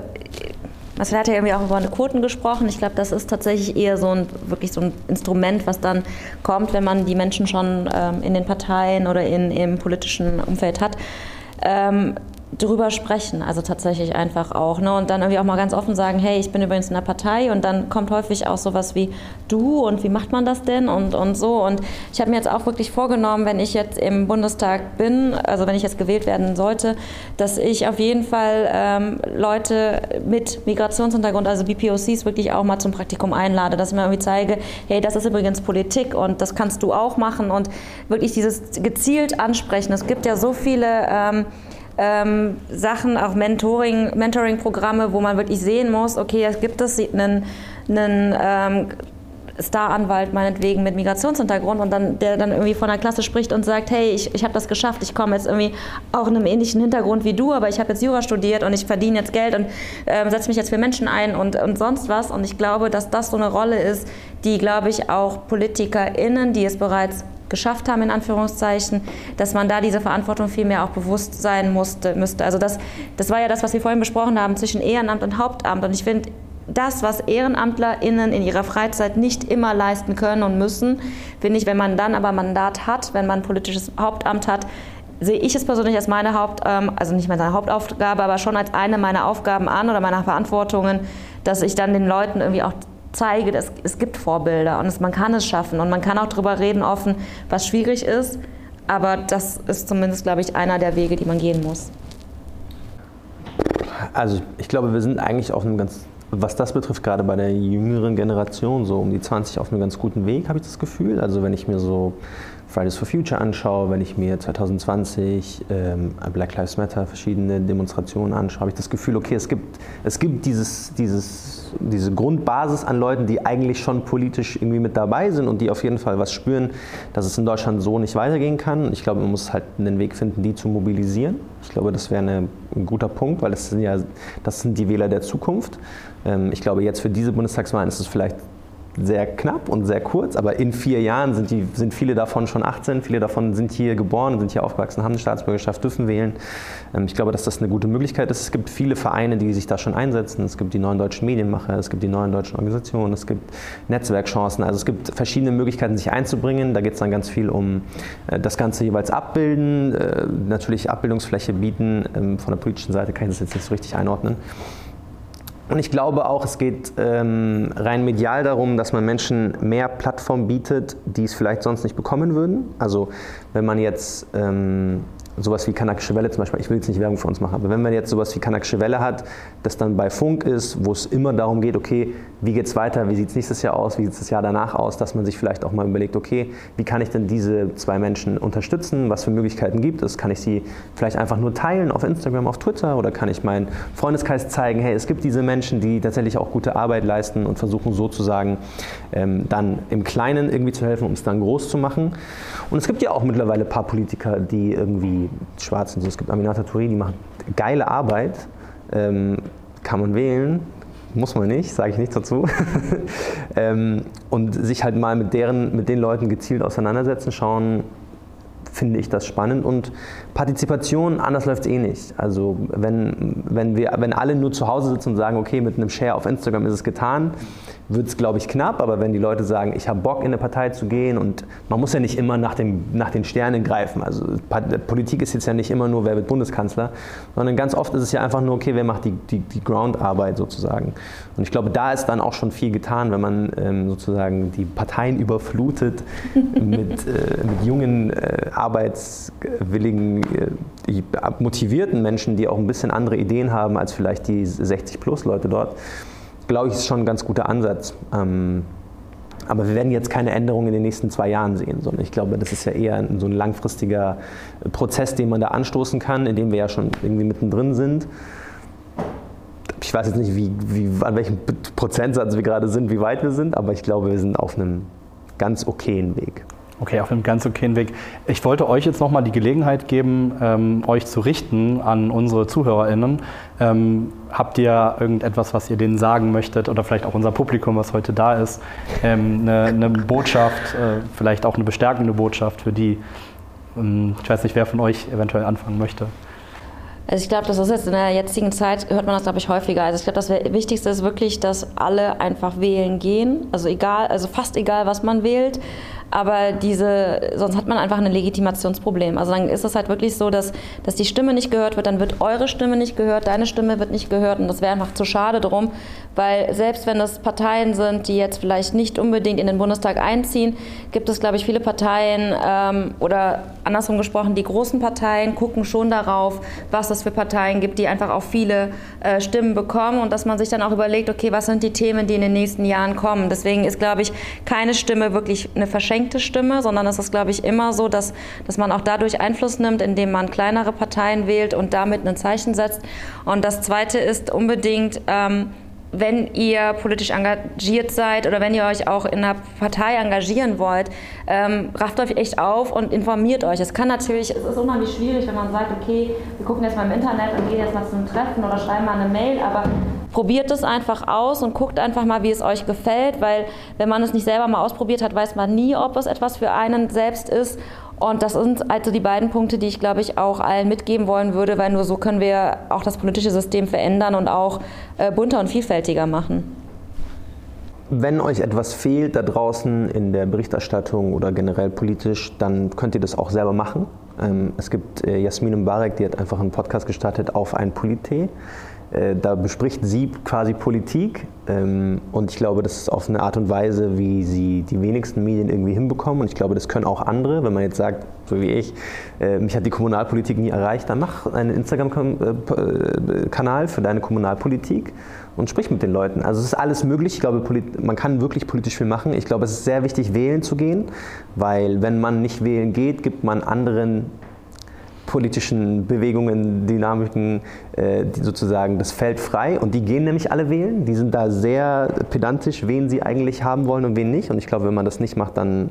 Marcel hat ja irgendwie auch über eine Quoten gesprochen. Ich glaube, das ist tatsächlich eher so ein, wirklich so ein Instrument, was dann kommt, wenn man die Menschen schon ähm, in den Parteien oder in, im politischen Umfeld hat. Ähm, drüber sprechen, also tatsächlich einfach auch. Ne? Und dann irgendwie auch mal ganz offen sagen, hey, ich bin übrigens in der Partei und dann kommt häufig auch sowas wie du und wie macht man das denn und, und so. Und ich habe mir jetzt auch wirklich vorgenommen, wenn ich jetzt im Bundestag bin, also wenn ich jetzt gewählt werden sollte, dass ich auf jeden Fall ähm, Leute mit Migrationshintergrund, also BPOCs, wirklich auch mal zum Praktikum einlade, dass ich mir irgendwie zeige, hey, das ist übrigens Politik und das kannst du auch machen und wirklich dieses gezielt ansprechen. Es gibt ja so viele ähm, ähm, Sachen, auch Mentoring, Mentoring-Programme, wo man wirklich sehen muss, okay, es gibt es einen, einen ähm, Star-Anwalt meinetwegen mit Migrationshintergrund und dann, der dann irgendwie von der Klasse spricht und sagt, hey, ich, ich habe das geschafft, ich komme jetzt irgendwie auch in einem ähnlichen Hintergrund wie du, aber ich habe jetzt Jura studiert und ich verdiene jetzt Geld und äh, setze mich jetzt für Menschen ein und, und sonst was. Und ich glaube, dass das so eine Rolle ist, die, glaube ich, auch PolitikerInnen, die es bereits geschafft haben, in Anführungszeichen, dass man da diese Verantwortung viel mehr auch bewusst sein musste, müsste. Also das, das war ja das, was wir vorhin besprochen haben zwischen Ehrenamt und Hauptamt. Und ich finde, das, was EhrenamtlerInnen in ihrer Freizeit nicht immer leisten können und müssen, finde ich, wenn man dann aber Mandat hat, wenn man ein politisches Hauptamt hat, sehe ich es persönlich als meine Haupt, ähm, also nicht meine Hauptaufgabe, aber schon als eine meiner Aufgaben an oder meiner Verantwortungen, dass ich dann den Leuten irgendwie auch zeige, dass es gibt Vorbilder und es, man kann es schaffen und man kann auch darüber reden offen, was schwierig ist. Aber das ist zumindest, glaube ich, einer der Wege, die man gehen muss. Also ich glaube, wir sind eigentlich auf einem ganz, was das betrifft, gerade bei der jüngeren Generation, so um die 20 auf einem ganz guten Weg, habe ich das Gefühl. Also wenn ich mir so Fridays for Future anschaue, wenn ich mir 2020 ähm, Black Lives Matter verschiedene Demonstrationen anschaue, habe ich das Gefühl, okay, es gibt, es gibt dieses, dieses, diese Grundbasis an Leuten, die eigentlich schon politisch irgendwie mit dabei sind und die auf jeden Fall was spüren, dass es in Deutschland so nicht weitergehen kann. Ich glaube, man muss halt einen Weg finden, die zu mobilisieren. Ich glaube, das wäre ein guter Punkt, weil das sind ja das sind die Wähler der Zukunft. Ähm, ich glaube, jetzt für diese Bundestagswahlen ist es vielleicht sehr knapp und sehr kurz, aber in vier Jahren sind, die, sind viele davon schon 18, viele davon sind hier geboren, sind hier aufgewachsen, haben eine Staatsbürgerschaft, dürfen wählen. Ähm, ich glaube, dass das eine gute Möglichkeit ist. Es gibt viele Vereine, die sich da schon einsetzen. Es gibt die neuen deutschen Medienmacher, es gibt die neuen deutschen Organisationen, es gibt Netzwerkchancen. Also es gibt verschiedene Möglichkeiten, sich einzubringen. Da geht es dann ganz viel um äh, das Ganze jeweils abbilden, äh, natürlich Abbildungsfläche bieten. Ähm, von der politischen Seite kann ich das jetzt nicht so richtig einordnen. Und ich glaube auch, es geht ähm, rein medial darum, dass man Menschen mehr Plattform bietet, die es vielleicht sonst nicht bekommen würden. Also wenn man jetzt ähm, sowas wie Kanakische Welle zum Beispiel, ich will jetzt nicht Werbung für uns machen, aber wenn man jetzt sowas wie Kanakische Welle hat, das dann bei Funk ist, wo es immer darum geht, okay, wie geht es weiter, wie sieht es nächstes Jahr aus, wie sieht es das Jahr danach aus, dass man sich vielleicht auch mal überlegt, okay, wie kann ich denn diese zwei Menschen unterstützen, was für Möglichkeiten gibt es, kann ich sie vielleicht einfach nur teilen auf Instagram, auf Twitter oder kann ich meinen Freundeskreis zeigen, hey, es gibt diese Menschen, die tatsächlich auch gute Arbeit leisten und versuchen sozusagen ähm, dann im Kleinen irgendwie zu helfen, um es dann groß zu machen. Und es gibt ja auch mittlerweile ein paar Politiker, die irgendwie schwarz sind. Es gibt Aminata Touré, die macht geile Arbeit, ähm, kann man wählen, muss man nicht, sage ich nichts dazu. ähm, und sich halt mal mit, deren, mit den Leuten gezielt auseinandersetzen, schauen, finde ich das spannend. Und Partizipation, anders läuft es eh nicht. Also wenn, wenn, wir, wenn alle nur zu Hause sitzen und sagen, okay, mit einem Share auf Instagram ist es getan, wird es, glaube ich, knapp, aber wenn die Leute sagen, ich habe Bock in eine Partei zu gehen und man muss ja nicht immer nach, dem, nach den Sternen greifen. Also Politik ist jetzt ja nicht immer nur, wer wird Bundeskanzler, sondern ganz oft ist es ja einfach nur, okay, wer macht die, die, die Groundarbeit sozusagen. Und ich glaube, da ist dann auch schon viel getan, wenn man ähm, sozusagen die Parteien überflutet mit, äh, mit jungen, äh, arbeitswilligen, äh, motivierten Menschen, die auch ein bisschen andere Ideen haben als vielleicht die 60-plus-Leute dort glaube ich, ist schon ein ganz guter Ansatz. Ähm, aber wir werden jetzt keine Änderungen in den nächsten zwei Jahren sehen, sondern ich glaube, das ist ja eher so ein langfristiger Prozess, den man da anstoßen kann, in dem wir ja schon irgendwie mittendrin sind. Ich weiß jetzt nicht, wie, wie, an welchem Prozentsatz wir gerade sind, wie weit wir sind, aber ich glaube, wir sind auf einem ganz okayen Weg. Okay, auf einem ganz okayen Weg. Ich wollte euch jetzt nochmal die Gelegenheit geben, ähm, euch zu richten an unsere ZuhörerInnen. Ähm, habt ihr irgendetwas, was ihr denen sagen möchtet oder vielleicht auch unser Publikum, was heute da ist, ähm, eine, eine, Botschaft, äh, vielleicht auch eine bestärkende Botschaft für die? Ähm, ich weiß nicht, wer von euch eventuell anfangen möchte. Also ich glaube, das ist jetzt in der jetzigen Zeit, hört man das, glaube ich, häufiger. Also ich glaube, das Wichtigste ist wirklich, dass alle einfach wählen gehen. Also egal, also fast egal, was man wählt aber diese, sonst hat man einfach ein Legitimationsproblem. Also dann ist es halt wirklich so, dass, dass die Stimme nicht gehört wird, dann wird eure Stimme nicht gehört, deine Stimme wird nicht gehört und das wäre einfach zu schade drum, weil selbst wenn das Parteien sind, die jetzt vielleicht nicht unbedingt in den Bundestag einziehen, gibt es, glaube ich, viele Parteien ähm, oder andersrum gesprochen, die großen Parteien gucken schon darauf, was es für Parteien gibt, die einfach auch viele äh, Stimmen bekommen und dass man sich dann auch überlegt, okay, was sind die Themen, die in den nächsten Jahren kommen. Deswegen ist, glaube ich, keine Stimme wirklich eine verschenkte Stimme, sondern es ist, glaube ich, immer so, dass, dass man auch dadurch Einfluss nimmt, indem man kleinere Parteien wählt und damit ein Zeichen setzt. Und das Zweite ist unbedingt, ähm, wenn ihr politisch engagiert seid oder wenn ihr euch auch in einer Partei engagieren wollt, ähm, rafft euch echt auf und informiert euch. Es kann natürlich, es ist unheimlich schwierig, wenn man sagt, okay, wir gucken jetzt mal im Internet und gehen jetzt mal zu einem Treffen oder schreiben mal eine Mail, aber probiert es einfach aus und guckt einfach mal, wie es euch gefällt, weil wenn man es nicht selber mal ausprobiert hat, weiß man nie, ob es etwas für einen selbst ist. Und das sind also die beiden Punkte, die ich, glaube ich, auch allen mitgeben wollen würde, weil nur so können wir auch das politische System verändern und auch äh, bunter und vielfältiger machen. Wenn euch etwas fehlt da draußen in der Berichterstattung oder generell politisch, dann könnt ihr das auch selber machen. Ähm, es gibt äh, Jasmin Mbarek, die hat einfach einen Podcast gestartet auf ein Politee. Äh, da bespricht sie quasi Politik ähm, und ich glaube, das ist auf eine Art und Weise, wie sie die wenigsten Medien irgendwie hinbekommen und ich glaube, das können auch andere. Wenn man jetzt sagt, so wie ich, äh, mich hat die Kommunalpolitik nie erreicht, dann mach einen Instagram-Kanal für deine Kommunalpolitik und sprich mit den Leuten. Also es ist alles möglich. Ich glaube, man kann wirklich politisch viel machen. Ich glaube, es ist sehr wichtig, wählen zu gehen, weil wenn man nicht wählen geht, gibt man anderen politischen Bewegungen, Dynamiken äh, sozusagen das Feld frei und die gehen nämlich alle wählen. Die sind da sehr pedantisch, wen sie eigentlich haben wollen und wen nicht. Und ich glaube, wenn man das nicht macht, dann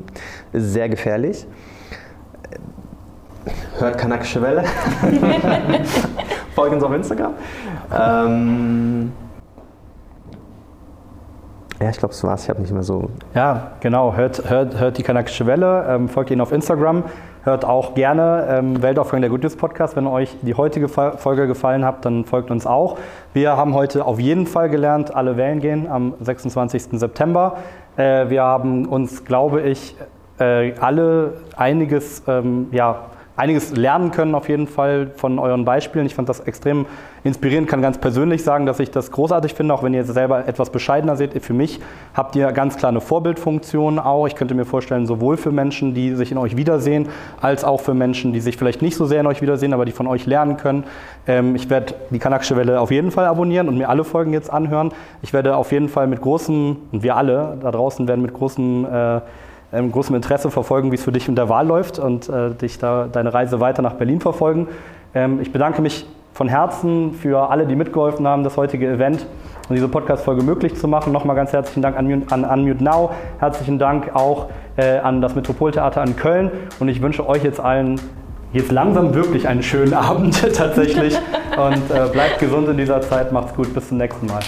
ist es sehr gefährlich. Hört Kanakische Welle. Folgt uns auf Instagram. Ähm, Ja, ich glaube, es war's. Ich habe nicht mehr so. Ja, genau. Hört, hört, hört die Kanakische Welle, ähm, folgt ihnen auf Instagram. Hört auch gerne ähm, Weltaufgang der Good News Podcast. Wenn euch die heutige Folge gefallen hat, dann folgt uns auch. Wir haben heute auf jeden Fall gelernt, alle wählen gehen am 26. September. Äh, wir haben uns, glaube ich, äh, alle einiges ähm, ja, einiges lernen können auf jeden Fall von euren Beispielen. Ich fand das extrem inspirierend, kann ganz persönlich sagen, dass ich das großartig finde, auch wenn ihr selber etwas bescheidener seht. Für mich habt ihr ganz klar eine Vorbildfunktion auch. Ich könnte mir vorstellen, sowohl für Menschen, die sich in euch wiedersehen, als auch für Menschen, die sich vielleicht nicht so sehr in euch wiedersehen, aber die von euch lernen können. Ähm, ich werde die Kanakische Welle auf jeden Fall abonnieren und mir alle Folgen jetzt anhören. Ich werde auf jeden Fall mit großem, und wir alle da draußen werden mit großem äh, ähm, großem Interesse verfolgen, wie es für dich in der Wahl läuft und äh, dich da deine Reise weiter nach Berlin verfolgen. Ähm, ich bedanke mich von Herzen für alle, die mitgeholfen haben, das heutige Event und diese Podcast-Folge möglich zu machen. Nochmal ganz herzlichen Dank an, an Unmute Now. Herzlichen Dank auch äh, an das Metropoltheater in Köln. Und ich wünsche euch jetzt allen jetzt langsam wirklich einen schönen Abend tatsächlich. Und äh, bleibt gesund in dieser Zeit. Macht's gut. Bis zum nächsten Mal.